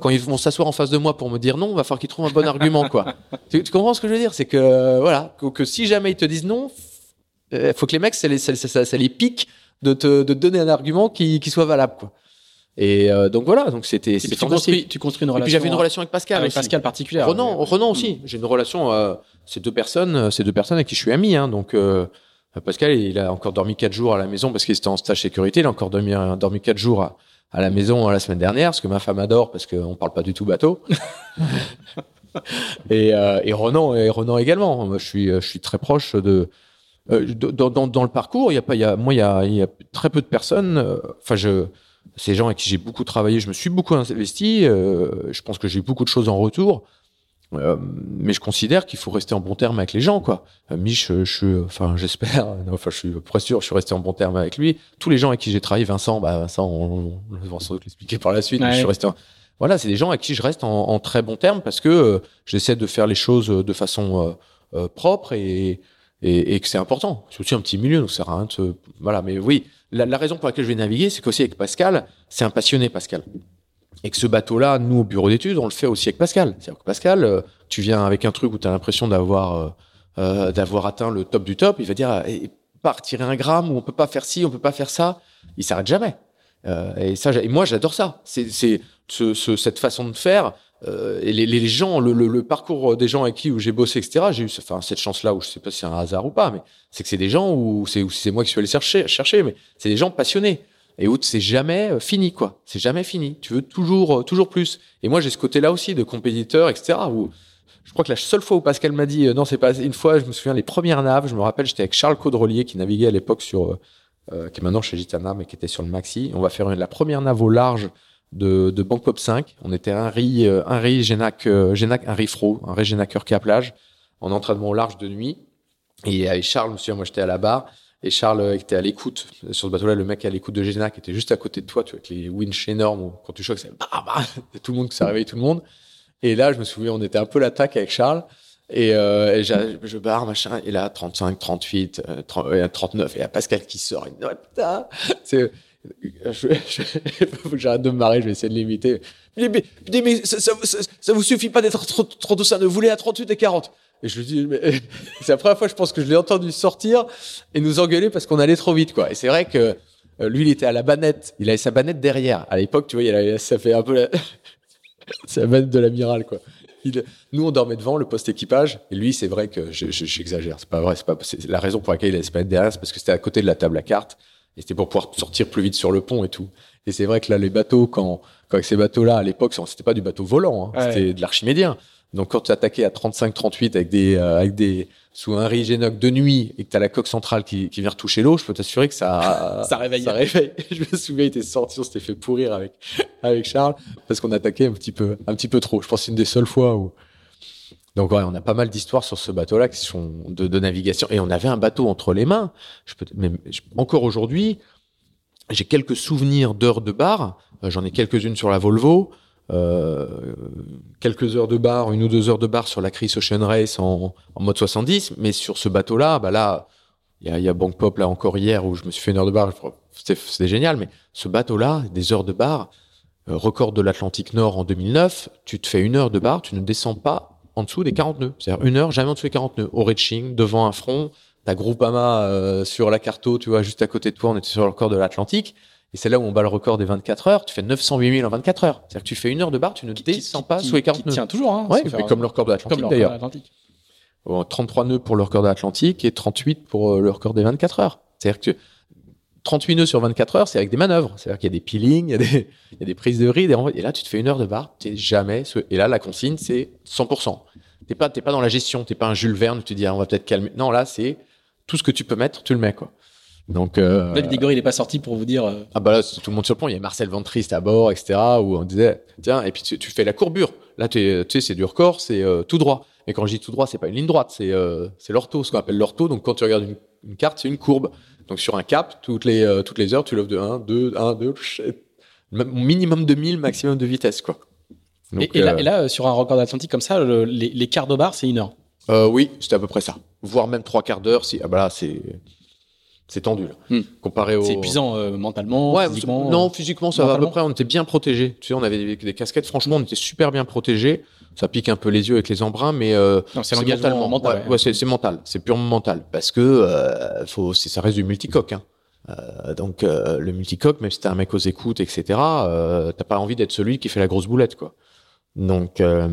quand ils vont s'asseoir en face de moi pour me dire non, va falloir qu'ils trouvent un bon argument, quoi. [laughs] Tu, tu comprends ce que je veux dire? C'est que euh, voilà, que, que si jamais ils te disent non, il faut que les mecs, ça les, ça, ça- ça les pique de te, de te donner un argument qui, qui soit valable, quoi. Et euh, donc voilà, donc c'était Et tu construis, tu construis une Et relation. puis j'avais une relation avec Pascal avec aussi. Pascal particulière. Renan, Renan aussi. J'ai une relation. Euh, ces deux personnes, ces deux personnes avec qui je suis ami. Hein, donc euh, Pascal, il a encore dormi quatre jours à la maison parce qu'il était en stage sécurité. Il a encore dormi, euh, dormi quatre jours à, à la maison euh, la semaine dernière, parce que ma femme adore, parce qu'on parle pas du tout bateau. [laughs] et, euh, et Renan, et Renan également. Moi, je suis, je suis très proche de. Euh, dans, dans, dans le parcours, il y a pas, il y a, moi, il y a, il y a très peu de personnes. euh, Enfin, je, ces gens avec qui j'ai beaucoup travaillé, je me suis beaucoup investi. euh, je pense que j'ai eu beaucoup de choses en retour. Euh, mais je considère qu'il faut rester en bon terme avec les gens, quoi. Euh, Mich, je suis, enfin, j'espère, [laughs] enfin, je suis presque sûr, je suis resté en bon terme avec lui. Tous les gens avec qui j'ai travaillé, Vincent, bah, Vincent, on, on va sans doute l'expliquer par la suite, mais Ouais. je suis resté en- voilà, c'est des gens avec qui je reste en, en très bon terme parce que euh, j'essaie de faire les choses de façon propre et, et, et que c'est important. C'est aussi un petit milieu, donc ça sert à rien de voilà. Mais oui, la, la raison pour laquelle je vais naviguer, c'est qu'aussi avec Pascal, c'est un passionné, Pascal. Et que ce bateau-là, nous, au bureau d'études, on le fait aussi avec Pascal. C'est-à-dire que Pascal, euh, tu viens avec un truc où tu as l'impression d'avoir euh, d'avoir atteint le top du top, il va dire eh, pas retirer un gramme ou on peut pas faire ci, on peut pas faire ça. Il s'arrête jamais. Euh, et ça, et moi j'adore ça. C'est c'est ce, ce, cette façon de faire. Euh, et les, les gens, le, le, le, parcours des gens avec qui j'ai bossé, etc. J'ai eu enfin cette chance-là où je sais pas si c'est un hasard ou pas, mais c'est que c'est des gens où c'est c'est moi qui suis allé chercher, chercher, mais c'est des gens passionnés et où c'est jamais euh, fini quoi. C'est jamais fini. Tu veux toujours euh, toujours plus. Et moi j'ai ce côté-là aussi de compétiteur, etc. Où je crois que la seule fois où Pascal m'a dit non c'est pas une fois, je me souviens les premières naves. Je me rappelle j'étais avec Charles Caudrelier qui naviguait à l'époque sur euh, qui est maintenant chez Gitana mais qui était sur le Maxi. On va faire une, la première nave au large de, de Bank Pop 5. On était un riz, un riz Génac, Génac, un riz fro, un riz Génaqueur qui à plage, en entraînement au large de nuit. Et avec Charles, je me souviens, moi j'étais à la barre. Et Charles était à l'écoute sur ce bateau-là. Le mec à l'écoute de Génac était juste à côté de toi, tu vois, avec les winch énormes. Quand tu choques, c'est bah, bah, [laughs] tout le monde, ça réveille tout le monde. Et là, je me souviens, on était un peu l'attaque avec Charles. Et, euh, et je barre, machin. Et là, 35, 38, euh, 30, 39. Et il y a Pascal qui sort. Dit, ouais, putain, je, j'arrête de me marrer, je vais essayer de l'imiter. Mais, mais, mais ça, ça, ça, vous suffit pas d'être 30 ça, ne voulez à 38 et 40. Et je lui dis, mais [laughs] c'est la première fois, je pense que je l'ai entendu sortir et nous engueuler parce qu'on allait trop vite, quoi. Et c'est vrai que euh, lui, il était à la banette. Il avait sa banette derrière. À l'époque, tu vois, il avait, ça fait un peu la, [laughs] la banette de l'amiral, quoi. Nous, on dormait devant le poste équipage. Et lui, c'est vrai que j'exagère. C'est pas vrai. C'est pas, la raison pour laquelle il avait sa banette derrière, c'est parce que c'était à côté de la table à cartes. Et c'était pour pouvoir sortir plus vite sur le pont et tout. Et c'est vrai que là, les bateaux, quand, quand avec ces bateaux-là, à l'époque, c'était pas du bateau volant, hein, ouais. c'était de l'archimédien. Donc quand tu attaquais à 35-38 avec des euh, avec des sous un riz Génoc de nuit et que tu as la coque centrale qui, qui vient retoucher l'eau, je peux t'assurer que ça [laughs] ça réveille. Ça réveille. [laughs] Je me souviens, il était sorti, on s'était fait pourrir avec avec Charles parce qu'on attaquait un petit peu un petit peu trop. Je pense c'est une des seules fois où donc ouais, on a pas mal d'histoires sur ce bateau-là qui sont de, de, navigation et on avait un bateau entre les mains. Je peux mais je, encore aujourd'hui, j'ai quelques souvenirs d'heures de bar. Euh, j'en ai quelques-unes sur la Volvo. Euh, quelques heures de bar, une ou deux heures de bar sur la Chris Ocean Race en, en mode 70, mais sur ce bateau-là, bah là, il y a, y a Bank Pop là encore hier où je me suis fait une heure de bar, c'était génial, mais ce bateau-là, des heures de bar, euh, record de l'Atlantique Nord en 2009, tu te fais une heure de bar, tu ne descends pas en dessous des 40 nœuds, c'est-à-dire une heure jamais en dessous des 40 nœuds, au reaching, devant un front, ta Groupama euh, sur la carto, tu vois, juste à côté de toi, on était sur le record de l'Atlantique. Et c'est là où on bat le record des 24 heures. Tu fais 908 000 en 24 heures. C'est-à-dire que tu fais une heure de bar, tu ne descends pas qui, sous les 40 qui nœuds. tient toujours, hein. Ouais, comme le record de l'Atlantique d'ailleurs. Bon, 33 nœuds pour le record de l'Atlantique et 38 pour euh, le record des 24 heures. C'est-à-dire que 38 nœuds sur 24 heures, c'est avec des manœuvres. C'est-à-dire qu'il y a des peelings, il y a des, il y a des prises de rides. Et là, tu te fais une heure de bar, t'es jamais, et là, la consigne, c'est 100%. T'es pas, t'es pas dans la gestion, t'es pas un Jules Verne, tu te dis, ah, on va peut-être calmer. Non, là, c'est tout ce que tu peux mettre, tu le mets, quoi. Donc, euh, là, Bigor, il est pas sorti pour vous dire. Euh... Ah bah là, c'est tout le monde sur le pont. Il y a Marcel Ventriste à bord, etc. Où on disait, tiens, et puis tu, tu fais la courbure. Là, tu sais, c'est du record, c'est euh, tout droit. Et quand je dis tout droit, c'est pas une ligne droite, c'est euh, c'est l'ortho, ce qu'on appelle l'ortho. Donc quand tu regardes une, une carte, c'est une courbe. Donc sur un cap, toutes les euh, toutes les heures, tu lèves de 1, 2, 1, 2, minimum de 1000, maximum de vitesse, quoi. Donc, et, et, là, et, là, sur un record d'Atlantique comme ça, le, les, les quarts de bar, c'est une heure. Euh, oui, c'était à peu près ça. Voire même trois quarts d'heure. Si, ah bah là, c'est c'est tendu là. Hmm. Comparé au. C'est épuisant euh, mentalement, ouais, physiquement. Non, physiquement ça va à peu près. On était bien protégés. Tu sais, on avait des, des, casquettes. Franchement, on était super bien protégés. Ça pique un peu les yeux avec les embruns, mais euh, c'est mentalement. Mental, ouais, ouais. c'est mental. C'est purement mental parce que euh, faut, ça reste du multicoque. Hein. Euh, donc euh, le multicoque, même si t'es un mec aux écoutes, etc., euh, t'as pas envie d'être celui qui fait la grosse boulette, quoi. Donc euh,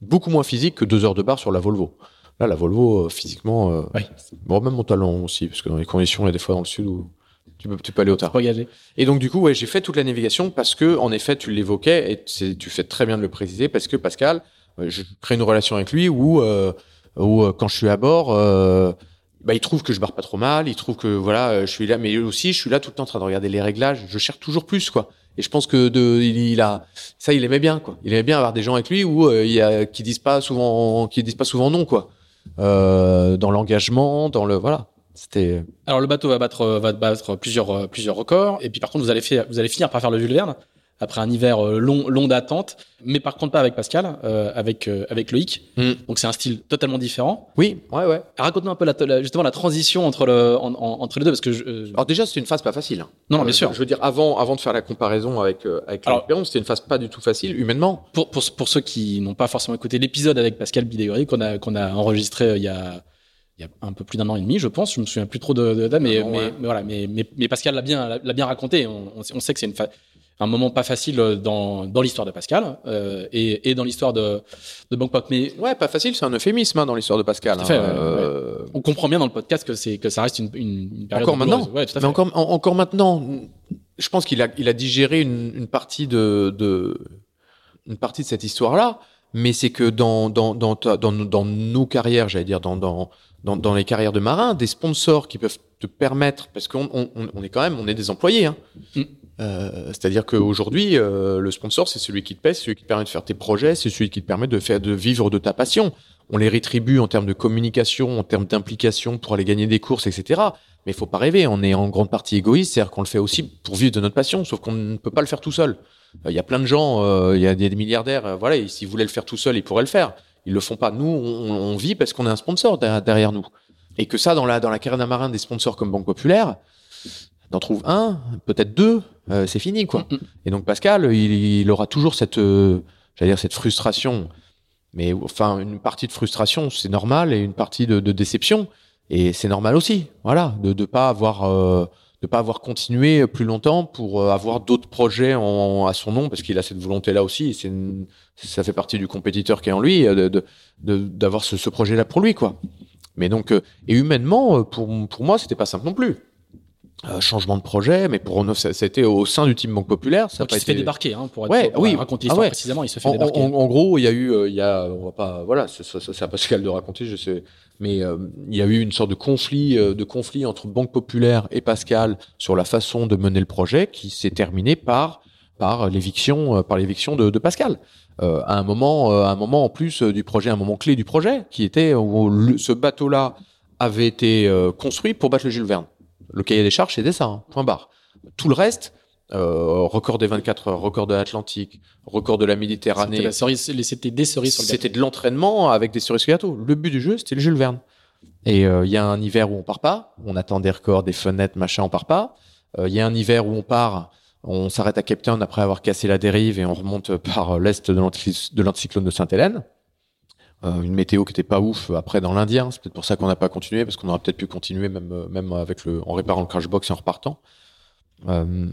beaucoup moins physique que deux heures de bar sur la Volvo. Là, la Volvo, euh, physiquement, euh, oui. bon, même mon talent aussi, parce que dans les conditions, il y a des fois dans le sud où tu peux, tu peux aller au tard. Regarder. Et donc, du coup, ouais, j'ai fait toute la navigation parce que, en effet, tu l'évoquais et tu fais très bien de le préciser parce que Pascal, je crée une relation avec lui où, euh, où quand je suis à bord, euh, bah, il trouve que je barre pas trop mal, il trouve que voilà, je suis là, mais aussi, je suis là tout le temps en train de regarder les réglages, je cherche toujours plus, quoi. Et je pense que de, il, il, a, ça, il aimait bien, quoi. Il aimait bien avoir des gens avec lui où euh, il y a, qui disent pas souvent, qui disent pas souvent non, quoi euh, dans l'engagement, dans le voilà. C'était. Alors le bateau va battre va battre plusieurs plusieurs records et puis par contre vous allez vous allez finir par faire le Jules Verne. Après un hiver euh, long, long d'attente. Mais par contre, pas avec Pascal, euh, avec, euh, avec Loïc. Mm. Donc c'est un style totalement différent. Oui, ouais, ouais. Raconte-nous un peu la, la- justement la transition entre, le, en- en- entre les deux, parce que je, euh, Alors déjà, c'était une phase pas facile. non, non, bien sûr. Je veux dire, avant, avant de faire la comparaison avec, avec Perron, c'était une phase pas du tout facile, humainement. Pour, pour, pour ceux qui n'ont pas forcément écouté l'épisode avec Pascal Bidégory qu'on a, qu'on a enregistré il y a, il y a un peu plus d'un an et demi, je pense. Je me souviens plus trop de, de, de- mais, Ah non, mais, ouais. mais voilà, mais, mais, mais Pascal l'a bien, l'a bien raconté. On, sait que c'est une fa- un moment pas facile dans, dans l'histoire de Pascal euh, et, et dans l'histoire de, de Bangkok. Mais Ouais, pas facile, c'est un euphémisme hein, dans l'histoire de Pascal. Tout à fait, hein. ouais, Euh, on comprend bien dans le podcast que c'est que ça reste une, une, période Encore maintenant. Ouais, tout à Mais fait. encore, en- encore maintenant, je pense qu'il a, il a digéré une, une partie de, de, une partie de cette histoire-là. Mais c'est que dans, dans, dans, dans, nos- dans nos carrières, j'allais dire, dans, dans, dans, les carrières de marins, des sponsors qui peuvent te permettre, parce qu'on on, on- on est quand même, on est des employés. Hein. Mm. Euh, C'est-à-dire qu'aujourd'hui, euh, le sponsor, c'est celui qui te c'est celui qui te permet de faire tes projets, c'est celui qui te permet de faire, de vivre de ta passion. On les rétribue en termes de communication, en termes d'implication pour aller gagner des courses, etc. Mais il faut pas rêver, on est en grande partie égoïste, c'est-à-dire qu'on le fait aussi pour vivre de notre passion, sauf qu'on ne peut pas le faire tout seul. Euh, Il y a plein de gens, euh, il y a des, milliardaires, voilà, s'ils voulaient le faire tout seul, ils pourraient le faire. Ils le font pas. Nous, on, vit parce qu'on a un sponsor derrière, derrière nous. Et que ça, dans la, dans la carrière d'un marin, des sponsors comme Banque Populaire, t'en trouves un, peut-être deux, euh, c'est fini, quoi. Mm. Et donc Pascal, il, il aura toujours cette, euh, j'allais dire cette frustration, mais enfin une partie de frustration, c'est normal, et une partie de, de déception, et c'est normal aussi, voilà, de de pas avoir euh, de pas avoir continué plus longtemps pour euh, avoir d'autres projets en, à son nom, parce qu'il a cette volonté-là aussi, et c'est ça fait partie du compétiteur qui est en lui, euh, de de- de- d'avoir ce, ce projet-là pour lui, quoi. Mais donc, euh, et humainement, pour pour moi, c'était pas simple non plus. Euh, changement de projet, mais pour Renault, été au sein du team Banque Populaire. Ça a Donc pas il se fait été- débarquer, hein, pour, être, Ouais, pour oui. raconter Ah l'histoire ouais. précisément, il se fait En, débarquer. en- en gros, il y a eu, euh, il y a, on va pas, voilà, c'est à Pascal de raconter, je sais, mais euh, il y a eu une sorte de conflit, euh, de conflit entre Banque Populaire et Pascal sur la façon de mener le projet, qui s'est terminé par par l'éviction, euh, par l'éviction de, de Pascal. Euh, à un moment, à un moment en plus du projet, un moment clé du projet, qui était où le- ce bateau-là avait été construit pour battre le Jules Verne. Le cahier des charges, c'était ça, hein, point barre. Tout le reste, euh, record des 24 heures, record de l'Atlantique, record de la C'était Méditerranée, la cerise, c'était des cerises sur le c'était de l'entraînement avec des cerises sur le gâteau. Le but du jeu, c'était le Jules Verne. Et euh, il y a un hiver où on part pas, on attend des records, des fenêtres, machin, on part pas. Euh, Il y a un hiver où on part, on s'arrête à Cape Town après avoir cassé la dérive et on remonte par euh, l'est de l'anti- de l'anticyclone de Sainte-Hélène. Euh, une météo qui était pas ouf après dans l'Indien, c'est peut-être pour ça qu'on n'a pas continué parce qu'on aurait peut-être pu continuer même euh, même avec le en réparant le crash box et en repartant. Euh,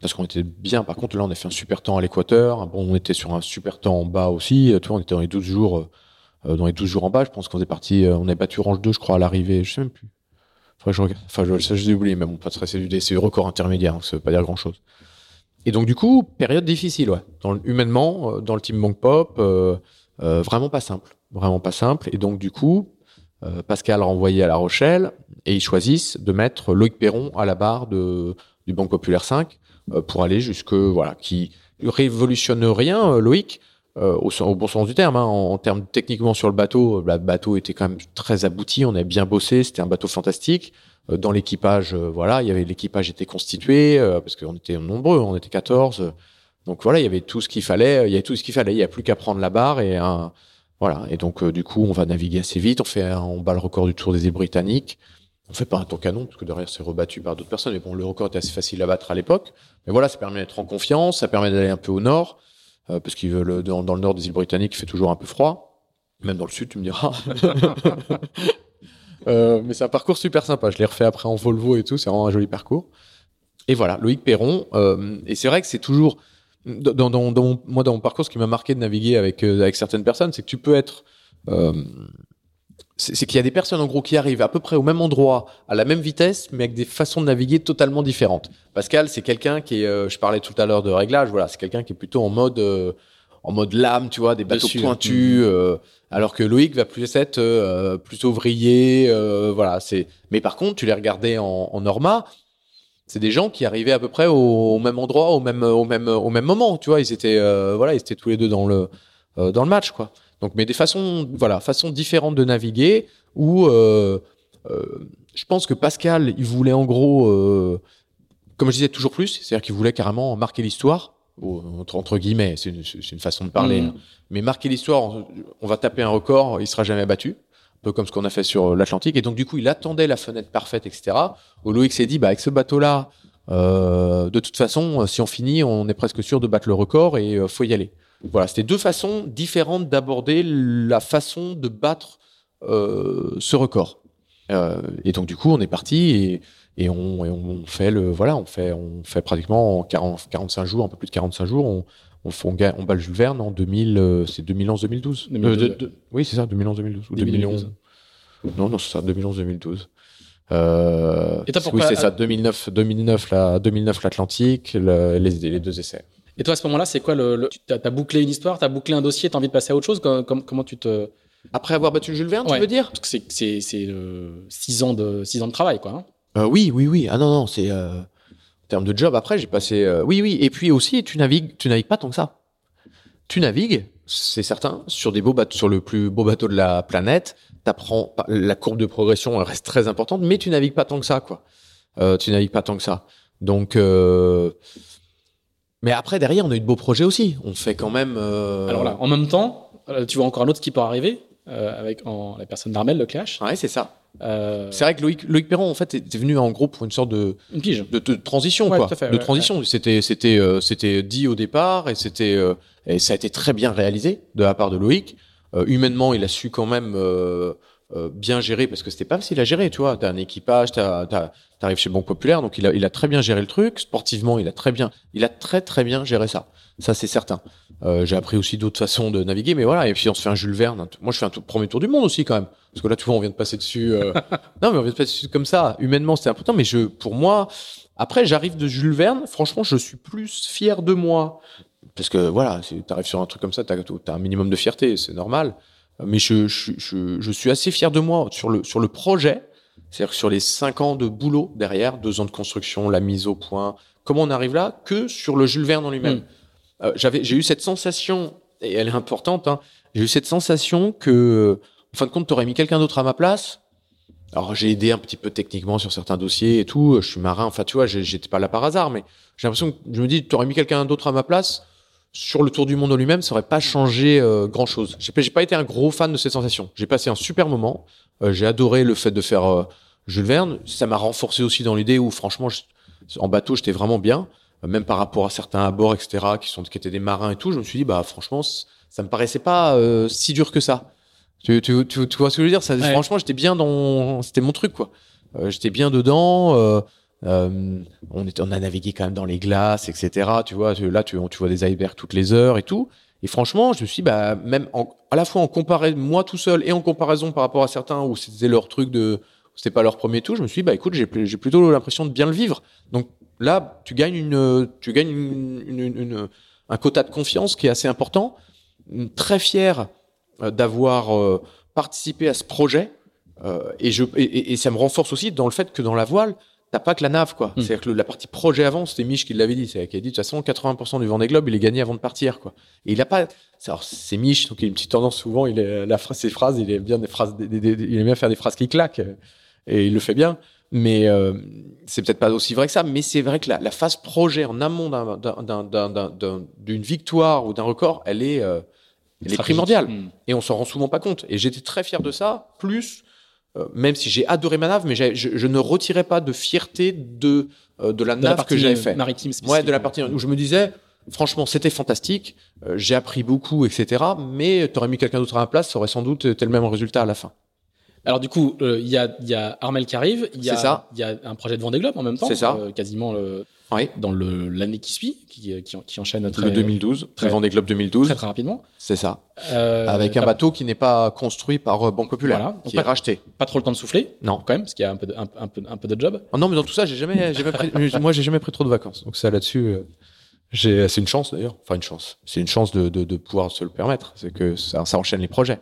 parce qu'on était bien. Par contre, là, on a fait un super temps à l'équateur. Bon, on était sur un super temps en bas aussi. Tu vois, on était dans les 12 jours, euh, euh, dans les 12 jours en bas. Je pense qu'on est parti, euh, on avait battu Orange 2, je crois, à l'arrivée. Je sais même plus. Faudrait que je regarde. Enfin, je, ça, je l'ai oublié, mais bon, c'est du, c'est record intermédiaire, donc ça veut pas dire grand chose. Et donc, du coup, période difficile, ouais. Dans humainement, euh, dans le team Bank Pop, euh, euh, vraiment pas simple. Vraiment pas simple. Et donc, du coup, euh, Pascal renvoyé à La Rochelle et ils choisissent de mettre Loïc Perron à la barre de, du Banque Populaire 5 euh, pour aller jusque, voilà, qui révolutionne rien, euh, Loïc, euh, au, bon sens du terme, hein, en, termes techniquement sur le bateau, euh, le bateau était quand même très abouti, on avait bien bossé, c'était un bateau fantastique. Euh, dans l'équipage, voilà, il y avait l'équipage était constitué parce qu'on était nombreux, on était 14. euh, donc voilà, il y avait tout ce qu'il fallait, il y avait tout ce qu'il fallait, il y a plus qu'à prendre la barre et un, voilà. Et donc euh, du coup, on va naviguer assez vite, on fait, un- on bat le record du Tour des îles Britanniques. On fait pas un tour canon parce que derrière c'est rebattu par d'autres personnes. Mais bon, le record était assez facile à battre à l'époque. Mais voilà, ça permet d'être en confiance, ça permet d'aller un peu au nord euh, parce qu'il le, dans, le nord des îles Britanniques, il fait toujours un peu froid. Même dans le sud, tu me diras. [laughs] Euh, mais c'est un parcours super sympa. Je l'ai refait après en Volvo et tout. C'est vraiment un joli parcours. Et voilà, Loïc Perron. et c'est vrai que c'est toujours dans, dans, dans mon, moi dans mon parcours, ce qui m'a marqué de naviguer avec euh, avec certaines personnes, c'est que tu peux être euh, c'est qu'il y a des personnes en gros qui arrivent à peu près au même endroit, à la même vitesse, mais avec des façons de naviguer totalement différentes. Pascal, c'est quelqu'un qui est, euh, je parlais tout à l'heure de réglage, voilà, c'est quelqu'un qui est plutôt en mode euh, en mode lame, tu vois, des bateaux Dessus. pointus, euh, alors que Loïc va plus être euh, vrillé, euh, voilà. C'est. Mais par contre, tu les regardais en, en Norma, c'est des gens qui arrivaient à peu près au, au même endroit, au même, au même, au même moment, tu vois. Ils étaient, euh, voilà, ils étaient tous les deux dans le, euh, dans le match, quoi. Donc, mais des façons, voilà, façons différentes de naviguer. Où euh, euh, je pense que Pascal, il voulait en gros, comme je disais, toujours plus. C'est-à-dire qu'il voulait carrément marquer l'histoire entre, entre guillemets, c'est une, façon de parler. Mm. hein. Mais marquer l'histoire, on, on va taper un record, il sera jamais battu. Un peu comme ce qu'on a fait sur l'Atlantique. Et donc, du coup, il attendait la fenêtre parfaite, etc. Où Loïc s'est dit, bah, avec ce bateau-là, euh, de toute façon, si on finit, on est presque sûr de battre le record et euh, faut y aller. Voilà, c'était deux façons différentes d'aborder la façon de battre euh, ce record. Euh, et donc, du coup, on est parti et, on, et on fait le, voilà, on fait, on fait pratiquement en 40, 45 jours, un peu plus de 45 jours, on, on, on, on bat le Jules Verne en 2000, euh, c'est 2011-2012. 2012, Euh, de- ouais. de- oui, c'est ça, 2011-2012 ou Début 2011. Non, non, c'est ça, 2011-2012. Euh, Et toi, oui, c'est ça, 2009, 2009, la, 2009 l'Atlantique, le- les, les deux essais. Et toi, à ce moment-là, c'est quoi le, le tu as, bouclé une histoire, tu as bouclé un dossier, tu as envie de passer à autre chose Com- com- Comment tu te Après avoir battu le Jules Verne, Ouais. tu veux dire parce que c'est c'est euh, six ans de six ans de travail, quoi. hein. Euh, Oui, oui, oui. Ah non, non, c'est euh, termes de job. Après, j'ai passé. euh, oui, oui. Et puis aussi, tu navigues, tu navigues pas tant que ça. Tu navigues, c'est certain, sur des beaux bateaux, sur le plus beau bateau de la planète. T'apprends la courbe de progression elle reste très importante, mais tu navigues pas tant que ça, quoi. Euh, tu navigues pas tant que ça. Donc. Euh... Mais après, derrière, on a eu de beaux projets aussi. On fait quand même. Alors là, en même temps, tu vois encore un autre skipper arriver euh, avec en, la personne d'Armel, le clash. Ouais, c'est ça. Euh, C'est vrai que Loïc, Loïc Perron, en fait, était venu en gros pour une sorte de, une pige. de, de transition Ouais, quoi. fait, de ouais, transition. c'était c'était euh, c'était dit au départ et c'était euh, et ça a été très bien réalisé de la part de Loïc. Euh, humainement il a su quand même euh, bien gérer parce que c'était pas facile à gérer tu vois. T'as un équipage t'as t'as- t'arrives chez Banque Populaire donc il a il a très bien géré le truc. Sportivement il a très bien il a très très bien géré ça. Ça c'est certain. Euh, j'ai appris aussi d'autres façons de naviguer mais voilà. Et puis on se fait un Jules Verne moi je fais un premier tour du monde aussi quand même. Parce que là tu vois on vient de passer dessus euh, [laughs] non mais on vient de passer dessus comme ça. Humainement c'était important mais je pour moi après, j'arrive de Jules Verne. Franchement, je suis plus fier de moi. Parce que voilà, tu arrives sur un truc comme ça, tu as, un minimum de fierté, c'est normal. Mais je, je, je, je suis assez fier de moi sur le, sur le projet. C'est-à-dire que sur les cinq ans de boulot derrière, deux ans de construction, la mise au point, comment on arrive là, que sur le Jules Verne en lui-même. Mm. Euh, j'avais, j'ai eu cette sensation, et elle est importante, hein, j'ai eu cette sensation que, en fin de compte, tu aurais mis quelqu'un d'autre à ma place, alors j'ai aidé un petit peu techniquement sur certains dossiers et tout. Je suis marin, enfin tu vois, j'étais pas là par hasard, mais j'ai l'impression que je me dis, tu aurais mis quelqu'un d'autre à ma place sur le tour du monde en lui-même, ça aurait pas changé euh, grand chose. J'ai pas, j'ai pas été un gros fan de cette sensation. J'ai passé un super moment. Euh, j'ai adoré le fait de faire euh, Jules Verne. Ça m'a renforcé aussi dans l'idée où franchement, je- en bateau, j'étais vraiment bien, Euh, même par rapport à certains abords, etc., qui sont qui étaient des marins et tout. Je me suis dit, bah franchement, ça me paraissait pas euh, si dur que ça. Tu, tu, tu, tu vois ce que je veux dire? Ça, Ouais. Franchement, j'étais bien dans. C'était mon truc, quoi. Euh, j'étais bien dedans. Euh, on, était, on a navigué quand même dans les glaces, etc. Tu vois, là, tu, tu vois des icebergs toutes les heures et tout. Et franchement, je me suis bah, même en- à la fois en comparaison, moi tout seul, et en comparaison par rapport à certains où c'était leur truc de. C'était pas leur premier tour. Je me suis dit, bah, écoute, j'ai pl- j'ai plutôt l'impression de bien le vivre. Donc là, tu gagnes une, tu gagnes une, une- une- un quota de confiance qui est assez important. Très fier euh, d'avoir euh, participé à ce projet. Euh, et, je, et ça me renforce aussi dans le fait que dans la voile, t'as pas que la nave, quoi. Mm. C'est-à-dire que le- la partie projet avant, c'était Mich qui l'avait dit. C'est qui a dit, de toute façon, 80% du Vendée Globe, il est gagné avant de partir, quoi. Et il a pas, c'est- alors, c'est Mich, donc il a une petite tendance souvent, il est, la phrase, ses phrases, il aime bien des phrases, des- des- des- il aime bien faire des phrases qui claquent. euh, Et il le fait bien. Mais euh, c'est peut-être pas aussi vrai que ça, mais c'est vrai que la, la phase projet en amont d'un- d'un- d'un- d'un- d'un- d'un- d'une victoire ou d'un record, elle est, euh, elle est primordiale Hmm. et on s'en rend souvent pas compte. Et j'étais très fier de ça, plus, euh, même si j'ai adoré ma nave, mais je, je ne retirais pas de fierté de, euh, de la De nave que j'avais fait. maritime Ouais, de la partie où je me disais, franchement, c'était fantastique, euh, j'ai appris beaucoup, etc. Mais t'aurais mis quelqu'un d'autre à la place, ça aurait sans doute été le même résultat à la fin. Alors du coup, euh, il y, a, y a Armel qui arrive, il y, a- ça. il y a un projet de Vendée Globe en même temps, C'est ça. euh, quasiment le- Oui. dans le- l'année qui suit, qui, qui, qui enchaîne très, Le 2012, très- le Vendée Globe 2012, très très rapidement. c'est ça. Euh, Avec un bateau qui n'est pas construit par euh, Banque Populaire, Voilà. qui est racheté. Pas trop le temps de souffler, Non. quand même, parce qu'il y a un peu de, un, un peu, un peu de job. Oh non, mais dans tout ça, j'ai jamais, j'ai jamais pris, [laughs] moi, j'ai jamais pris trop de vacances. Donc ça, là-dessus, euh, j'ai, c'est une chance d'ailleurs. Enfin, une chance. C'est une chance de, de, de pouvoir se le permettre. C'est que ça, ça enchaîne les projets.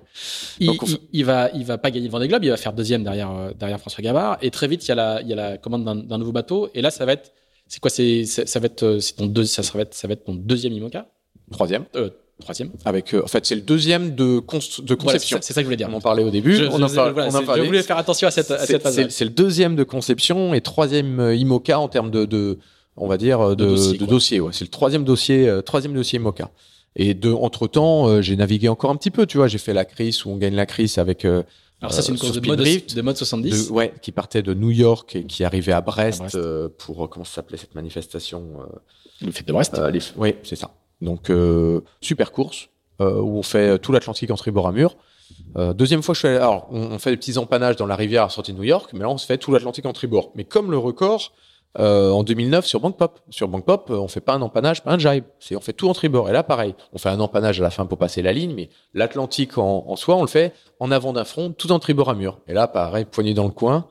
Il, Donc, on il, il va, il va pas gagner le Vendée Globe, il va faire deuxième derrière, euh, derrière François Gabard. Et très vite, il y a la, il y a la commande d'un d'un nouveau bateau. Et là, ça va être, c'est quoi, c'est, ça va être, euh, c'est ton deux, ça, ça va être, ça va être ton deuxième IMOCA, Troisième. euh, troisième. Avec, euh, en fait, c'est le deuxième de, const- conception. c'est ça que je voulais dire. on en parlait au début. Je, on en je- parle- voilà, on en c'est- je parlait. voulais faire attention à cette, à C'est- cette phase. c'est, le deuxième de conception et troisième IMOCA en termes de, de on va dire, de, de. Ouais. C'est le troisième dossier, euh, troisième dossier Mocha. Et de, entre temps, j'ai navigué encore un petit peu. Tu vois, j'ai fait la crise où on gagne la crise avec. Alors ça, c'est une euh, course sur de mode, Speedrift, de mode 70. de- ouais, qui partait de New York et qui arrivait à Brest, À Brest. euh, pour euh, comment ça s'appelait cette manifestation euh, Le fait de Brest. euh, Oui, c'est ça. Donc, euh, super course euh, où on fait tout l'Atlantique en tribord à mur. Euh, deuxième fois, je suis allé- alors on, on fait des petits empanages dans la rivière à la sortie de New York, mais là on se fait tout l'Atlantique en tribord. Mais comme le record euh, en 2009 sur Bank Pop, sur Bank Pop, euh, on fait pas un empanage, pas un jibe, c'est on fait tout en tribord. Et là, pareil, on fait un empanage à la fin pour passer la ligne, mais l'Atlantique en, en soi, on le fait en avant d'un front, tout en tribord à mur. Et là, pareil, poignée dans le coin,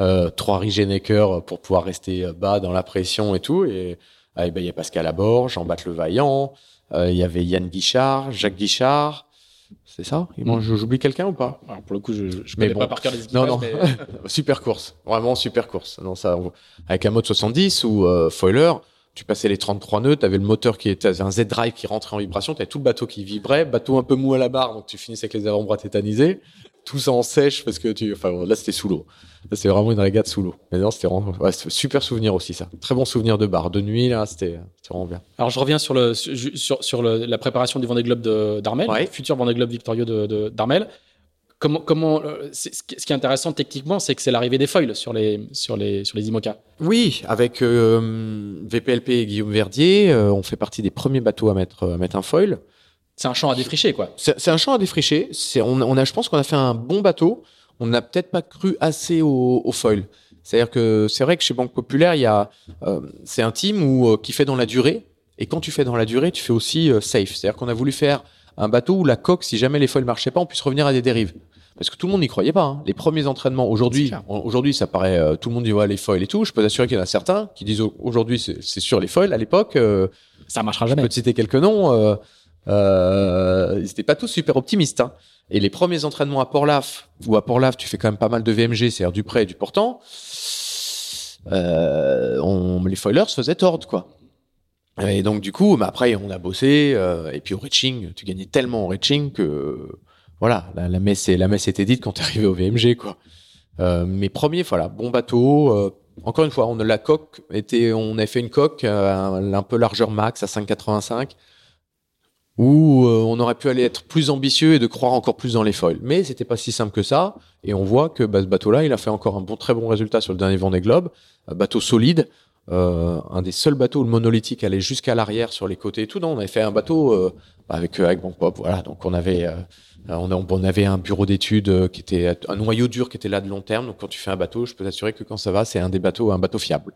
euh, trois Rigenecker pour pouvoir rester euh, bas dans la pression et tout. Et ah, ben, il y a Pascal Abord, Jean-Baptiste Le Vaillant, euh, il y avait Yann Guichard, Jacques Guichard. C'est ça? Il manque- J'oublie quelqu'un ou pas? Alors pour le coup, je, Mais connais bon. pas par cœur les Non, équipages, non. mais- [laughs] super course, vraiment super course. Non, ça, on- avec un mode 70 ou euh, foiler, tu passais les 33 nœuds, t'avais le moteur qui était un Z-drive qui rentrait en vibration, t'avais tout le bateau qui vibrait, bateau un peu mou à la barre, donc tu finissais avec les avant-bras tétanisés, tout ça en sèche parce que tu, enfin là c'était sous l'eau. C'était vraiment une régate sous l'eau. Mais non, c'était vraiment, ouais, super souvenir aussi ça. Très bon souvenir de bar, de nuit là, c'était, vraiment bien. Alors je reviens sur, le, sur, sur, sur le- la préparation du Vendée Globe d'Armel, Ouais. futur Vendée Globe victorieux de, d'Armel. Comment, comment, euh, c'est- ce qui est intéressant techniquement, c'est que c'est l'arrivée des foils sur les, sur les, sur les IMOCA. Oui, avec euh, VPLP et Guillaume Verdier, euh, on fait partie des premiers bateaux à mettre, à mettre un foil. C'est un champ à défricher, quoi. C'est c'est un champ à défricher. C'est, on, on a, je pense qu'on a fait un bon bateau. On n'a peut-être pas cru assez au, au foil. C'est-à-dire que c'est vrai que chez Banque Populaire, il y a, euh, c'est un team où, euh, qui fait dans la durée. Et quand tu fais dans la durée, tu fais aussi euh, safe. C'est-à-dire qu'on a voulu faire un bateau où la coque, si jamais les foils marchaient pas, on puisse revenir à des dérives. Parce que tout le monde n'y croyait pas. hein. Les premiers entraînements aujourd'hui, aujourd'hui, ça paraît, euh, tout le monde dit ouais les foils et tout. Je peux t'assurer qu'il y en a certains qui disent au- aujourd'hui c'est, sur les foils. À l'époque, euh, Ça marchera je jamais. peux te citer quelques noms. Euh, ils n'étaient pas tous super optimistes. hein. Et les premiers entraînements à Port-Laf, où à Port-Laf, tu fais quand même pas mal de VMG, c'est-à-dire du prêt et du portant, euh, on, les foilers se faisaient tordre, quoi. Et donc, du coup, bah, après, on a bossé. euh, et puis, au reaching, tu gagnais tellement au reaching que, voilà, la, la messe, était dite quand t'es arrivé au VMG, quoi. Euh, mes premiers, voilà, bon bateau. euh, encore une fois, on a la coque était, on avait fait une coque euh, un peu largeur max à 5,85 où euh, on aurait pu aller être plus ambitieux et de croire encore plus dans les foils. Mais c'était pas si simple que ça. Et on voit que bah, ce bateau-là, il a fait encore un bon, très bon résultat sur le dernier Vendée Globe. Un bateau solide, euh, un des seuls bateaux où le monolithique allait jusqu'à l'arrière sur les côtés et tout. Non, on avait fait un bateau euh, avec avec Bank Pop. Voilà, donc on avait on, avait un bureau d'études qui était un noyau dur qui était là de long terme. Donc quand tu fais un bateau, je peux t'assurer que quand ça va, c'est un des bateaux, un bateau fiable.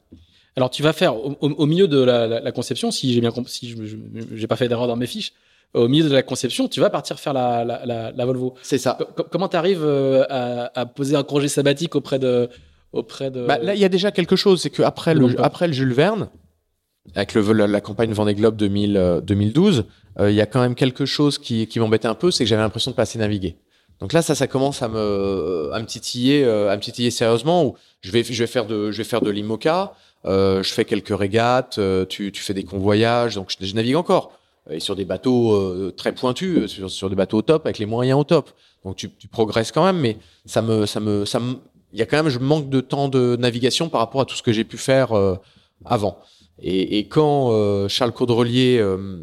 Alors tu vas faire au, milieu de la, conception, si j'ai bien si je je- j'ai pas fait d'erreur dans mes fiches, au milieu de la conception, tu vas partir faire la, la, la, la Volvo. C'est ça. Co- co- comment tu arrives à, à poser un congé sabbatique auprès de auprès de Bah, là, il y a déjà quelque chose, c'est que après de le, après le Jules Verne, avec le, la, la campagne Vendée Globe 2000, euh, 2012, euh, il y a quand même quelque chose qui, qui m'embêtait un peu, c'est que j'avais l'impression de pas assez naviguer. Donc là, ça, ça commence à me, à me titiller, euh, à me titiller sérieusement. Où je vais, je vais faire de, je vais faire de l'IMOCA, euh, je fais quelques régates, euh, tu, tu fais des convoyages, donc je, je navigue encore et sur des bateaux euh, très pointus, euh, sur, sur des bateaux au top avec les moyens au top. Donc tu, tu progresses quand même, mais ça me, ça me, ça me, il y a quand même, je manque de temps de navigation par rapport à tout ce que j'ai pu faire euh, avant. Et, et quand euh, Charles Caudrelier euh,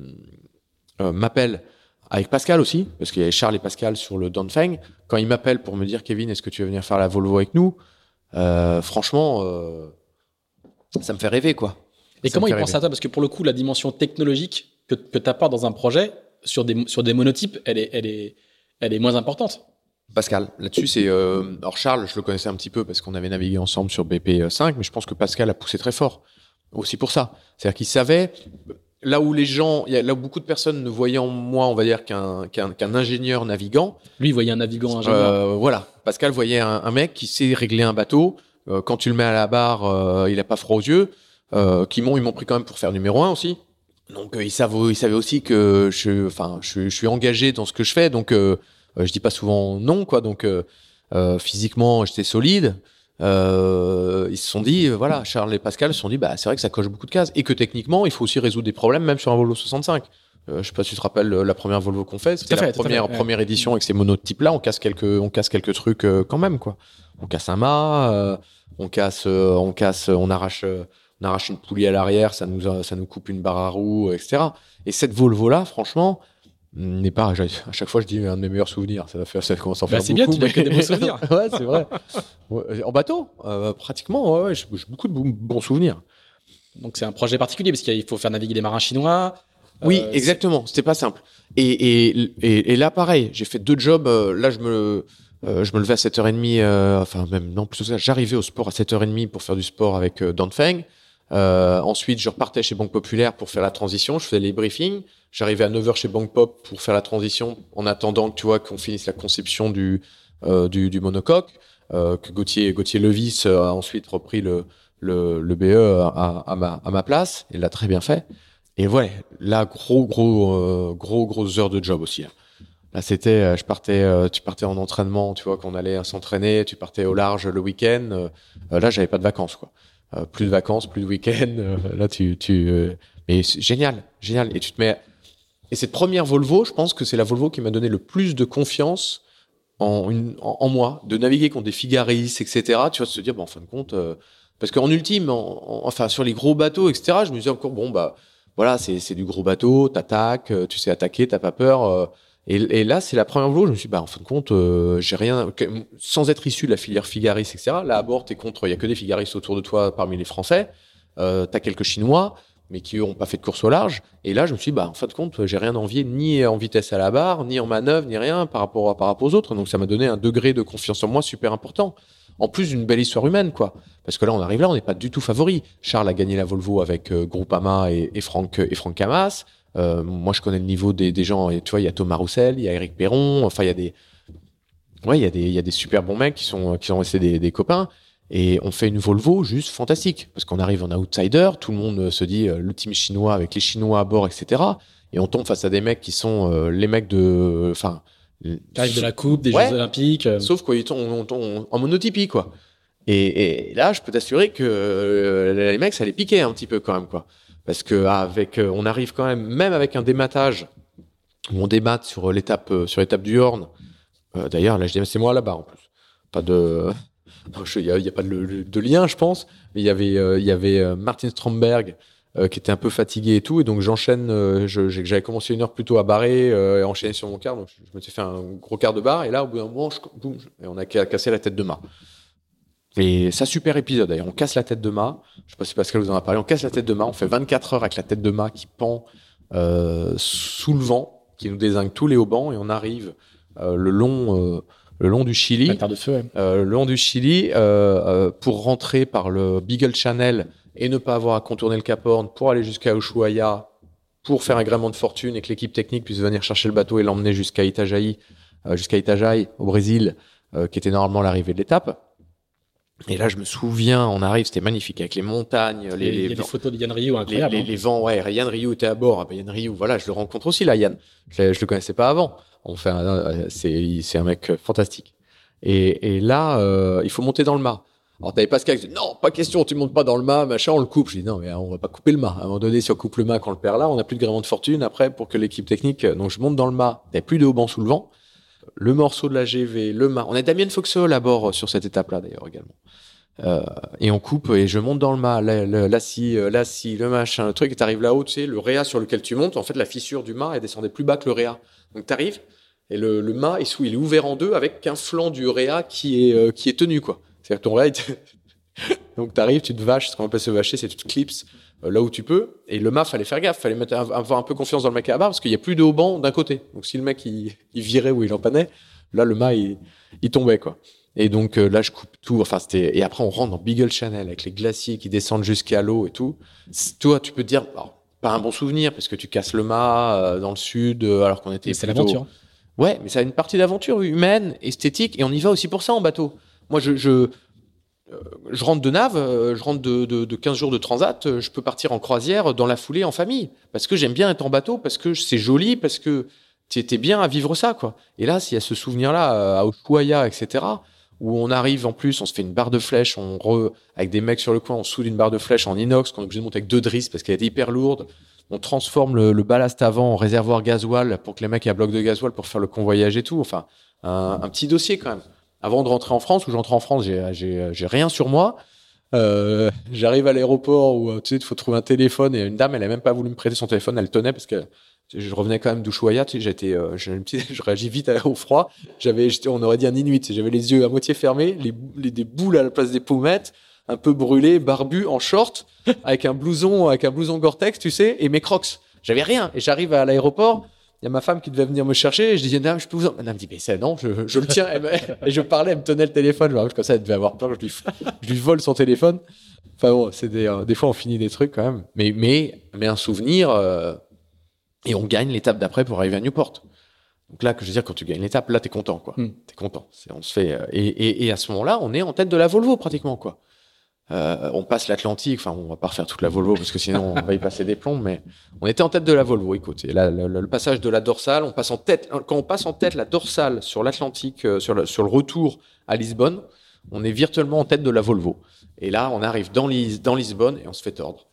euh, m'appelle avec Pascal aussi, parce qu'il y avait Charles et Pascal sur le Dongfeng, quand il m'appelle pour me dire Kevin, est-ce que tu veux venir faire la Volvo avec nous euh, Franchement, euh, ça me fait rêver quoi. Et Ça comment me il pense à toi? Parce que pour le coup, la dimension technologique que, que tu apportes dans un projet sur des, sur des monotypes, elle est, elle est, elle est moins importante. Pascal, là-dessus, c'est. Euh, alors, Charles, je le connaissais un petit peu parce qu'on avait navigué ensemble sur BP5, mais je pense que Pascal a poussé très fort. Aussi pour ça. C'est-à-dire qu'il savait, là où les gens, il y a- là où beaucoup de personnes ne voyaient en moi, on va dire, qu'un ingénieur navigant, Lui, il voyait un navigant ingénieur. euh, voilà. Pascal voyait un, un mec qui sait régler un bateau. euh, quand tu le mets à la barre, euh, il a pas froid aux yeux. Euh, qui m'ont, ils m'ont pris quand même pour faire numéro un aussi. Donc euh, ils savent, ils savaient aussi que je, enfin, je, je suis engagé dans ce que je fais. Donc euh, euh, je dis pas souvent non, quoi. Donc euh, euh, physiquement, j'étais solide. Euh, ils se sont dit, euh, voilà, Charles et Pascal se sont dit, bah c'est vrai que ça coche beaucoup de cases et que techniquement, il faut aussi résoudre des problèmes, même sur un Volvo 65. Euh, je sais pas si tu te rappelles euh, la première Volvo qu'on fait, c'était fait, la première fait, ouais. première édition avec ces monotypes-là. On casse quelques, on casse quelques trucs euh, quand même, quoi. On casse un mât, euh, on casse, euh, on casse, on arrache, euh, on arrache une poulie à l'arrière, ça nous, a- ça nous coupe une barre à roue, etc. Et cette Volvo-là, franchement, n'est pas, à chaque fois, je dis un de mes meilleurs souvenirs. Ça, va faire, ça commence à en Bah, faire c'est bien, tu n'as que des bons souvenirs. [laughs] ouais, c'est vrai. Ouais, en bateau, euh, pratiquement, ouais, ouais, j'ai beaucoup de bons- souvenirs. Donc c'est un projet particulier parce qu'il faut faire naviguer les marins chinois. Oui, Euh, exactement. C'était pas simple. Et, et, et, et là, pareil, j'ai fait deux jobs. euh, là, je me, euh, je me levais à 7h30, euh, enfin, même, non, plus ça, j'arrivais au sport à 7h30 pour faire du sport avec Dan Feng. Euh, ensuite, je repartais chez Banque Populaire pour faire la transition. Je faisais les briefings. J'arrivais à 9h chez Banque Pop pour faire la transition en attendant que, tu vois, qu'on finisse la conception du, euh, du, du monocoque. Euh, que Gauthier, Gauthier Levis euh, a ensuite repris le, le, le BE à, à, ma, à ma place. Il l'a très bien fait. Et ouais, là, gros, gros, euh, gros, grosses heures de job aussi. Là, Là, c'était, euh, je partais, tu partais en entraînement, tu vois, qu'on allait s'entraîner, tu partais au large le week-end. là, j'avais pas de vacances, quoi. Euh, plus de vacances, plus de week-end. euh, là, tu, tu, euh, mais génial, génial. Et tu te mets. Et cette première Volvo, je pense que c'est la Volvo qui m'a donné le plus de confiance en, une, en, moi, de naviguer contre des Figaris, etc. Tu vois, de se dire, bon, en fin de compte, euh, parce qu'en ultime, en- en- enfin, sur les gros bateaux, etc., je me disais encore, bon, bah, voilà, c'est du gros bateau, t'attaques, tu sais attaquer, t'as pas peur. euh, et, et là, c'est la première Volvo, je me suis dit, bah, en fin de compte, euh, j'ai rien, sans être issu de la filière Figaris, etc. Là, à bord, t'es contre, il y a que des Figaris autour de toi parmi les Français. Euh, t'as quelques Chinois, mais qui eux ont pas fait de course au large. Et là, je me suis dit, bah, en fin de compte, j'ai rien envié ni en vitesse à la barre, ni en manœuvre, ni rien par rapport, par rapport aux autres. Donc, ça m'a donné un degré de confiance en moi super important. En plus d'une belle histoire humaine, quoi. Parce que là, on arrive là, on n'est pas du tout favori. Charles a gagné la Volvo avec euh, Groupama et, et Franck et Franck. Euh, moi, je connais le niveau des, des gens. Et tu vois, il y a Thomas Roussel, il y a Eric Perron. Enfin, il y a des, ouais, il y a des, il y a des super bons mecs qui sont, qui sont restés des, des copains. Et on fait une Volvo juste fantastique. Parce qu'on arrive en outsider, tout le monde se dit euh, le team chinois avec les Chinois à bord, etc. Et on tombe face à des mecs qui sont euh, les mecs de, enfin, T'arrives de la coupe, des Ouais. Jeux Olympiques. euh, Sauf quoi, ils on- en monotypie, quoi. Et, et là, je peux t'assurer que euh, les mecs, ça les piquait un petit peu quand même, quoi. Parce que ah, euh, on arrive quand même, même avec un dématage où on démate sur l'étape, euh, sur l'étape du Horn. Euh, D'ailleurs, dis, c'est moi là-bas en plus. Pas de, [laughs] il y a, pas de, lien, je pense. Il y avait, euh, il y avait euh, Martin Stromberg euh, qui était un peu fatigué et tout, et donc j'enchaîne. euh, J'avais commencé une heure plus tôt à barrer euh, et enchaîner sur mon quart, donc je, me suis fait un gros quart de barre, et là, au bout d'un moment, boum, on a ca- cassé la tête de mât. Et ça, super épisode d'ailleurs. On casse la tête de mât. Je sais pas si Pascal vous en a parlé. On casse la tête de mât. On fait 24 heures avec la tête de mât qui pend euh, sous le vent, qui nous désingue tous les haubans, et on arrive euh, le long, euh, le long du Chili la terre de feu, ouais. euh, le long du Chili euh, euh, pour rentrer par le Beagle Channel et ne pas avoir à contourner le Cap Horn pour aller jusqu'à Ushuaia pour faire un gréement de fortune et que l'équipe technique puisse venir chercher le bateau et l'emmener jusqu'à Itajaí, euh, jusqu'à Itajaí au Brésil, euh, qui était normalement l'arrivée de l'étape. Et là, je me souviens, on arrive, c'était magnifique avec les montagnes, les, Il y a les, des photos de Yann Rio les, incroyables. les- hein. les vents, ouais, Yann Ryu était à bord. Ah ben, Yann Ryu, voilà, je le rencontre aussi là, Yann. Je, je le connaissais pas avant. Un- euh, c'est, c'est un mec euh, fantastique. Et, et là, euh, il faut monter dans le mât. Alors t'avais Pascal qui dit non, pas question, tu montes pas dans le mât, machin, on le coupe. Je dis non, mais on va pas couper le mât. À un moment donné, si on coupe le mât quand on le perd là, on n'a plus de gréement de fortune après pour que l'équipe technique. Donc je monte dans le mât. T'avais plus de haubans sous le vent. Le morceau de la GV, le mât. On a Damien Foxhall à bord euh, sur cette étape-là d'ailleurs également. Euh, et on coupe et je monte dans le mât, la, la, scie, euh, la scie, le machin, le truc, et t'arrives là-haut, tu sais, le réa sur lequel tu montes, en fait, la fissure du mât, elle descendait plus bas que le réa. Donc t'arrives, et le, mât, il, sous- il est ouvert en deux avec qu'un flanc du réa qui est, qui est tenu, quoi. C'est-à-dire que ton réa, [laughs] donc t'arrives, tu te vaches, ce qu'on appelle se vacher, c'est tu te clipses euh, là où tu peux, et le mât, fallait faire gaffe, fallait mettre, avoir un peu confiance dans le mec à la barre, parce qu'il y a plus de haut banc d'un côté. Donc si le mec, il, il virait ou il empannait, là, le mât, il, il tombait, quoi. Et donc euh, là, je coupe tout. Enfin, c'était. Et après, on rentre dans Beagle Channel avec les glaciers qui descendent jusqu'à l'eau et tout. Toi, tu peux te dire, alors, pas un bon souvenir parce que tu casses le mât euh, dans le sud euh, alors qu'on était. C'est plutôt- l'aventure. Ouais, mais ça a une partie d'aventure humaine, esthétique, et on y va aussi pour ça en bateau. Moi, je, je, je rentre de nave, euh, je rentre de, de, de 15 jours de transat, euh, je peux partir en croisière dans la foulée en famille, parce que j'aime bien être en bateau, parce que c'est joli, parce que tu bien à vivre ça, quoi. Et là, s'il y a ce souvenir-là euh, à Ushuaia, etc., où on arrive en plus, on se fait une barre de flèche, on re, avec des mecs sur le coin, on soude une barre de flèche en inox qu'on est obligé de monter avec deux drisses parce qu'elle est hyper lourde. On transforme le, ballast avant en réservoir gasoil pour que les mecs aient un bloc de gasoil pour faire le convoyage et tout. Enfin, un petit dossier quand même. Avant de rentrer en France, où j'entre en France, j'ai, rien sur moi. Euh, J'arrive à l'aéroport où tu sais, il faut trouver un téléphone et une dame, elle a même pas voulu me prêter son téléphone, elle tenait parce que je revenais quand même d'Ushuaïa, j'étais, euh, [laughs] je réagis vite au froid. J'avais, on aurait dit un inuit. J'avais les yeux à moitié fermés, des boules à la place des pommettes, un peu brûlé, barbu, en short, avec un blouson, avec un blouson Gore-Tex, tu sais, et mes Crocs. J'avais rien. Et j'arrive à l'aéroport. Il y a ma femme qui devait venir me chercher. Et je dis, dame, je peux vous en... Madame me dit, mais c'est non, je, je le tiens. Elle me- [laughs] Et je parlais, elle me tenait le téléphone. Je me comme ça, elle devait avoir peur. Je lui, je lui vole son téléphone. Enfin bon, c'est des, euh, des fois, on finit des trucs quand même. Mais, mais, mais un souvenir, euh, et on gagne l'étape d'après pour arriver à Newport. Donc là, que je veux dire, quand tu gagnes l'étape, là, t'es content, quoi. Hmm. T'es content. C'est, on se fait, euh, et, et, et à ce moment-là, on est en tête de la Volvo, pratiquement, quoi. Euh, on passe l'Atlantique, enfin, on va pas refaire toute la Volvo parce que sinon on va y passer des plombs, mais on était en tête de la Volvo. Écoute, le, le- passage de la dorsale, on passe en tête. Quand on passe en tête la dorsale sur l'Atlantique, euh, sur le, retour à Lisbonne, on est virtuellement en tête de la Volvo. Et là, on arrive dans, Lis- dans Lisbonne et on se fait tordre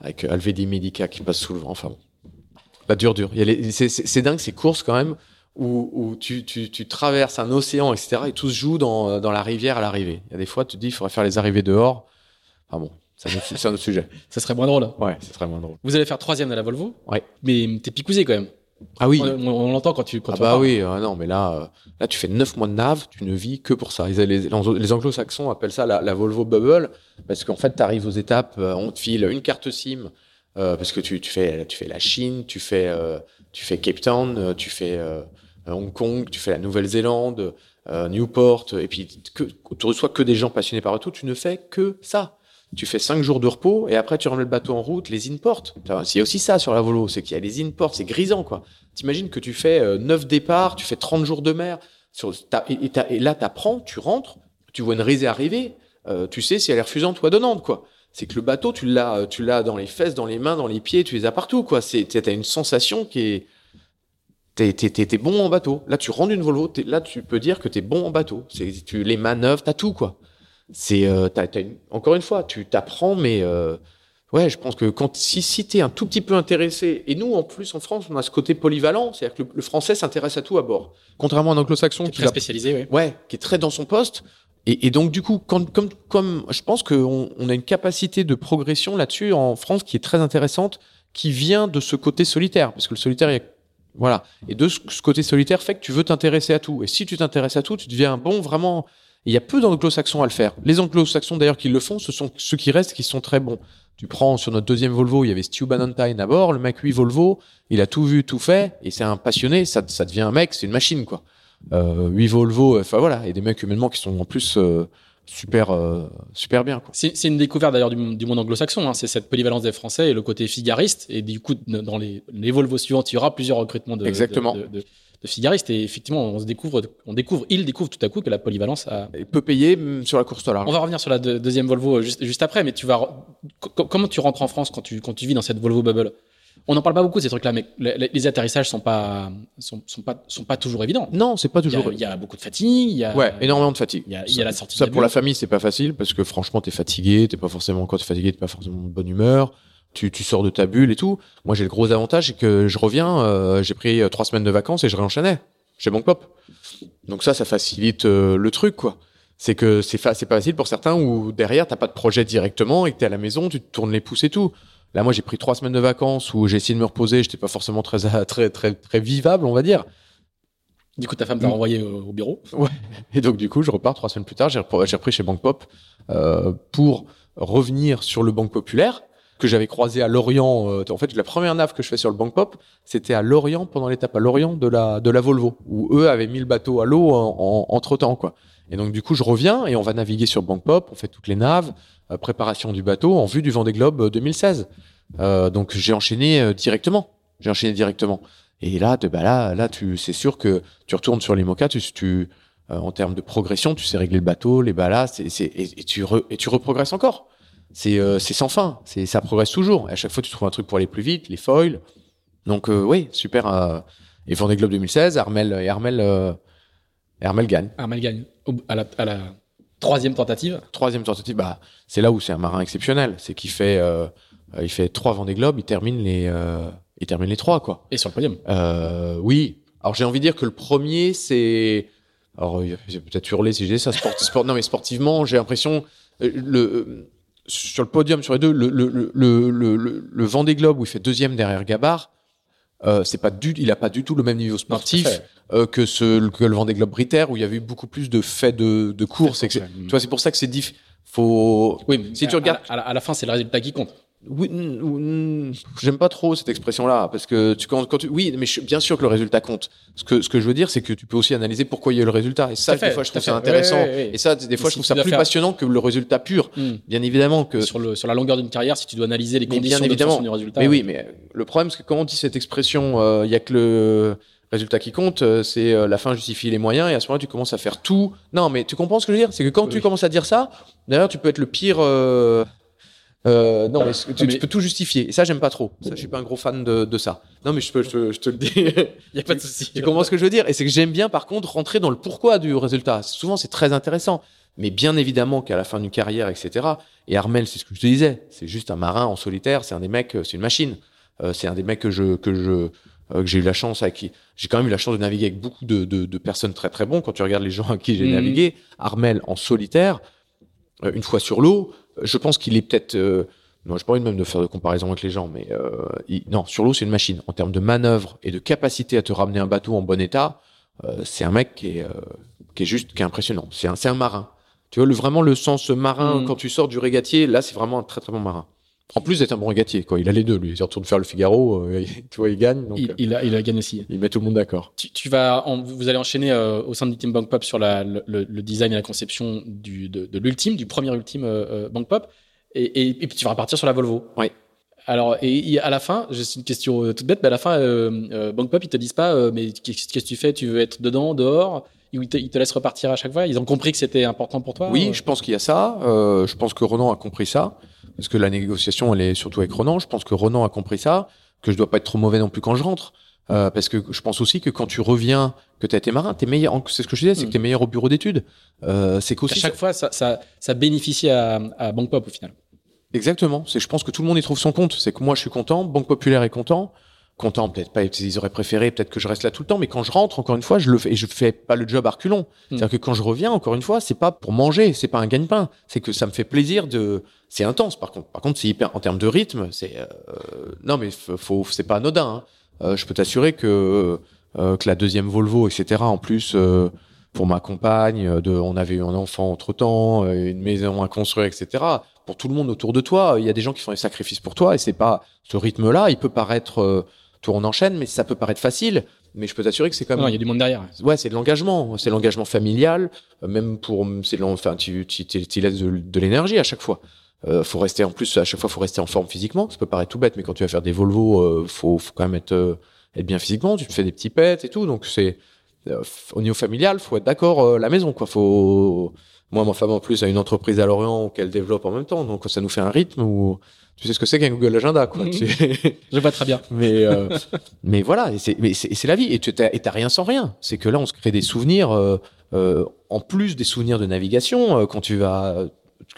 avec euh, Alvedi Medica qui passe sous le vent. Enfin bon, dur, dur. C'est dingue ces courses quand même où, où tu, tu, tu traverses un océan, etc. Et tout se joue dans, euh, dans la rivière à l'arrivée. Il y a des fois, tu te dis, il faudrait faire les arrivées dehors. Enfin bon, c'est un autre, sujet. [laughs] Ça serait moins drôle. Ouais, c'est très moins drôle. Vous allez faire troisième de la Volvo. Ouais. Mais t'es picousé quand même. Ah oui. On, l'entend quand tu. Quand Ah tu bah parles. oui, ah non, mais là, euh, là, tu fais neuf mois de nav, tu ne vis que pour ça. Les, les, les anglo-saxons appellent ça la, la Volvo Bubble, parce qu'en fait, tu arrives aux étapes, euh, on te file une carte SIM, euh, parce que tu, tu, fais, tu fais la Chine, tu fais, euh, tu fais Cape Town, euh, tu fais euh, Hong Kong, tu fais la Nouvelle-Zélande, euh, Newport, et puis que, tu reçois que des gens passionnés par tout, tu ne fais que ça. Tu fais cinq jours de repos et après tu remets le bateau en route, les imports. C'est aussi ça sur la Volvo, c'est qu'il y a les imports, c'est grisant quoi. T'imagines que tu fais euh, 9 départs, tu fais 30 jours de mer, sur, et, et là t'apprends, tu rentres, tu vois une risée arriver, euh, tu sais si elle est refusante ou adonnante quoi. C'est que le bateau, tu l'as, euh, tu l'as dans les fesses, dans les mains, dans les pieds, tu les as partout quoi. C'est, t'as une sensation qui est, t'es, t'es, t'es, t'es bon en bateau. Là tu rentres d'une Volvo, t'es- là tu peux dire que t'es bon en bateau. C'est, tu les manœuvres, t'as tout quoi. C'est, euh, t'as, t'as une- encore une fois, tu t'apprends, mais euh, Ouais, je pense que quand si, si tu es un tout petit peu intéressé, et nous en plus en France, on a ce côté polyvalent, c'est-à-dire que le, le français s'intéresse à tout à bord. Contrairement à un anglo-saxon T'es qui, très va- spécialisé, oui. ouais, qui est très dans son poste. Et, et donc du coup, quand, comme, comme je pense qu'on on a une capacité de progression là-dessus en France qui est très intéressante, qui vient de ce côté solitaire, parce que le solitaire, il y a- voilà, et de ce, côté solitaire fait que tu veux t'intéresser à tout. Et si tu t'intéresses à tout, tu deviens un bon vraiment. Il y a peu d'anglo-saxons à le faire. Les anglo-saxons d'ailleurs qui le font, ce sont ceux qui restent qui sont très bons. Tu prends sur notre deuxième Volvo, il y avait Stu Bannatyne à bord, le mec 8 Volvo, il a tout vu, tout fait, et c'est un passionné, ça, ça devient un mec, c'est une machine quoi. Euh, 8 Volvo, enfin voilà, et des mecs humainement qui sont en plus euh, super euh, super bien. C'est une découverte d'ailleurs du, du monde anglo-saxon. hein. C'est cette polyvalence des Français et le côté figariste. Et du coup, dans les, les Volvo suivantes, il y aura plusieurs recrutements de, Exactement. de, de- de- de figaristes. Et effectivement, on se découvre, on découvre, il découvre tout à coup que la polyvalence a. Et peu payé mm, sur la course dollar. On va revenir sur la deux- deuxième Volvo euh, juste, juste après, mais tu vas. comment tu rentres en France quand tu, quand tu vis dans cette Volvo bubble? On n'en parle pas beaucoup de ces trucs-là, mais les, les atterrissages sont pas, sont, sont pas, sont pas toujours évidents. Non, c'est pas toujours. il y a beaucoup de fatigue. Il y a, Ouais, énormément de fatigue. Il y a, il y a la sortie Ça pour la famille, c'est pas facile parce que franchement, t'es fatigué, t'es pas forcément quand t'es fatigué, t'es pas forcément de bonne humeur. Tu, tu sors de ta bulle et tout. Moi, j'ai le gros avantage, c'est que je reviens, euh, j'ai pris euh, trois semaines de vacances et je réenchaînais chez Bank Pop. Donc ça, ça facilite euh, le truc, quoi. C'est que c'est fa- c'est pas facile pour certains où derrière t'as pas de projet directement et que t'es à la maison, tu te tournes les pouces et tout. Là, moi, j'ai pris trois semaines de vacances où j'ai essayé de me reposer. J'étais pas forcément très très très très vivable, on va dire. Du coup, ta femme t'a Mm. renvoyé au, au bureau. Et donc, du coup, je repars trois semaines plus tard. J'ai repris, chez Banque Pop euh, pour revenir sur le Banque Populaire que j'avais croisé à Lorient. Euh, en fait, la première nave que je fais sur le Banque Pop, c'était à Lorient pendant l'étape à Lorient de la de la Volvo, où eux avaient mis le bateau à l'eau en, entre temps, quoi. Et donc, du coup, je reviens et on va naviguer sur Banque Pop. On fait toutes les naves, euh, préparation du bateau en vue du Vendée Globe euh, 2016. Euh, donc, j'ai enchaîné euh, directement. J'ai enchaîné directement. Et là, de, bah là, là, tu, c'est sûr que tu retournes sur les mocas, tu, tu euh, en termes de progression, tu sais régler le bateau, les ballas, c'est, c'est, et, et tu re, et tu reprogresses encore. C'est, euh, c'est sans fin. C'est, ça progresse toujours. Et à chaque fois, tu trouves un truc pour aller plus vite, les foils. Donc, euh, oui, super. Euh, et Vendée Globe 2016, Armel, et Armel, euh, et Armel gagne. Armel gagne à la, à la troisième tentative. Troisième tentative, bah, c'est là où c'est un marin exceptionnel. C'est qu'il fait, euh, euh, il fait trois Vendée Globe, il termine les, euh, il termine les trois, quoi. Et sur le podium. Euh, oui. Alors j'ai envie de dire que le premier, c'est. Alors j'ai peut-être hurlé si j'ai dit ça. Sport, sport, non, mais sportivement, j'ai l'impression. Euh, le, euh, sur le podium, sur les deux, le, le, le, le, le, le Vendée Globe où il fait deuxième derrière Gabar, euh, c'est pas du, il a pas du tout le même niveau sportif euh, que ce que le Vendée Globe Britaire où il y avait eu beaucoup plus de faits de, de courses. Ouais. Tu vois, c'est pour ça que c'est diff. Faut. Oui, mais Si tu regardes- à, la- à la fin, c'est le résultat qui compte. Oui, j'aime pas trop cette expression-là parce que tu quand, quand tu, oui, mais je- bien sûr que le résultat compte. Ce que ce que je veux dire, c'est que tu peux aussi analyser pourquoi il y a eu le résultat. Et ça, fait, des fois, je trouve ça intéressant. Ouais, ouais, ouais. Et ça, des fois, je trouve ça plus faire- passionnant que le résultat pur. Hmm. Bien évidemment que. Sur, le, sur la longueur d'une carrière, si tu dois analyser les conditions bien évidemment. du résultat. Mais oui, mais euh, le problème, c'est que quand on dit cette expression, euh, il y a que le résultat qui compte, euh, c'est euh, la fin justifie les moyens, et à ce moment-là, tu commences à faire tout. Non, mais tu comprends ce que je veux dire? C'est que quand Oui. tu commences à dire ça, d'ailleurs, tu peux être le pire. euh, euh, non, mais tu, mais- peux tout justifier. Et ça, j'aime pas trop. Ça, je suis pas un gros fan de, de ça. Non, mais je, peux, je, te- je te le dis. [laughs] Il n'y a pas de souci. tu comprends ce que je veux dire? Et c'est que j'aime bien, par contre, rentrer dans le pourquoi du résultat. Souvent, c'est très intéressant. Mais bien évidemment qu'à la fin d'une carrière, etc. Et Armel, c'est ce que je te disais. C'est juste un marin en solitaire. C'est un des mecs. euh, C'est une machine. Euh, c'est un des mecs que je que je euh, que j'ai eu la chance avec qui j'ai quand même eu la chance de naviguer avec beaucoup de, de, de personnes très très bons. Quand tu regardes les gens avec qui j'ai Mhm. navigué, Armel en solitaire, une fois sur l'eau, je pense qu'il est peut-être. Euh, non, je pas envie même de faire de comparaison avec les gens, mais euh, il- non, sur l'eau c'est une machine. En termes de manœuvre et de capacité à te ramener un bateau en bon état, euh, c'est un mec qui est euh, qui est juste qui est impressionnant. C'est un c'est un marin. Tu vois le, vraiment le sens marin Mhm. quand tu sors du régatier. Là, c'est vraiment un très très bon marin. En plus d'être un bon quoi. Il a les deux, lui. Il retourne faire le Figaro, euh, tu [laughs] vois, il gagne. Donc, Il, euh, il a, il a gagné aussi. il met tout le monde d'accord. Tu, tu vas, en- vous allez enchaîner euh, au sein du team Bank Pop sur la, le, design et la conception du, de, de l'ultime, du premier ultime euh, Bank Pop, et, et, et puis tu vas repartir sur la Volvo. Oui. Alors, et, et à la fin, c'est une question toute bête, mais à la fin, Bank Pop, ils te disent pas, mais qu'est-ce que tu fais? Tu veux être dedans, dehors? Ils te, ils te laissent repartir à chaque fois? Ils ont compris que c'était important pour toi Oui, je pense qu'il y a ça. Je pense que Ronan a compris ça. Parce que la négociation, elle est surtout avec Ronan. Je pense que Ronan a compris ça. Que je dois pas être trop mauvais non plus quand je rentre. Euh, parce que je pense aussi que quand tu reviens, que tu as été marin, t'es meilleur. C'est ce que je disais, c'est Mm. que t'es meilleur au bureau d'études. Euh, c'est À qu'aussi. chaque fois, ça, ça, ça bénéficie à, à Bank Pop au final. Exactement. C'est, je pense que tout le monde y trouve son compte. C'est que moi, je suis content. Banque Populaire est content. Content, peut-être pas. Ils auraient préféré, peut-être que je reste là tout le temps. Mais quand je rentre, encore une fois, je le fais. Et je fais pas le job à reculons. C'est-à-dire que quand je reviens, encore une fois, c'est pas pour manger. C'est pas un gagne-pain. C'est que ça me fait plaisir de. C'est intense, par contre. Par contre, c'est hyper en termes de rythme. C'est euh, non, mais faut, c'est pas anodin. hein. Euh, je peux t'assurer que euh, que la deuxième Volvo, etc. En plus. euh, pour ma compagne, euh, de, on avait eu un enfant entre temps, une maison à construire, etc. Pour tout le monde autour de toi, il y a des gens qui font des sacrifices pour toi et c'est pas ce rythme-là. Il peut paraître, on enchaîne, mais ça peut paraître facile. Mais je peux t'assurer que c'est quand Non, même il y a du monde derrière. ouais, c'est de l'engagement, c'est l'engagement familial, euh, même pour, c'est enfin, tu, tu, tu, tu laisses de, de l'énergie à chaque fois. Euh, faut rester en plus à chaque fois, faut rester en forme physiquement. Ça peut paraître tout bête, mais quand tu vas faire des Volvo, euh, faut, faut quand même être, euh, être bien physiquement. Tu te fais des petits pets et tout, donc c'est euh, au niveau familial, faut être d'accord euh, la maison, quoi. Faut, moi, ma femme en plus a une entreprise à Lorient qu'elle développe en même temps, donc ça nous fait un rythme où tu sais ce que c'est qu'un Google Agenda, quoi. Mhm. [laughs] Je vois très bien. mais euh, [laughs] mais voilà, c'est la vie. Et tu t'as rien sans rien. C'est que là, on se crée des souvenirs euh, euh, en plus des souvenirs de navigation. euh, quand tu vas,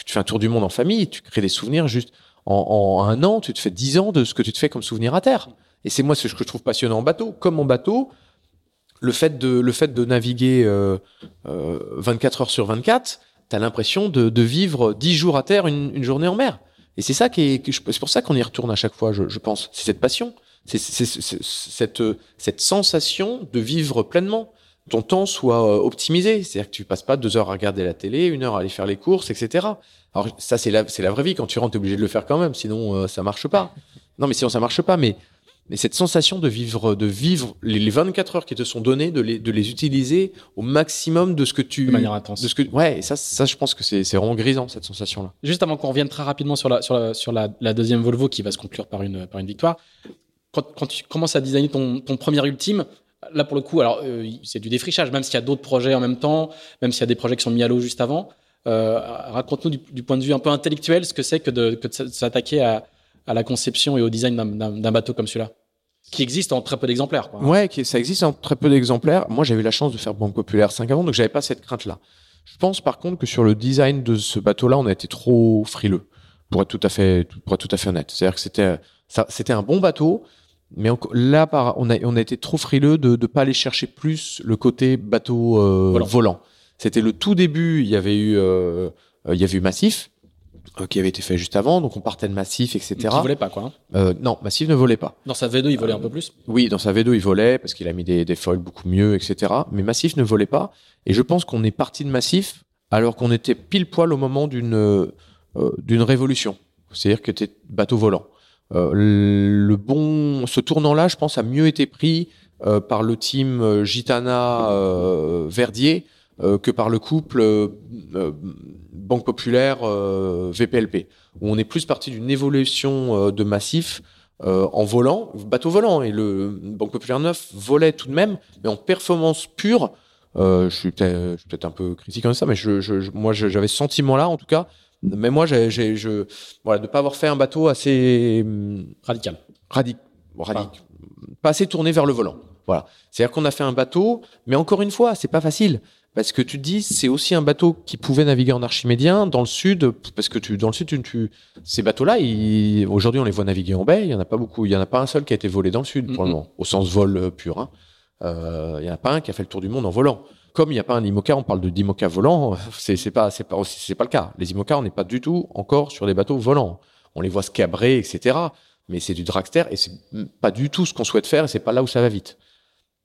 tu fais un tour du monde en famille, tu crées des souvenirs juste en, en un an. Tu te fais dix ans de ce que tu te fais comme souvenir à terre. Et c'est moi ce que je trouve passionnant en bateau. Comme en bateau, le fait de le fait de naviguer euh, euh, 24 heures sur 24, t'as l'impression de, de vivre 10 jours à terre, une, une journée en mer. Et c'est ça qui est, c'est pour ça qu'on y retourne à chaque fois, je, pense. C'est cette passion, c'est- cette cette sensation de vivre pleinement. Ton temps soit euh, optimisé, c'est-à-dire que tu passes pas deux heures à regarder la télé, une heure à aller faire les courses, etc. Alors ça c'est la c'est la vraie vie. Quand tu rentres, t'es obligé de le faire quand même, sinon euh, ça marche pas. Non, mais sinon ça marche pas. Mais mais cette sensation de vivre de vivre les, les 24 heures qui te sont données, de les de les utiliser au maximum de ce que tu De manière intense. de ce que ouais et ça ça je pense que c'est vraiment grisant cette sensation là. Juste avant qu'on revienne très rapidement sur la, sur la, sur la, la deuxième Volvo qui va se conclure par une, par une victoire, quand, quand tu commences à designer ton, ton premier ultime, là pour le coup, alors euh, c'est du défrichage, même s'il y a d'autres projets en même temps, même s'il y a des projets qui sont mis à l'eau juste avant. Euh, Raconte-nous du, du point de vue un peu intellectuel ce que c'est que de, que de s'attaquer à, à la conception et au design d'un bateau comme celui-là, qui existe en très peu d'exemplaires. quoi. Ouais, qui- ça existe en très peu d'exemplaires. Moi, j'avais eu la chance de faire Banque Populaire 5 avant, donc j'avais pas cette crainte-là. Je pense par contre que sur le design de ce bateau-là, on a été trop frileux, pour être tout à fait, pour être tout à fait honnête. C'est-à-dire que c'était, ça, c'était un bon bateau, mais enco- là, par, on a, on a été trop frileux de ne pas aller chercher plus le côté bateau euh, Volant. volant. C'était le tout début. Il y avait eu euh, il y avait eu Massif, qui avait été fait juste avant, donc on partait de Massif, etc. Qui volait pas, quoi. hein. Euh, non, Massif ne volait pas. Dans sa V2, il volait un peu plus? Oui, dans sa V2, il volait parce qu'il a mis des, des foils beaucoup mieux, etc. Mais Massif ne volait pas. Et je pense qu'on est parti de Massif alors qu'on était pile poil au moment d'une euh, d'une révolution. C'est-à-dire que c'était bateau volant. Euh, le bon, ce tournant-là, je pense, a mieux été pris euh, par le team euh, Gitana euh, Verdier euh, que par le couple euh, euh, Banque Populaire euh, VPLP, où on est plus parti d'une évolution euh, de massif euh, en volant, bateau volant, et le Banque Populaire 9 volait tout de même, mais en performance pure. Euh, je suis peut-être un peu critique comme ça, mais je, moi j'avais ce sentiment-là en tout cas. Mais moi, j'ai, je, voilà, de pas avoir fait un bateau assez hum, Radical. radic- pas assez tourné vers le volant. Voilà. C'est-à-dire qu'on a fait un bateau, mais encore une fois, c'est pas facile. Parce que tu te dis, c'est aussi un bateau qui pouvait naviguer en archimédien dans le sud, parce que tu, dans le sud, tu, tu- ces bateaux-là, aujourd'hui, on les voit naviguer en baie. Il y en a pas beaucoup. Il y en a pas un seul qui a été volé dans le sud pour le moment, au sens vol euh, pur. Hein. Euh, il y en a pas un qui a fait le tour du monde en volant. Comme il n'y a pas un IMOCA, on parle de d'IMOCA volant. [laughs] C'est, pas, c'est pas, c'est pas le cas. Les IMOCA, on n'est pas du tout encore sur des bateaux volants. On les voit se cabrer, etc. Mais c'est du dragster et c'est pas du tout ce qu'on souhaite faire et c'est pas là où ça va vite.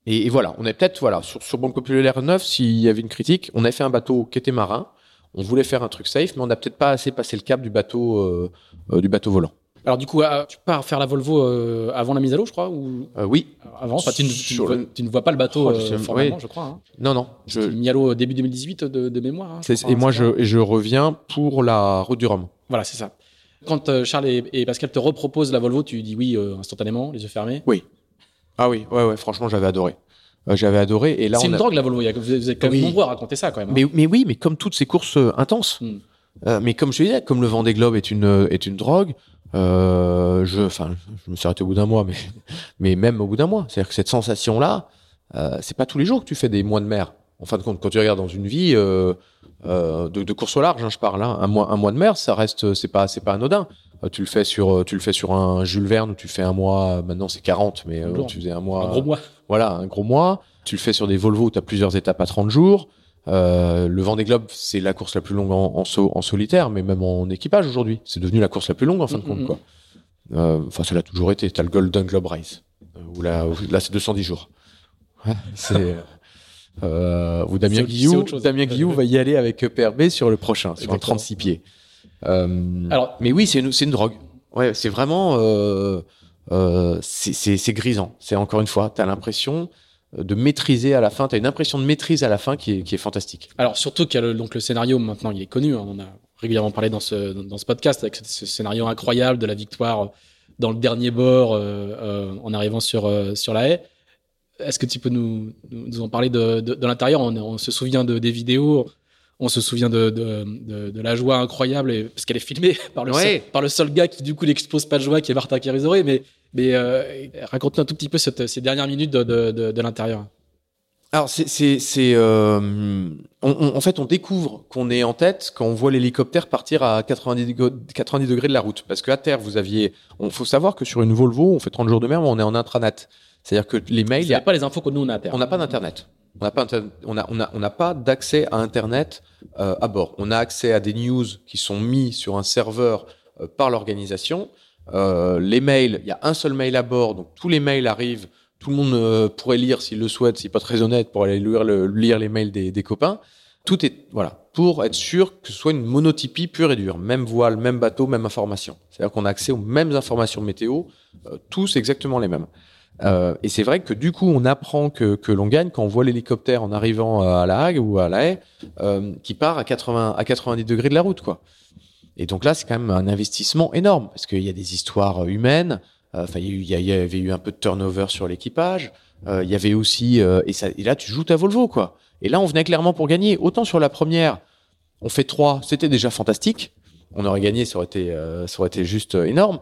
Et, et voilà, on est peut-être voilà sur, sur Banque Populaire 9, s'il y avait une critique, on a fait un bateau qui était marin, on voulait faire un truc safe, mais on n'a peut-être pas assez passé le cap du bateau euh, euh, du bateau volant. Alors, du coup, ah, tu pars faire la Volvo euh, avant la mise à l'eau, je crois, ou? Oui, avant Enfin, tu, ne, tu ne Sur vois, le- tu ne vois pas le bateau Oh, formellement, oui. je crois. Hein. non non, je, mis à l'eau début 2018 de, de mémoire. hein, crois, et hein, moi je, reviens pour la route du Rhum. Voilà, c'est ça. Quand Charles et, et Pascal te reproposent la Volvo, tu dis oui instantanément, les yeux fermés. Ah oui, ouais ouais, franchement j'avais adoré, Euh, j'avais adoré et là C'est une a- drogue la Volvo. Vous êtes quand même Oui. nombreux à raconter ça quand même. hein. Mais, mais oui, mais comme toutes ces courses euh, intenses. Hmm. Euh, mais comme je te disais, comme le Vendée Globe est une euh, est une drogue, euh, je, enfin, je me suis arrêté au bout d'un mois, mais [laughs] mais même au bout d'un mois, c'est-à-dire que cette sensation là, euh, c'est pas tous les jours que tu fais des mois de mer. En fin de compte, quand tu regardes dans une vie euh, euh, de, de course au large, hein, je parle, hein, un mois un mois de mer, ça reste, c'est pas c'est pas anodin. Euh, tu le fais sur tu le fais sur un Jules Verne où tu fais un mois, maintenant c'est 40, mais euh, tu faisais un mois un gros mois. voilà, un gros mois. Tu le fais sur des Volvo où tu as plusieurs étapes à 30 jours. Euh, le Vendée Globe, c'est la course la plus longue en, en, so- en solitaire, mais même en équipage aujourd'hui. C'est devenu la course la plus longue en fin de compte. Mhm. quoi. Euh, Enfin, ça l'a toujours été. Tu as le Golden Globe Race, euh, où là, où- là c'est 210 jours. [laughs] C'est... Euh, où Damien Guillou. Damien Guillou va y aller avec PRB sur le prochain, sur un Exactement. 36 pieds. Euh, Alors- mais oui, c'est une, c'est une drogue. Ouais, c'est vraiment, euh, euh, c'est- grisant. C'est encore une fois, tu as l'impression de maîtriser à la fin, tu as une impression de maîtrise à la fin qui est, qui est fantastique. Alors surtout qu'il y a le, donc le scénario maintenant, il est connu. hein, on en a régulièrement parlé dans ce dans ce podcast avec ce, scénario incroyable de la victoire dans le dernier bord euh, euh, en arrivant sur euh, sur la haie. Est-ce que tu peux nous, nous nous en parler de, de, de l'intérieur? On, on se souvient de, des vidéos, on se souvient de, de, de, de la joie incroyable et, parce qu'elle est filmée [laughs] par le Ouais. seul, par le seul gars qui du coup n'expose pas de joie qui est Martin Kérizoré. Mais mais euh, raconte-nous un tout petit peu cette, ces dernières minutes de, l'intérieur. Alors, c'est, euh, en fait, on découvre qu'on est en tête quand on voit l'hélicoptère partir à 90, degrés- 90 degrés de la route. Parce qu'à terre, vous aviez, on faut savoir que sur une Volvo, on fait 30 jours de mer, mais on est en intranet. C'est-à-dire que les mails, Il n'y a pas les infos que nous on a à terre. On n'a pas d'internet. On n'a pas, on a, on a, on n'a pas d'accès à internet euh, à bord. On a accès à des news qui sont mis sur un serveur euh, par l'organisation. Euh, les mails, il y a un seul mail à bord, donc tous les mails arrivent. Tout le monde euh, pourrait lire s'il le souhaite, s'il n'est pas très honnête, pour aller lire, le- lire les mails des, des copains. Tout est voilà pour être sûr que ce soit une monotypie pure et dure, même voile, même bateau, même information. C'est-à-dire qu'on a accès aux mêmes informations météo, euh, tous exactement les mêmes. Euh, et c'est vrai que du coup, on apprend que, que l'on gagne quand on voit l'hélicoptère en arrivant à La Hague ou à La Haye, euh, qui part à 80 à 90 degrés de la route, quoi. Et donc là, c'est quand même un investissement énorme parce qu'il y a des histoires humaines. euh, Enfin, il y, y avait eu un peu de turnover sur l'équipage. Euh, il y avait aussi euh, et, ça, et là, tu joues ta Volvo, quoi. Et là, on venait clairement pour gagner. Autant sur la première, on fait trois, c'était déjà fantastique. On aurait gagné, ça aurait été, euh, ça aurait été juste euh, énorme.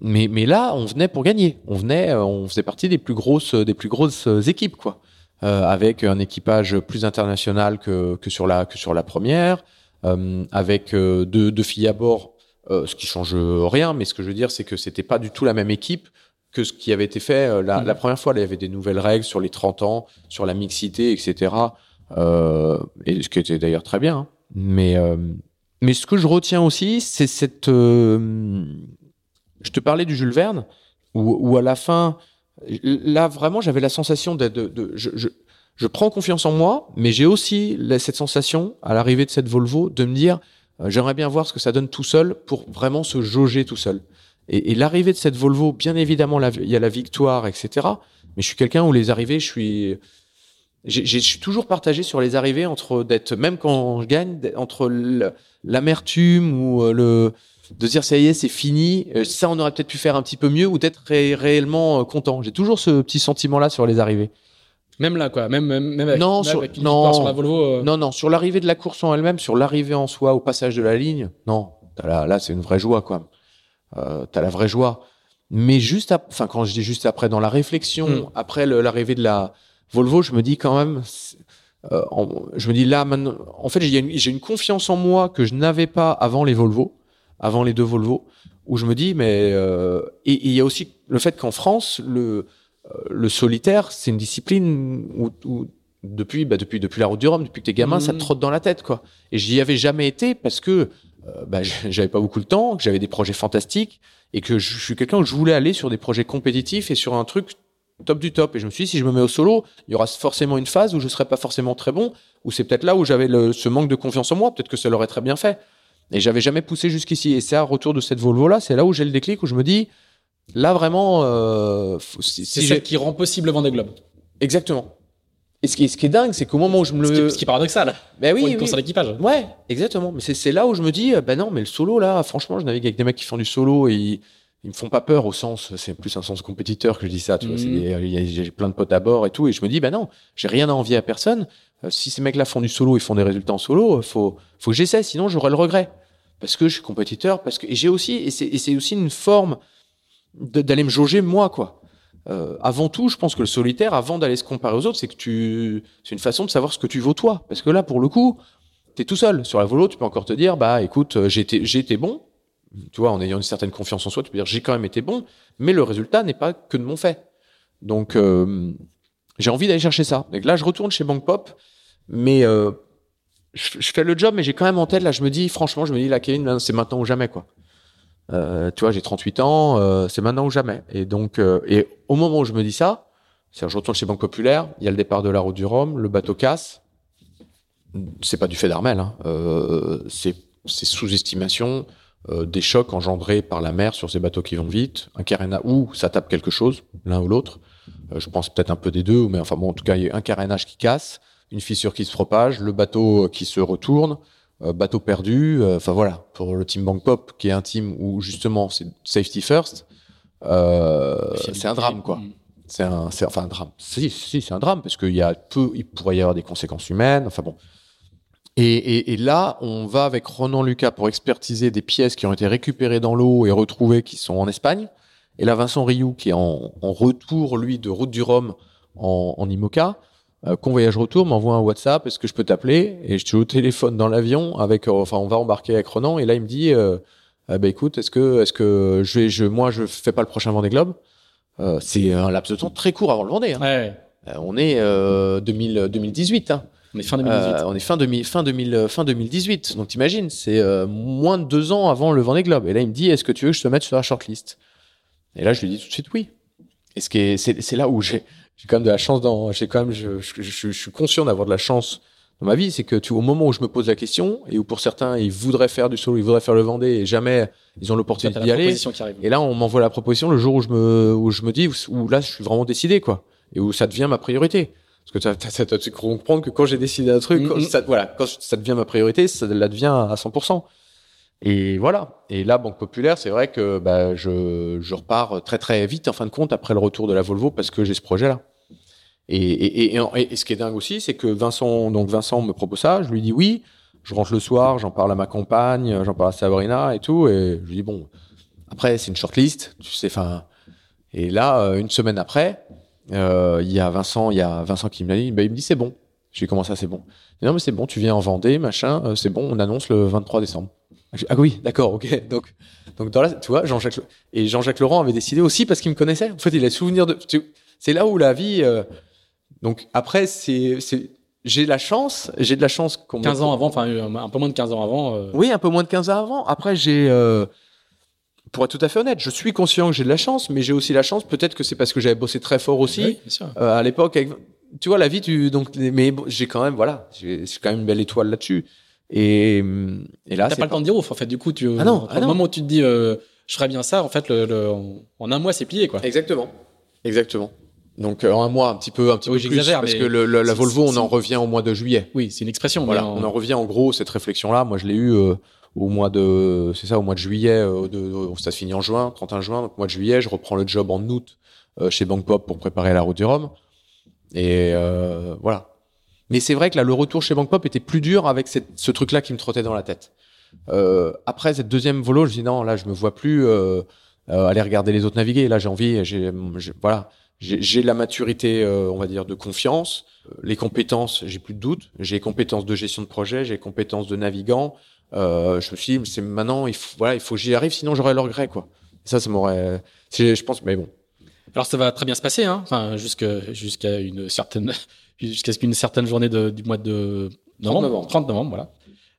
Mais, mais là, on venait pour gagner. On venait, euh, on faisait partie des plus grosses, des plus grosses euh, équipes, quoi. Euh, avec un équipage plus international que, que sur la, que sur la première, euh, avec euh, deux, deux filles à bord, euh, ce qui change rien. Mais ce que je veux dire, c'est que c'était pas du tout la même équipe que ce qui avait été fait la, la première fois. Là, il y avait des nouvelles règles sur les 30 ans, sur la mixité, etc. Euh, et ce qui était d'ailleurs très bien. hein. Mais, euh, mais ce que je retiens aussi, c'est cette. euh, je te parlais du Jules Verne, où, où à la fin, là vraiment, j'avais la sensation de, de, de- je, je, je prends confiance en moi, mais j'ai aussi cette sensation à l'arrivée de cette Volvo de me dire, euh, j'aimerais bien voir ce que ça donne tout seul pour vraiment se jauger tout seul. Et, et l'arrivée de cette Volvo, bien évidemment, il y a la victoire, etc. Mais je suis quelqu'un où les arrivées, je suis je suis toujours partagé sur les arrivées entre d'être même quand je gagne d'être- entre l'amertume ou euh, le de dire ça y est c'est fini euh, ça on aurait peut-être pu faire un petit peu mieux ou d'être ré- réellement euh, content j'ai toujours ce petit sentiment là sur les arrivées Même là, quoi. Même, même, même avec, Non, même sur- avec une non. sur la Volvo. euh, non non sur l'arrivée de la course en elle-même sur l'arrivée en soi au passage de la ligne non là là c'est une vraie joie quoi euh, t'as la vraie joie mais juste enfin quand je dis juste après dans la réflexion Mm. après l'arrivée de la Volvo je me dis quand même euh, en- je me dis là maintenant en fait j'ai une, j'ai une confiance en moi que je n'avais pas avant les Volvo avant les deux Volvo où je me dis mais euh, et il y a aussi le fait qu'en France le euh, le solitaire c'est une discipline où, où depuis bah depuis depuis la route du Rhum depuis que t'es gamin ça te Mhm. trotte dans la tête quoi et j'y avais jamais été parce que euh, bah, [laughs] j'avais pas beaucoup de temps que j'avais des projets fantastiques et que je suis quelqu'un où je voulais aller sur des projets compétitifs et sur un truc top du top. Et je me suis dit, si je me mets au solo, il y aura forcément une phase où je serai pas forcément très bon, où c'est peut-être là où j'avais ce manque de confiance en moi. Peut-être que ça l'aurait très bien fait. Et j'avais jamais poussé jusqu'ici. Et c'est à retour de cette Volvo-là, c'est là où j'ai le déclic, où je me dis, là vraiment, euh, si, C'est si celle qui rend possible le Vendée Globe. exactement. Et ce qui est, ce qui est dingue, c'est qu'au moment où je me Ce le, qui ce qui est paradoxal. ben pour oui, une course oui. en équipage. Ouais, exactement. Mais c'est là où je me dis, ben non, mais le solo là, franchement, je navigue avec des mecs qui font du solo et ils, ils me font pas peur au sens, c'est plus un sens compétiteur que je dis ça, tu vois. c'est Mhm. J'ai plein de potes à bord et tout, et je me dis, ben non, j'ai rien à envier à personne. Euh, si ces mecs-là font du solo, ils font des résultats en solo, euh, faut, faut que j'essaie, sinon j'aurai le regret. Parce que je suis compétiteur, parce que et j'ai aussi, et c'est et aussi une forme d'aller me jauger moi, quoi. Euh, avant tout, je pense que le solitaire, avant d'aller se comparer aux autres, c'est que tu, c'est une façon de savoir ce que tu vaux toi. Parce que là, pour le coup, t'es tout seul. Sur la volo, tu peux encore te dire, bah, écoute, euh, j'ai été bon. Tu vois, en ayant une certaine confiance en soi, tu peux dire, j'ai quand même été bon, mais le résultat n'est pas que de mon fait. Donc, euh, j'ai envie d'aller chercher ça. Donc là, je retourne chez Bank Pop, mais euh, je, je fais le job, mais j'ai quand même en tête, là, je me dis, franchement, je me dis, là, Kevin, c'est maintenant ou jamais, quoi. Euh, tu vois, j'ai 38 ans, euh, c'est maintenant ou jamais. Et donc, euh, et au moment où je me dis ça, c'est je retourne chez Banque Populaire, il y a le départ de la route du Rhum, le bateau casse. C'est pas du fait d'Armel, hein. euh, c'est c'est sous-estimation euh, des chocs engendrés par la mer sur ces bateaux qui vont vite, un carénage ou ça tape quelque chose, l'un ou l'autre. Euh, je pense peut-être un peu des deux, mais enfin bon, en tout cas, il y a un carénage qui casse, une fissure qui se propage, le bateau qui se retourne, euh, bateau perdu. euh, Enfin voilà, pour le team Bank Pop, qui est un team où justement c'est safety first, euh, c'est un drame quoi. Mm. C'est un, c'est enfin un drame. Si, si, c'est un drame parce qu'il y a peu, il pourrait y avoir des conséquences humaines. Enfin bon. Et, et, et là, on va avec Ronan Lucas pour expertiser des pièces qui ont été récupérées dans l'eau et retrouvées qui sont en Espagne. Et là, Vincent Rioux, qui est en, en retour, lui, de Route du Rhum en, en IMOCA, euh, Convoyage Retour, m'envoie un WhatsApp, est-ce que je peux t'appeler? Et je suis au téléphone dans l'avion avec, euh, enfin, on va embarquer avec Ronan, et là, il me dit, euh, ah bah écoute, est-ce que, est-ce que je vais, je, moi, je fais pas le prochain Vendée Globe? Euh, C'est un laps de temps très court avant le Vendée. Hein. Ouais. Euh, on est euh, 2000, 2018. Hein. On est fin 2018. Euh, on est fin, 2000, fin, 2000, euh, fin 2018. Donc t'imagines, c'est euh, moins de deux ans avant le Vendée Globe. Et là, il me dit, est-ce que tu veux que je te mette sur la shortlist? Et là, je lui dis tout de suite oui. Et c'est là où j'ai, j'ai quand même de la chance dans, j'ai quand même, je, je, je, je suis conscient d'avoir de la chance dans ma vie, c'est que tu, au moment où je me pose la question, et où pour certains, ils voudraient faire du solo, ils voudraient faire le Vendée, et jamais ils ont l'opportunité d'y aller. Et là, on m'envoie la proposition le jour où je me, où je me dis, où, où là, je suis vraiment décidé, quoi. Et où ça devient ma priorité. Parce que t'as, t'as, t'as, tu comprendre que quand j'ai décidé un truc, quand Mhm. ça, voilà, quand ça devient ma priorité, ça la devient à 100%. Et voilà. Et là, Banque Populaire, c'est vrai que, bah, je, je repars très, très vite, en fin de compte, après le retour de la Volvo, parce que j'ai ce projet-là. Et, et, et, et, ce qui est dingue aussi, c'est que Vincent, donc Vincent me propose ça, je lui dis oui, je rentre le soir, j'en parle à ma compagne, j'en parle à Sabrina et tout, et je lui dis bon, après c'est une shortlist, tu sais, enfin, et là euh, une semaine après, euh, il y a Vincent, il y a Vincent qui me l'a dit, bah, il me dit c'est bon, j'ai commencé à c'est bon, dit, non mais c'est bon, tu viens en Vendée, machin, euh, c'est bon, on annonce le 23 décembre. Ah oui, d'accord, ok, [laughs] donc donc dans la, tu vois, Jean-Jacques et Jean-Jacques Laurent avait décidé aussi parce qu'il me connaissait. En fait, il a souvenir de, c'est là où la vie. euh, donc après, c'est c'est j'ai la chance, j'ai de la chance qu'on 15 ans avant, enfin euh, un peu moins de 15 ans avant. euh, Oui, un peu moins de 15 ans avant. Après, j'ai, euh, pour être tout à fait honnête, je suis conscient que j'ai de la chance, mais j'ai aussi la chance, peut-être que c'est parce que j'avais bossé très fort aussi oui, bien sûr. euh, à l'époque. avec- Tu vois, la vie, tu donc, mais bon, j'ai quand même, voilà, j'ai quand même une belle étoile là-dessus. Et, et là, T'as c'est pas le temps de dire ouf, en fait. Du coup, tu, Ah non, ah non. moment où tu te dis, euh, je ferais bien ça, en fait, le, le- en, un mois, c'est plié, quoi. Exactement. Exactement. Donc euh, en un mois, un petit peu, un petit Oui, peu plus, j'exagère, parce mais que le- le- la Volvo, on en revient au mois de juillet. Oui, c'est une expression. Voilà, mais en- on en revient en gros cette réflexion-là. Moi, je l'ai eu euh, au mois de, c'est ça, au mois de juillet. euh, de, de- ça se finit en juin, 31 juin. Donc mois de juillet, je reprends le job en août euh, chez Bank Pop pour préparer la route du Rhum. Et euh, voilà. Mais c'est vrai que là, le retour chez Bank Pop était plus dur avec ce truc-là qui me trottait dans la tête. Euh, après cette deuxième volo, je dis non, là, je me vois plus euh, euh, aller regarder les autres naviguer. Là, j'ai envie, j'ai, voilà, j'ai la maturité, euh, on va dire, de confiance, Euh, les compétences, j'ai plus de doute. J'ai les compétences de gestion de projet, j'ai les compétences de navigant. Euh, je me suis dit, c'est maintenant, il faut, voilà, il faut que j'y arrive, sinon j'aurais le regret, quoi. Ça, ça m'aurait, je pense, mais bon. Alors ça va très bien se passer, hein. Enfin, jusqu'à une certaine, jusqu'à ce qu'une certaine journée de- du mois de novembre, 30 novembre. 30 novembre, voilà.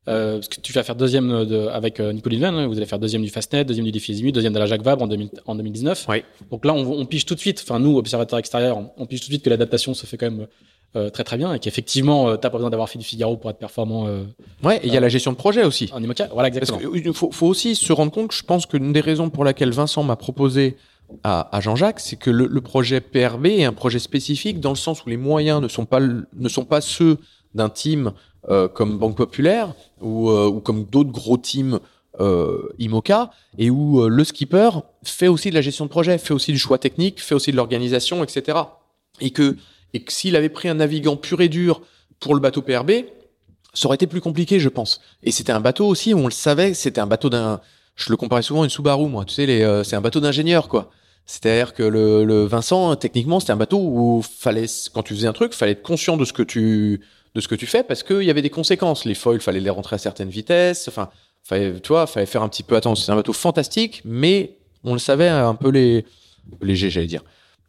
Euh, parce que tu vas faire deuxième de, avec euh, Nico Lidven, hein, vous allez faire deuxième du Fastnet, deuxième du défi deuxième de la Jacques Vabre en, 2000 en 2019. Oui. Donc là, on, on pige tout de suite, enfin nous, observateurs extérieurs, on, on pige tout de suite que l'adaptation se fait quand même euh, très très bien et qu'effectivement, euh, t'as pas besoin d'avoir fait du Figaro pour être performant euh, Ouais, et il y a la gestion de projet aussi. en IMOCA. Voilà, Parce exactement. qu'il faut, faut aussi se rendre compte que je pense qu'une des raisons pour laquelle Vincent m'a proposé à, Jean-Jacques, c'est que le, projet PRB est un projet spécifique dans le sens où les moyens ne sont pas, ne sont pas ceux d'un team euh, comme Banque Populaire ou, euh, ou comme d'autres gros teams euh, IMOCA et où euh, le skipper fait aussi de la gestion de projet, fait aussi du choix technique, fait aussi de l'organisation, etc. Et que, et que s'il avait pris un navigant pur et dur pour le bateau PRB, ça aurait été plus compliqué, je pense. Et c'était un bateau aussi on le savait, c'était un bateau d'un. Je le comparais souvent à une Subaru, moi. Tu sais, c'est un bateau d'ingénieur, quoi. C'est-à-dire que le, Vincent, techniquement, c'était un bateau où fallait, quand tu faisais un truc, fallait être conscient de ce que tu, de ce que tu fais, parce qu'il y avait des conséquences. Les foils, fallait les rentrer à certaines vitesses. Enfin, fallait, tu vois, fallait faire un petit peu attention. C'est un bateau fantastique, mais on le savait un peu les, léger, j'allais dire,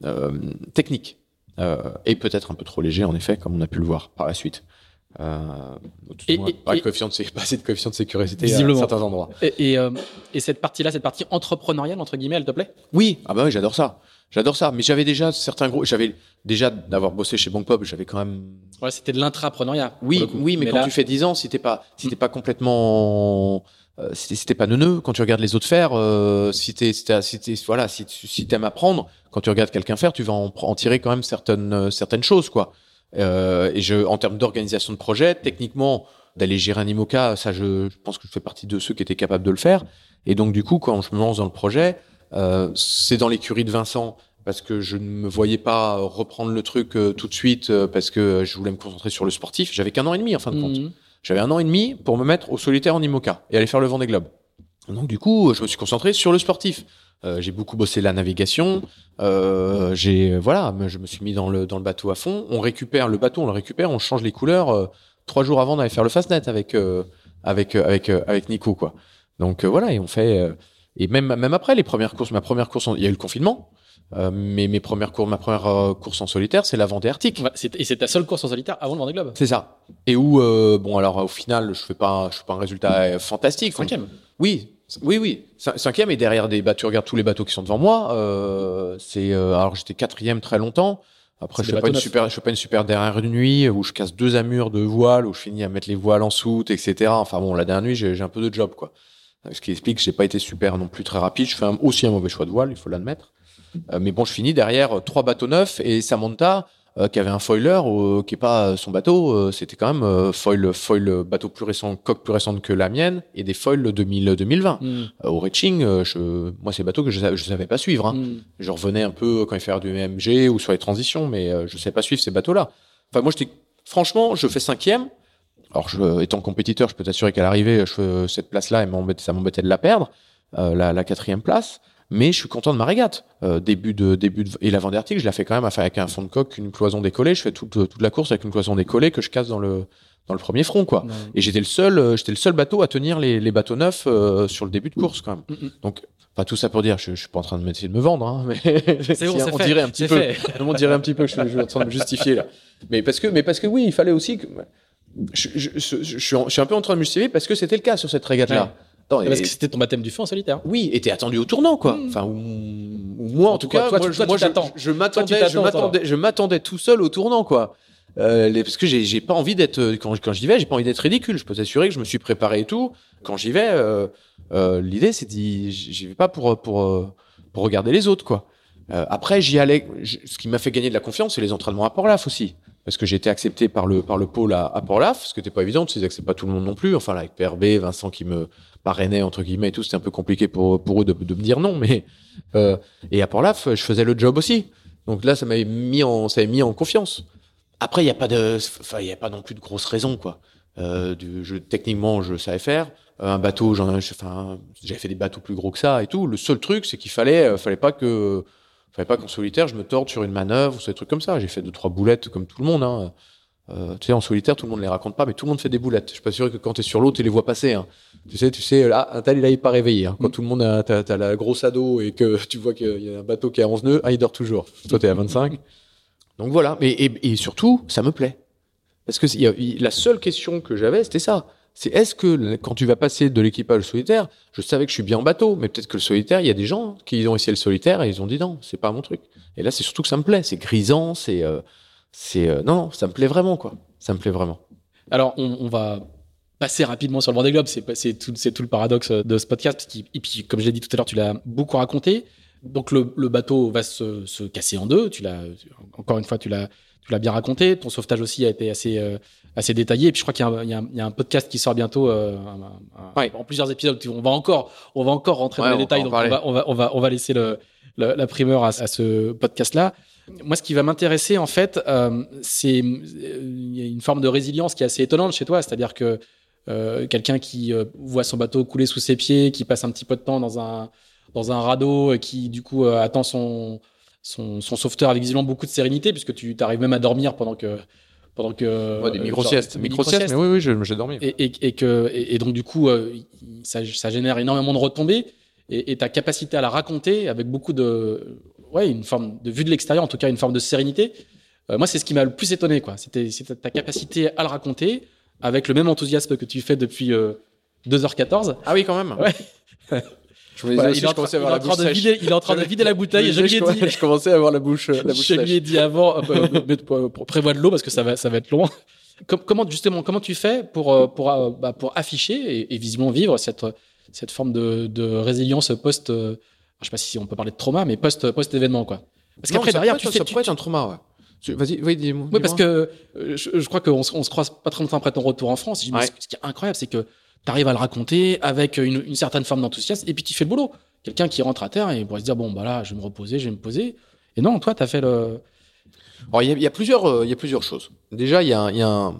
euh, technique. Euh, et peut-être un peu trop léger, en effet, comme on a pu le voir par la suite. Euh, Et- pas, et- coefficient de, [laughs] pas assez de coefficient de sécurité à certains endroits. Et, et, euh, et cette partie-là, cette partie entrepreneuriale, entre guillemets, elle te plaît? Oui, ah bah oui, j'adore ça. J'adore ça. Mais j'avais déjà certains gros, j'avais déjà d'avoir bossé chez Bank Pop, j'avais quand même. Ouais, c'était de l'intrapreneuriat. Oui, oui, mais, quand là- tu fais 10 ans, si t'es pas, si t'es pas complètement, euh, si t'es- pas neuneux, quand tu regardes les autres faire, euh, si t'es, si si t'es- voilà, si si t'aimes apprendre, quand tu regardes quelqu'un faire, tu vas en, en tirer quand même certaines, euh, certaines choses, quoi. Euh, et je, en termes d'organisation de projet, techniquement, d'aller gérer un IMOCA, ça, je, je pense que je fais partie de ceux qui étaient capables de le faire. Et donc, du coup, quand je me lance dans le projet, euh, c'est dans l'écurie de Vincent parce que je ne me voyais pas reprendre le truc euh, tout de suite euh, parce que je voulais me concentrer sur le sportif. J'avais qu'un an et demi en fin de compte. Mhm. J'avais un an et demi pour me mettre au solitaire en IMOCA et aller faire le Vendée Globe. Donc du coup, je me suis concentré sur le sportif. Euh, j'ai beaucoup bossé la navigation. Euh, j'ai voilà, je me suis mis dans le dans le bateau à fond. On récupère le bateau, on le récupère, on change les couleurs euh, trois jours avant d'aller faire le Fastnet avec euh, avec euh, avec euh, avec Nico quoi. Donc voilà et on fait et même même après les premières courses, ma première course, il y a eu le confinement. Euh, mais mes premières courses, ma première euh, course en solitaire, c'est la Vendée Arctique. Ouais, c'est- et c'est ta seule course en solitaire avant le Vendée Globe. C'est ça. Et où, euh, bon, alors au final, je fais pas, je fais pas un résultat euh, fantastique. Cinquième. Oui, oui, oui. Cin- Cinquième et derrière des bateaux. Tu regardes tous les bateaux qui sont devant moi. Euh, c'est, euh, alors j'étais quatrième très longtemps. Après, je fais pas une super, je fais pas une super dernière nuit où je casse deux amures de voile, où je finis à mettre les voiles en soute, etc. Enfin bon, la dernière nuit, j'ai j'ai un peu de job, quoi. Ce qui explique que j'ai pas été super non plus très rapide. Je fais un- aussi un mauvais choix de voile, il faut l'admettre. Euh, mais bon, je finis derrière euh, trois bateaux neufs et Samantha, euh, qui avait un foiler, euh, qui est pas son bateau, euh, c'était quand même euh, foil, foil bateau plus récent, coque plus récente que la mienne et des foils 2000, 2020. Mhm. Euh, au reaching, euh, je, moi, c'est bateaux que je, je savais pas suivre. Hein. Mhm. Je revenais un peu quand il fallait faire du MG ou sur les transitions, mais euh, je savais pas suivre ces bateaux-là. Enfin, moi, j'étais, franchement, je fais cinquième. Alors, je, étant compétiteur, je peux t'assurer qu'à l'arrivée, je fais cette place-là, et m'embêtait- ça m'embêtait de la perdre, euh, la, la quatrième place. Mais je suis content de ma régate. Euh, début de début de, et la Vendée Arctique, je la fais quand même avec un fond de coque, une cloison décollée. Je fais toute toute la course avec une cloison décollée que je casse dans le dans le premier front, quoi. Et j'étais le seul, euh, j'étais le seul bateau à tenir les, les bateaux neufs euh, sur le début de course, quand même. Mm, mm. Donc, enfin, tout ça pour dire, je, je suis pas en train de m'essayer de me vendre, hein, mais [laughs] bon, [laughs] on fait. dirait un petit peu, on dirait un petit peu que je, je suis en train de me justifier là. Mais parce que, mais parce que oui, il fallait aussi que je, je, suis, en- je suis un peu en train de me justifier parce que c'était le cas sur cette régate-là. Ouais. Attends, Parce et- que c'était ton baptême du feu en solitaire. oui, était attendu au tournant, quoi. Mm. Enfin, ou, ou moi, en, En tout tout cas, toi, moi, toi, moi, tu je, m'attendais, je m'attendais, je m'attendais tout seul au tournant, quoi. Euh, les- parce que j'ai, pas envie d'être, euh, quand, quand j'y vais, j'ai pas envie d'être ridicule. Je peux t'assurer que je me suis préparé et tout. Quand j'y vais, euh, euh, l'idée, c'est d'y, j'y vais pas pour, pour, euh, pour regarder les autres, quoi. Après, j'y allais. ce qui m'a fait gagner de la confiance, c'est les entraînements à Port-Laf aussi. Parce que j'ai été accepté par le, par le pôle à, à Port-Laf, ce qui n'était pas évident, tu sais, ils acceptent pas tout le monde non plus. Enfin, là, avec PRB, Vincent qui me parrainait, entre guillemets, et tout, c'était un peu compliqué pour, pour eux de, de me dire non, mais, euh, et à Port-Laf, je faisais le job aussi. Donc là, ça m'avait mis en, ça mis en confiance. Après, il n'y a pas de, enfin, il y a pas non plus de grosses raisons, quoi. Euh, du, je, techniquement, je savais faire. Un bateau, j'en, enfin, j'avais fait des bateaux plus gros que ça et tout. Le seul truc, c'est qu'il fallait, euh, fallait pas que, fallait pas qu'en solitaire, je me torde sur une manœuvre ou des trucs comme ça. J'ai fait deux, trois boulettes comme tout le monde, hein. Euh, tu sais, en solitaire, tout le monde les raconte pas, mais tout le monde fait des boulettes. Je suis pas sûr que quand tu es sur l'eau, tu les vois passer. Hein. Tu sais, tu sais, là, un tel, il est pas réveillé. Hein. Quand tout le monde a, la grosse ado et que [laughs] tu vois qu'il y a un bateau qui est à 11 nœuds, ah, il dort toujours. Toi, t'es à 25. Donc voilà. Mais, et, et surtout, ça me plaît. Parce que y a- la seule question que j'avais, c'était ça. C'est est-ce que quand tu vas passer de l'équipage au solitaire, je savais que je suis bien en bateau, mais peut-être que le solitaire, il y a des gens qui ont essayé le solitaire et ils ont dit non, c'est pas mon truc. Et là, c'est surtout que ça me plaît. C'est grisant, c'est, euh, c'est, euh, non, non, ça me plaît vraiment, quoi. Ça me plaît vraiment. Alors, on, on va passer rapidement sur le Vendée Globe. C'est tout, tout le paradoxe de ce podcast. parce Et puis, comme je l'ai dit tout à l'heure, tu l'as beaucoup raconté. Donc, le, le bateau va se, se casser en deux. Tu l'as, encore une fois, tu l'as, tu l'as bien raconté. Ton sauvetage aussi a été assez, euh, assez détaillé. Et puis, je crois qu'il y a un, y y a podcast qui sort bientôt, euh, un- un- Ouais. en plusieurs épisodes. On va encore, on va encore rentrer Ouais, dans les détails. Donc, on va, on va, on va, on va laisser le, le- la primeur à, à ce podcast-là. Moi, ce qui va m'intéresser, en fait, euh, c'est euh, une forme de résilience qui est assez étonnante chez toi. C'est-à-dire que euh, quelqu'un qui euh, voit son bateau couler sous ses pieds, qui passe un petit peu de temps dans un dans un radeau, qui du coup euh, attend son, son son sauveteur avec visiblement beaucoup de sérénité, puisque tu arrives même à dormir pendant que pendant que Ouais, des euh, micro-siestes. Micro-siestes, mais oui, oui, j'ai dormi. et, et, et que et, et donc du coup euh, ça, ça génère énormément de retombées et, et ta capacité à la raconter avec beaucoup de ouais une forme de vue de l'extérieur en tout cas une forme de sérénité euh, moi c'est ce qui m'a le plus étonné quoi c'était c'était ta capacité à le raconter avec le même enthousiasme que tu fais depuis euh, 2h14 Ah oui, quand même. Ouais. [laughs] Je, me disais Voilà, aussi, il, est en je train, commençais à il est avoir en la train bouche de sèche. vider il est en train de vider la bouteille je lui ai dit Je commençais à avoir la bouche, la bouche je lui ai dit avant, euh, euh, mais pour- pour- prévois de l'eau parce que ça va, ça va être long. Com- comment justement, comment tu fais pour euh, pour euh, bah, pour afficher et, et visiblement vivre cette cette forme de, de résilience post, euh, je sais pas si on peut parler de trauma, mais post post événement quoi. Parce qu'après derrière, tu ça tu- pourrait être un trauma, ouais. Vas-y, oui, dis-moi. oui, parce que euh, je, je crois qu'on se- on se croise pas très longtemps après ton retour en France. Ouais. Ce qui est incroyable, c'est que tu arrives à le raconter avec une, une certaine forme d'enthousiasme et puis tu fais le boulot. Quelqu'un qui rentre à terre et pourrait se dire bon bah là, je vais me reposer, je vais me poser. Et non, toi, tu as fait le. Alors, il y a, il y a plusieurs, euh, il y a plusieurs choses. Déjà, il y a, un- il y a un.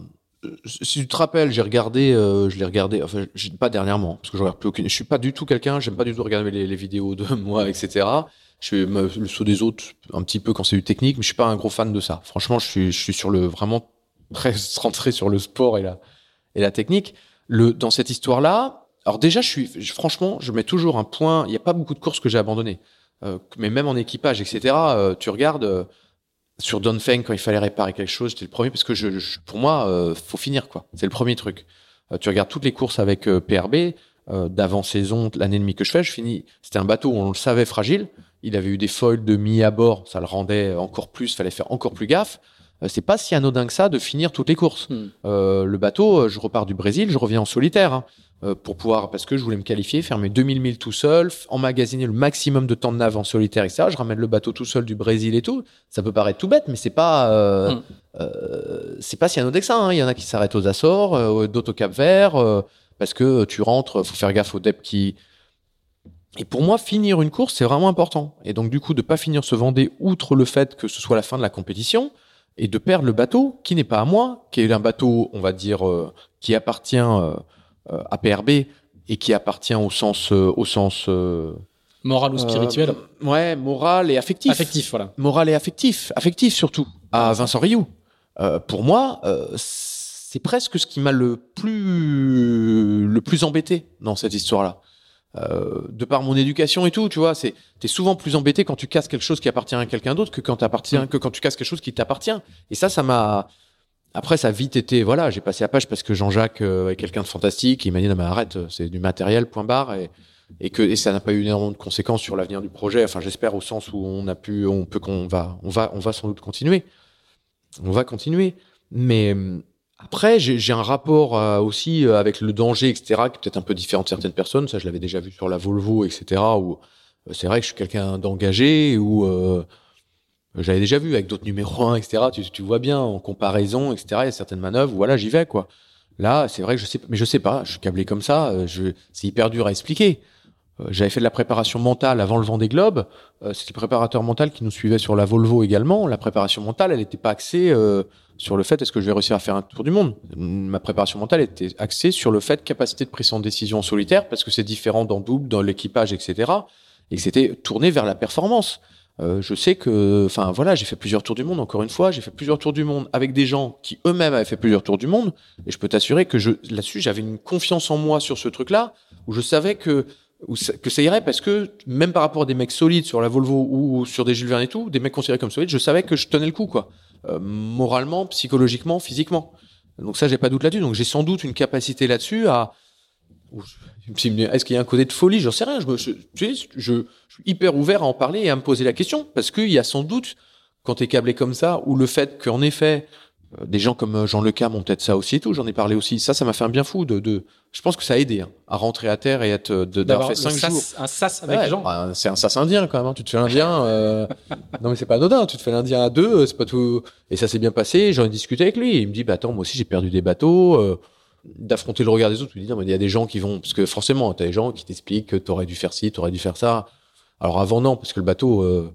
Si tu te rappelles, j'ai regardé, euh, je l'ai regardé, enfin, pas dernièrement, parce que je regarde plus aucune. Je suis pas du tout quelqu'un, j'aime pas du tout regarder les, vidéos de [laughs] moi, etc. Je suis le saut des autres un petit peu quand c'est du technique, mais je suis pas un gros fan de ça. Franchement, je suis, sur le vraiment très [laughs] rentré sur le sport et la et la technique. Le dans cette histoire-là, alors déjà, je suis, franchement, je mets toujours un point. Il n'y a pas beaucoup de courses que j'ai abandonnées, Euh, mais même en équipage, etc. euh, tu regardes. Sur Donfeng quand il fallait réparer quelque chose, j'étais le premier parce que je, je- pour moi, euh, faut finir quoi. C'est le premier truc. Euh, tu regardes toutes les courses avec euh, PRB euh, d'avant saison, l'année et demie que je fais, je finis. C'était un bateau, on le savait fragile. Il avait eu des foils de mi à bord, ça le rendait encore plus, fallait faire encore plus gaffe. Euh, c'est pas si anodin que ça de finir toutes les courses. Hmm. Euh, le bateau, je repars du Brésil, je reviens en solitaire. hein, pour pouvoir, parce que je voulais me qualifier, faire mes 2000 milles tout seul, emmagasiner le maximum de temps de nav en solitaire, etc. Je ramène le bateau tout seul du Brésil et tout. Ça peut paraître tout bête, mais c'est pas, euh, Mm. euh, c'est pas si anodin que ça. hein. Il y en a qui s'arrêtent aux Açores, euh, d'autres au Cap Vert, euh, parce que tu rentres, faut faire gaffe aux depths qui. Et pour moi, finir une course, c'est vraiment important. Et donc, du coup, de pas finir ce Vendée, outre le fait que ce soit la fin de la compétition, et de perdre le bateau qui n'est pas à moi, qui est un bateau, on va dire, euh, qui appartient euh, euh, à PRB et qui appartient au sens, euh, au sens euh, Moral ou spirituel ouais, moral et affectif. Affectif, voilà. Moral et affectif, affectif surtout, à Vincent Rioux. Pour moi, c'est presque ce qui m'a le plus le plus embêté dans cette histoire-là. Euh, de par mon éducation et tout, tu vois, c'est t'es souvent plus embêté quand tu casses quelque chose qui appartient à quelqu'un d'autre que quand Mm. que quand tu casses quelque chose qui t'appartient. Et ça, ça m'a après ça a vite été voilà, j'ai passé à page parce que Jean-Jacques euh, est quelqu'un de fantastique, il m'a dit non mais arrête, c'est du matériel point barre et et que et ça n'a pas eu énormément de conséquences sur l'avenir du projet. Enfin, j'espère au sens où on a pu, on peut qu'on va, on va, on va sans doute continuer. On va continuer, mais hum, après j'ai un rapport euh, aussi euh, avec le danger, etc., qui est peut-être un peu différent de certaines personnes. Ça, je l'avais déjà vu sur la Volvo, etc. Où euh, c'est vrai que je suis quelqu'un d'engagé, où euh, j'avais déjà vu avec d'autres numéros 1, etc. Tu, tu vois bien en comparaison, etc. Il y a certaines manœuvres voilà, j'y vais quoi. Là, c'est vrai que je sais, mais je sais pas, je suis câblé comme ça. euh, Je, c'est hyper dur à expliquer. Euh, J'avais fait de la préparation mentale avant le Vendée Globe. Euh, C'était le préparateur mental qui nous suivait sur la Volvo également. La préparation mentale, elle n'était pas axée euh, sur le fait est-ce que je vais réussir à faire un tour du monde? Ma préparation mentale était axée sur le fait capacité de prise en décision solitaire parce que c'est différent dans double, dans l'équipage, etc. Et c'était tourné vers la performance. Euh, je sais que, enfin voilà, j'ai fait plusieurs tours du monde. Encore une fois, j'ai fait plusieurs tours du monde avec des gens qui eux-mêmes avaient fait plusieurs tours du monde. Et je peux t'assurer que je, là-dessus, j'avais une confiance en moi sur ce truc-là, où je savais que, ça, que ça irait parce que même par rapport à des mecs solides sur la Volvo ou sur des Jules Verne et tout, des mecs considérés comme solides, je savais que je tenais le coup, quoi. Euh, moralement, psychologiquement, physiquement. Donc ça, j'ai pas de doute là-dessus. Donc j'ai sans doute une capacité là-dessus à. Est-ce qu'il y a un côté de folie? J'en sais rien. Je, me, je, suis hyper ouvert à en parler et à me poser la question parce qu'il y a sans doute, quand t'es câblé comme ça, ou le fait qu'en effet, euh, des gens comme euh, Jean Lecam ont peut-être ça aussi et tout. J'en ai parlé aussi. Ça, ça m'a fait un bien fou. De, de, je pense que ça a aidé hein, à rentrer à terre et être d'avoir fait cinq sas- jours. un sas avec Ouais, les gens. bah, c'est un sas indien quand même. hein. Tu te fais l'indien. euh, non mais c'est pas anodin. Tu te fais l'indien à deux, euh, c'est pas tout. Et ça s'est bien passé. J'en ai discuté avec lui. Il me dit bah attends moi aussi j'ai perdu des bateaux. euh, D'affronter le regard des autres. Tu dis non mais il y a des gens qui vont parce que forcément t'as des gens qui t'expliquent que t'aurais dû faire ci, t'aurais dû faire ça. Alors avant non parce que le bateau. euh,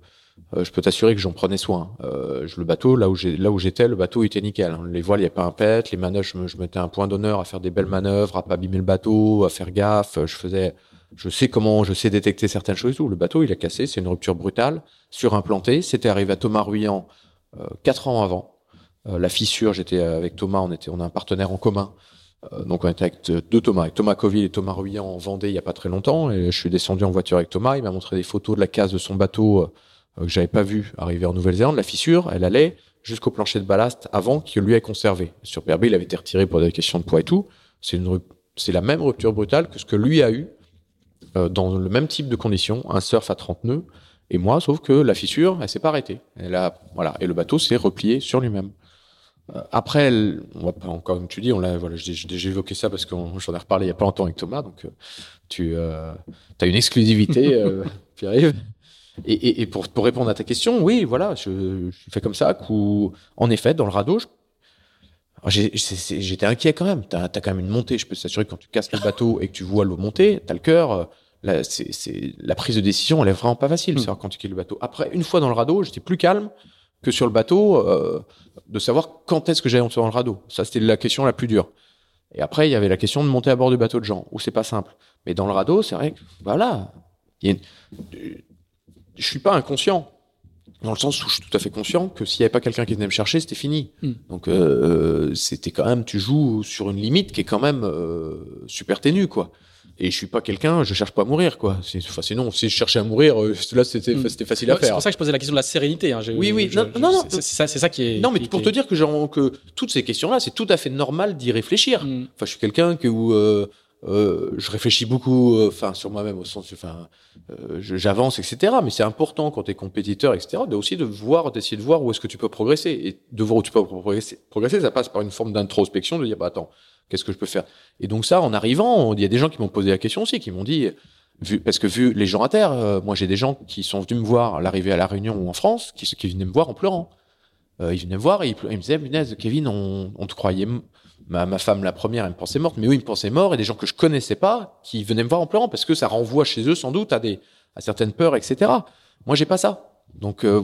euh, je peux t'assurer que j'en prenais soin. Euh, le bateau, là où j'étais, le bateau était nickel. hein. Les voiles, il n'y a pas un pet. Les manœuvres, je, me- je mettais un point d'honneur à faire des belles manœuvres, à pas abîmer le bateau, à faire gaffe. Je faisais, je sais comment, je sais détecter certaines choses. Tout. Le bateau, il a cassé. C'est une rupture brutale, surimplanté. C'était arrivé à Thomas Ruyant euh, quatre ans avant. Euh, la fissure, j'étais avec Thomas. On on a un partenaire en commun. Euh, donc on était avec deux Thomas, avec Thomas Coville et Thomas Ruyant en Vendée il y a pas très longtemps. Et je suis descendu en voiture avec Thomas. Il m'a montré des photos de la case de son bateau euh, euh, que j'avais pas vu arriver en Nouvelle-Zélande. La fissure, elle allait jusqu'au plancher de ballast avant qu'il lui ait conservé. Sur PRB, il avait été retiré pour des questions de poids et tout. C'est une, c'est la même rupture brutale que ce que lui a eu dans le même type de conditions, un surf à 30 nœuds. Et moi, sauf que la fissure, elle s'est pas arrêtée. Elle a, voilà, et le bateau s'est replié sur lui-même. Euh, Après, on va pas encore, comme tu dis, on l'a, voilà, j'ai évoqué ça parce que j'en ai reparlé il y a pas longtemps avec Thomas, donc euh, tu as une exclusivité, [laughs] euh, Pierre-Yves. Et, et, et pour, pour répondre à ta question, oui, voilà, je, je fais comme ça, qu'ou- en effet, dans le radeau, c'est- j'étais inquiet quand même. T'as as quand même une montée. Je peux t'assurer que quand tu casses le bateau et que tu vois l'eau monter, t'as le cœur. euh, là, c'est- c'est- la prise de décision, elle est vraiment pas facile, Mm. savoir quand tu quittes le bateau. Après, une fois dans le radeau, j'étais plus calme que sur le bateau, euh, de savoir quand est-ce que j'allais monter dans le radeau. Ça, c'était la question la plus dure. Et après, il y avait la question de monter à bord du bateau de gens, où c'est pas simple. Mais dans le radeau, c'est vrai que, voilà, il y a une- je suis pas inconscient. Dans le sens où je suis tout à fait conscient que s'il n'y avait pas quelqu'un qui venait me chercher, c'était fini. Mm. Donc euh, c'était quand même, tu joues sur une limite qui est quand même euh, super ténue, quoi. Et je suis pas quelqu'un, je cherche pas à mourir, quoi. C'est, enfin, sinon, si je cherchais à mourir, euh, là c'était, Mm. c'était facile à Ouais, C'est faire. pour ça que je posais la question de la sérénité. hein. Oui, oui. je- Non, je- non, non. c'est- ça, c'est ça qui est. Non, mais qui- pour qui te dire que, genre, que toutes ces questions-là, c'est tout à fait normal d'y réfléchir. Mm. Enfin, je suis quelqu'un que où euh, euh, je réfléchis beaucoup, euh, enfin, sur moi-même au sens, enfin, euh, j'avance, etc. Mais c'est important quand tu es compétiteur, etc. De aussi de voir, d'essayer de voir où est-ce que tu peux progresser et de voir où tu peux progresser. Progresser, ça passe par une forme d'introspection, de dire, bah attends, qu'est-ce que je peux faire? Et donc ça, en arrivant, il y a des gens qui m'ont posé la question aussi, qui m'ont dit, vu, parce que vu les gens à terre, euh, moi j'ai des gens qui sont venus me voir à l'arrivée à la Réunion ou en France, qui, qui venaient me voir en pleurant. Euh, ils venaient me voir et ils, me disaient, Kevin, on, on te croyait, ma, ma femme la première, elle me pensait morte, mais eux ils me pensaient mort et des gens que je connaissais pas qui venaient me voir en pleurant parce que ça renvoie chez eux sans doute à des à certaines peurs, etc. Moi j'ai pas ça. Donc euh,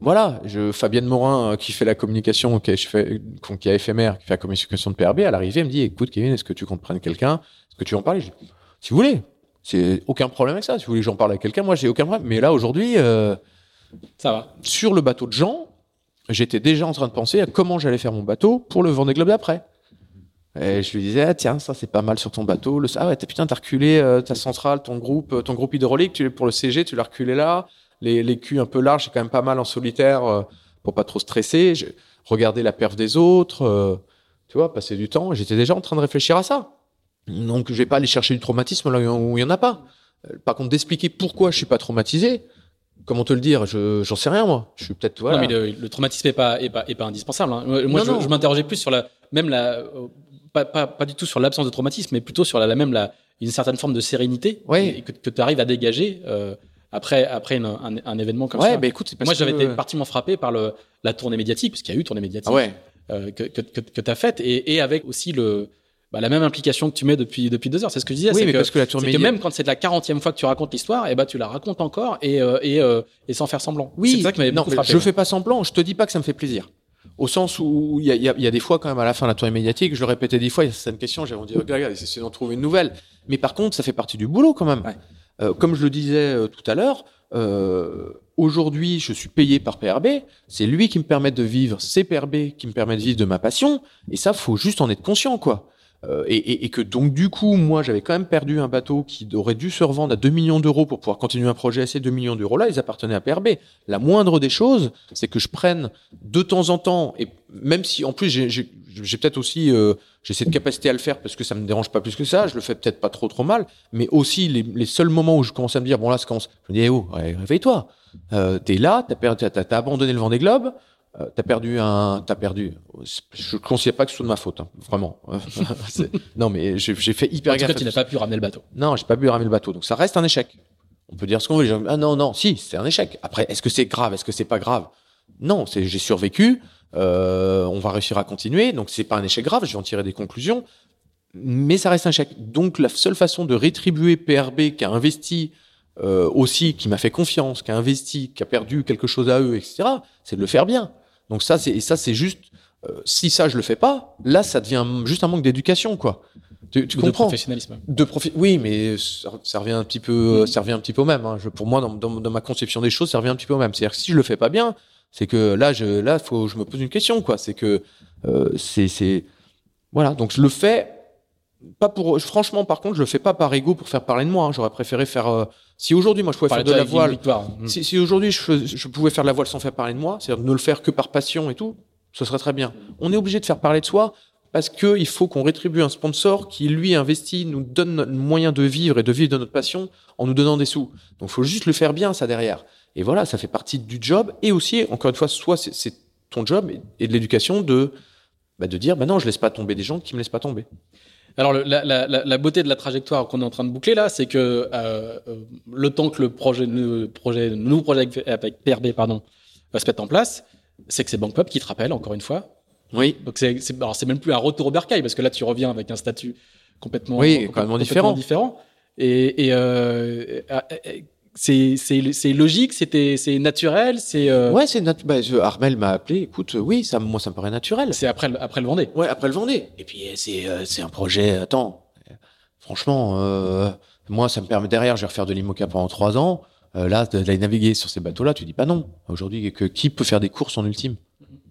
voilà, je, Fabienne Morin euh, qui fait la communication, qui, fais, qui a éphémère, qui fait la communication de PRB, à l'arrivée, elle me dit, écoute Kevin, est-ce que tu comptes prendre quelqu'un? Est-ce que tu veux en parler? Je dis, Si vous voulez, c'est aucun problème avec ça. Si vous voulez que j'en parle avec quelqu'un, moi j'ai aucun problème. Mais là aujourd'hui, euh, Ça va. sur le bateau de Jean, j'étais déjà en train de penser à comment j'allais faire mon bateau pour le Vendée Globe d'après. Et je lui disais, ah, tiens, ça c'est pas mal sur ton bateau. Le, ah ouais, t'as putain, t'as reculé euh, ta centrale, ton groupe, euh, ton groupe hydraulique, tu, pour le CG, tu l'as reculé là. Les, les culs un peu larges, c'est quand même pas mal en solitaire euh, pour pas trop stresser. Je, regarder la perf des autres, euh, tu vois, passer du temps. J'étais déjà en train de réfléchir à ça. Donc je vais pas aller chercher du traumatisme là où il y en a pas. Euh, Par contre, d'expliquer pourquoi je suis pas traumatisé, comment te le dire, je j'en sais rien moi. Je suis peut-être voilà. Non, mais le, le traumatisme est pas, est pas, est pas indispensable. hein. Moi, Non, je, je m'interrogeais plus sur la, même la, euh, pas, pas, pas du tout sur l'absence de traumatisme, mais plutôt sur la, la même la, une certaine forme de sérénité Ouais. que, que tu arrives à dégager euh, après, après une- un, un événement comme ouais, ça. bah écoute, parce Moi, j'avais que- été particulièrement frappé par le, la tournée médiatique, parce qu'il y a eu tournée médiatique Ah ouais. euh, que, que, tu as faite, et, et avec aussi le, bah, la même implication que tu mets depuis, depuis deux heures. C'est ce que je disais. Oui, mais que, parce que la tour c'est que média- même quand c'est la 40e fois que tu racontes l'histoire, et ben tu la racontes encore et, euh, et, et sans faire semblant. Oui, c'est ça qui m'avait non, beaucoup mais frappé. je fais pas semblant. Je te dis pas que ça me fait plaisir. Au sens où il y y y a des fois quand même à la fin de la tournée médiatique, je le répétais dix fois, il y a certaines questions, j'ai envie de dire, regarde, regarde, essayez d'en trouver une nouvelle. Mais par contre, ça fait partie du boulot quand même. Ouais. Euh, comme je le disais euh, tout à l'heure, euh, aujourd'hui, je suis payé par PRB. C'est lui qui me permet de vivre, c'est PRB qui me permet de vivre de ma passion. Et ça, faut juste en être conscient, quoi. Euh, et, et- et que donc du coup, moi, j'avais quand même perdu un bateau qui aurait dû se revendre à 2 millions d'euros pour pouvoir continuer un projet. Ces 2 millions d'euros-là, ils appartenaient à PRB. La moindre des choses, c'est que je prenne de temps en temps, et même si en plus j'ai- peut-être aussi euh, j'ai cette capacité à le faire parce que ça me dérange pas plus que ça, je le fais peut-être pas trop trop mal, mais aussi les, les seuls moments où je commence à me dire bon là ça commence, je me dis eh oh réveille-toi, euh, t'es là, t'as t'as, t'as abandonné le Vendée Globe, euh, t'as perdu un, t'as perdu. Je ne considère pas que ce soit de ma faute, hein, vraiment. [laughs] Non mais j'ai, fait hyper En tout gaffe. cas, à tu tout n'as pas pu ramener le bateau. non, j'ai pas pu ramener le bateau. Donc ça reste un échec. On peut dire ce qu'on veut. Ah non, non, si, c'est un échec. Après, est-ce que c'est grave Est-ce que c'est pas grave? Non, c'est j'ai survécu. Euh, on va réussir à continuer. Donc c'est pas un échec grave. Je vais en tirer des conclusions. Mais ça reste un échec. Donc la seule façon de rétribuer PRB qui a investi euh, aussi, qui m'a fait confiance, qui a investi, qui a perdu quelque chose à eux, etc., c'est de le faire bien. Donc ça, c'est et ça, c'est juste. euh, si ça, je le fais pas, là, ça devient juste un manque d'éducation, quoi. Tu, tu Ou de comprends? professionnalisme. de profit. Oui, mais ça, ça revient un petit peu, ça revient un petit peu au même. hein. Je, pour moi, dans, dans, dans ma conception des choses, ça revient un petit peu au même. C'est-à-dire que si je le fais pas bien, c'est que là, je, là, faut, je me pose une question, quoi. C'est que, euh, c'est, c'est, voilà. Donc je le fais pas pour. Franchement, par contre, je le fais pas par ego pour faire parler de moi. hein. J'aurais préféré faire. euh, si aujourd'hui, moi, je pouvais faire de la voile, si, si aujourd'hui je, pouvais faire de la voile sans faire parler de moi, c'est-à-dire ne le faire que par passion et tout, ce serait très bien. On est obligé de faire parler de soi parce que il faut qu'on rétribue un sponsor qui lui investit, nous donne le moyen de vivre et de vivre de notre passion en nous donnant des sous. Donc, faut juste le faire bien ça derrière. Et voilà, ça fait partie du job et aussi, encore une fois, soit c'est- ton job et, et de l'éducation de bah, de dire, bah non, je laisse pas tomber des gens qui me laissent pas tomber. Alors, le- la, la, la, beauté de la trajectoire qu'on est en train de boucler là, c'est que euh, euh, le temps que le projet, le projet, le nouveau projet avec, avec PRB, pardon, va se mettre en place, c'est que c'est Bank Pop qui te rappelle, encore une fois. Oui. Donc, c'est, c'est, alors, c'est même plus un retour au bercail, parce que là, tu reviens avec un statut complètement, Oui, complètement complètement différent. différent. Et, et euh, euh, euh, c'est, c'est, c'est logique, c'était, c'est naturel, c'est, euh, Ouais, c'est bah, je- Armel m'a appelé. Écoute, euh, oui, ça, moi, ça me paraît naturel. c'est après, le- après le Vendée. Ouais, après le Vendée. Et puis euh, c'est euh, c'est un projet. Attends, franchement, euh, moi ça me permet derrière, je vais refaire de l'IMOCA pendant trois ans. Euh, là, d'aller naviguer sur ces bateaux-là, tu dis pas non. Aujourd'hui, que qui peut faire des courses en ultime?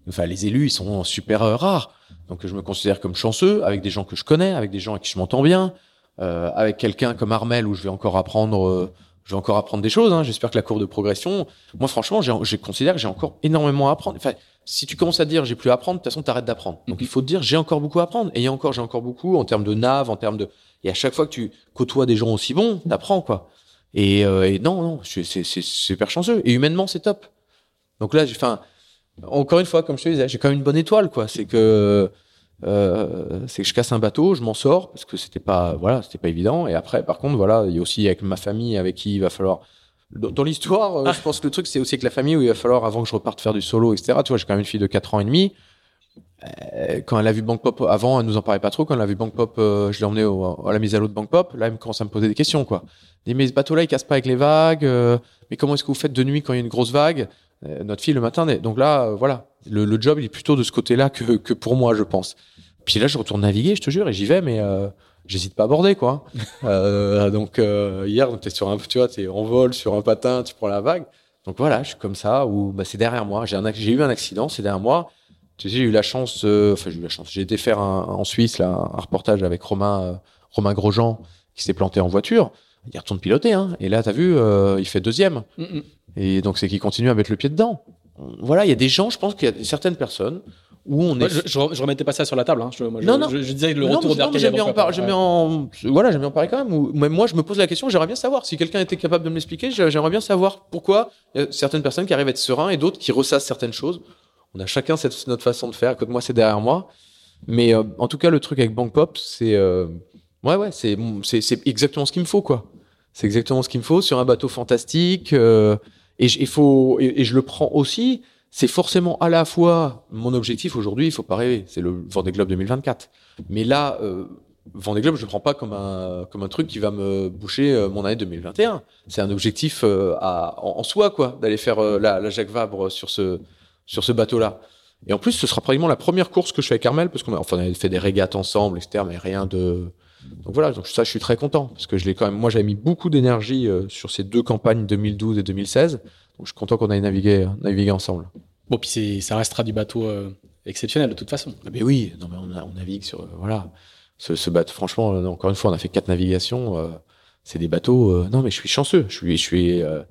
Enfin, les élus, ils sont super rares. Donc, je me considère comme chanceux avec des gens que je connais, avec des gens avec qui je m'entends bien, euh, avec quelqu'un comme Armel où je vais encore apprendre. Je vais encore apprendre des choses. Hein. J'espère que la courbe de progression. Moi, franchement, j'ai- je considère que j'ai encore énormément à apprendre. Enfin, si tu commences à te dire j'ai plus à apprendre, de toute façon, t'arrêtes d'apprendre. Donc, il faut te dire j'ai encore beaucoup à apprendre. Et il y a encore, j'ai encore beaucoup en termes de nav, en termes de. Et à chaque fois que tu côtoies des gens aussi bons, t'apprends quoi. Et, euh, et non, non, c'est super chanceux. Et humainement, c'est top. Donc là, j'ai, enfin, encore une fois, comme je te disais, j'ai quand même une bonne étoile quoi. C'est que euh, c'est que je casse un bateau, je m'en sors parce que c'était pas voilà, c'était pas évident. Et après, par contre, voilà, il y a aussi avec ma famille, avec qui il va falloir. Dans, dans l'histoire, euh, je pense que le truc, c'est aussi avec la famille où il va falloir, avant que je reparte faire du solo, etc. Tu vois, j'ai quand même une fille de 4 ans et demi. Euh, quand elle a vu Bank Pop avant, elle nous en parlait pas trop. Quand elle a vu Bank Pop, euh, je l'ai emmené au- à la mise à l'eau de Bank Pop. Là, elle me commence à me poser des questions, quoi. Dit, mais ce bateau-là, il casse pas avec les vagues. mais comment est-ce que vous faites de nuit quand il y a une grosse vague? Notre fille, le matin, donc là, voilà. Le, le job, il est plutôt de ce côté-là que, que pour moi, je pense. Puis là, je retourne naviguer, je te jure, et j'y vais, mais euh, j'hésite pas à aborder, quoi. [laughs] euh, donc, euh, hier, t'es sur un, tu vois, t'es en vol sur un patin, tu prends la vague. Donc voilà, je suis comme ça, ou bah, c'est derrière moi. J'ai eu un accident, c'est derrière moi. Tu sais, j'ai eu la chance, euh, enfin j'ai eu la chance. J'ai été faire un, en Suisse là un reportage avec Romain Romain Grosjean qui s'est planté en voiture. Il retourne piloter, hein. Et là, t'as vu, euh, il fait deuxième. Mm, mm. Et donc c'est qu'il continue à mettre le pied dedans. Voilà, il y a des gens, je pense qu'il y a certaines personnes où on est. je, je, je remettais pas ça sur la table. Hein. Je, moi, Non, non. Je, disais le Non, retour d'Arcadia j'aime bien en ouais. voilà, j'aime bien en parler quand même. Ou même moi, je me pose la question. J'aimerais bien savoir si quelqu'un était capable de me l'expliquer. j'ai- J'aimerais bien savoir pourquoi y a certaines personnes qui arrivent à être sereins et d'autres qui ressassent certaines choses. On a chacun cette, notre façon de faire. De moi, c'est derrière moi. Mais euh, en tout cas, le truc avec Bank Pop, c'est euh, ouais, ouais, c'est c'est c'est exactement ce qu'il me faut, quoi. C'est exactement ce qu'il me faut sur un bateau fantastique. euh, et il faut et, je le prends aussi. C'est forcément à la fois mon objectif aujourd'hui. Il faut pas rêver. C'est le Vendée Globe 2024. Mais là, euh, Vendée Globe, je le prends pas comme un comme un truc qui va me boucher euh, mon année 2021. C'est un objectif euh, à, en, soi, quoi, d'aller faire euh, la, la Jacques Vabre sur ce sur ce bateau-là. Et en plus, ce sera probablement la première course que je fais avec Carmel, parce qu'on a, enfin, on avait fait des régates ensemble, etc., mais rien de. Donc voilà, donc ça, je suis très content, parce que je l'ai quand même. Moi, j'avais mis beaucoup d'énergie euh, sur ces deux campagnes 2012 et 2016, donc je suis content qu'on aille naviguer, naviguer ensemble. Bon, puis c'est- ça restera du bateau euh, exceptionnel de toute façon. Ah, Mais oui, non, mais on, a- on navigue sur euh, voilà ce, ce bateau. Franchement, euh, encore une fois, on a fait quatre navigations. euh, c'est des bateaux. euh, non, mais je suis chanceux. Je suis, je suis. euh,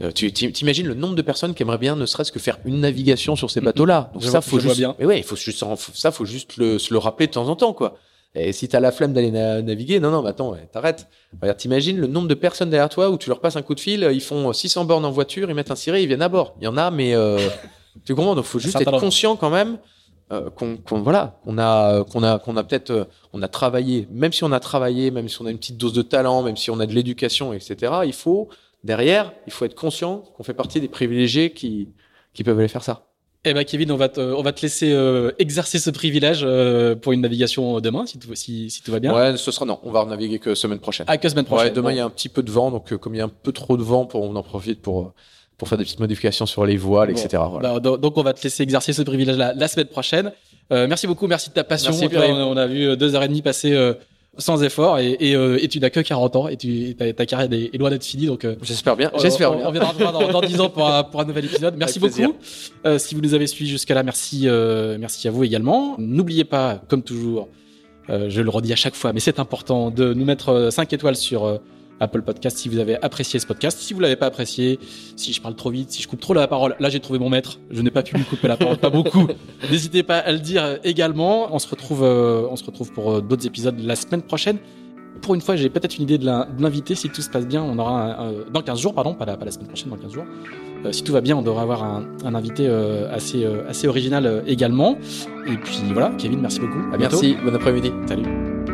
euh, tu t'imagines le nombre de personnes qui aimeraient bien, ne serait-ce que faire une navigation sur ces bateaux-là? Donc Je ça, vois- faut juste. bien. Mais ouais, il faut juste ça, faut juste le, se le rappeler de temps en temps, quoi. Et si t'as la flemme d'aller na- naviguer, non, non, mais attends, t'arrêtes. Regarde, t'imagines le nombre de personnes derrière toi où tu leur passes un coup de fil, ils font 600 bornes en voiture, ils mettent un ciré, ils viennent à bord. Il y en a, mais euh, [laughs] tu comprends Donc, faut juste être conscient quand même euh, qu'on qu'on- voilà qu'on a qu'on a qu'on a peut-être euh, on a travaillé même si on a travaillé même si on a une petite dose de talent même si on a de l'éducation etc il faut derrière il faut être conscient qu'on fait partie des privilégiés qui qui peuvent aller faire ça Eh ben Kevin, on va te, on va te laisser euh, exercer ce privilège euh, pour une navigation demain, si tout, si, si tout va bien. ouais ce sera non on va naviguer que semaine prochaine Ah, que semaine prochaine. ouais, demain il y a un petit peu de vent donc euh, comme il y a un peu trop de vent pour on en profite pour euh, pour faire des petites modifications sur les voiles Bon. etc voilà. Bah, do- donc on va te laisser exercer ce privilège la, la semaine prochaine. Euh, merci beaucoup, merci de ta passion. Merci, on, a- on a vu euh, deux heures et demie passer euh, sans effort et, et, euh, et tu n'as que 40 ans et tu, ta, ta carrière est, loin d'être finie. Donc euh, j'espère bien on- j'espère on, on viendra te voir dans, dans 10 ans pour un, pour un nouvel épisode. Merci Avec beaucoup. Euh, si vous nous avez suivis jusqu'à là, merci, euh, merci à vous également. N'oubliez pas, comme toujours, euh, je le redis à chaque fois, mais c'est important de nous mettre euh, 5 étoiles sur euh, Apple Podcast si vous avez apprécié ce podcast. Si vous l'avez pas apprécié, si je parle trop vite, si je coupe trop la parole, là j'ai trouvé mon maître. Je n'ai pas pu lui couper la parole, pas beaucoup. [laughs] N'hésitez pas à le dire également. On se retrouve, euh, on se retrouve pour euh, d'autres épisodes la semaine prochaine. Pour une fois, j'ai peut-être une idée de l'in- de l'inviter. Si tout se passe bien, on aura un- euh, dans 15 jours, pardon, pas la, pas la semaine prochaine, dans 15 jours. Euh, si tout va bien, on devrait avoir un, un invité assez, assez original également. Et puis voilà, Kevin, merci beaucoup. À bientôt. merci bon après-midi Salut.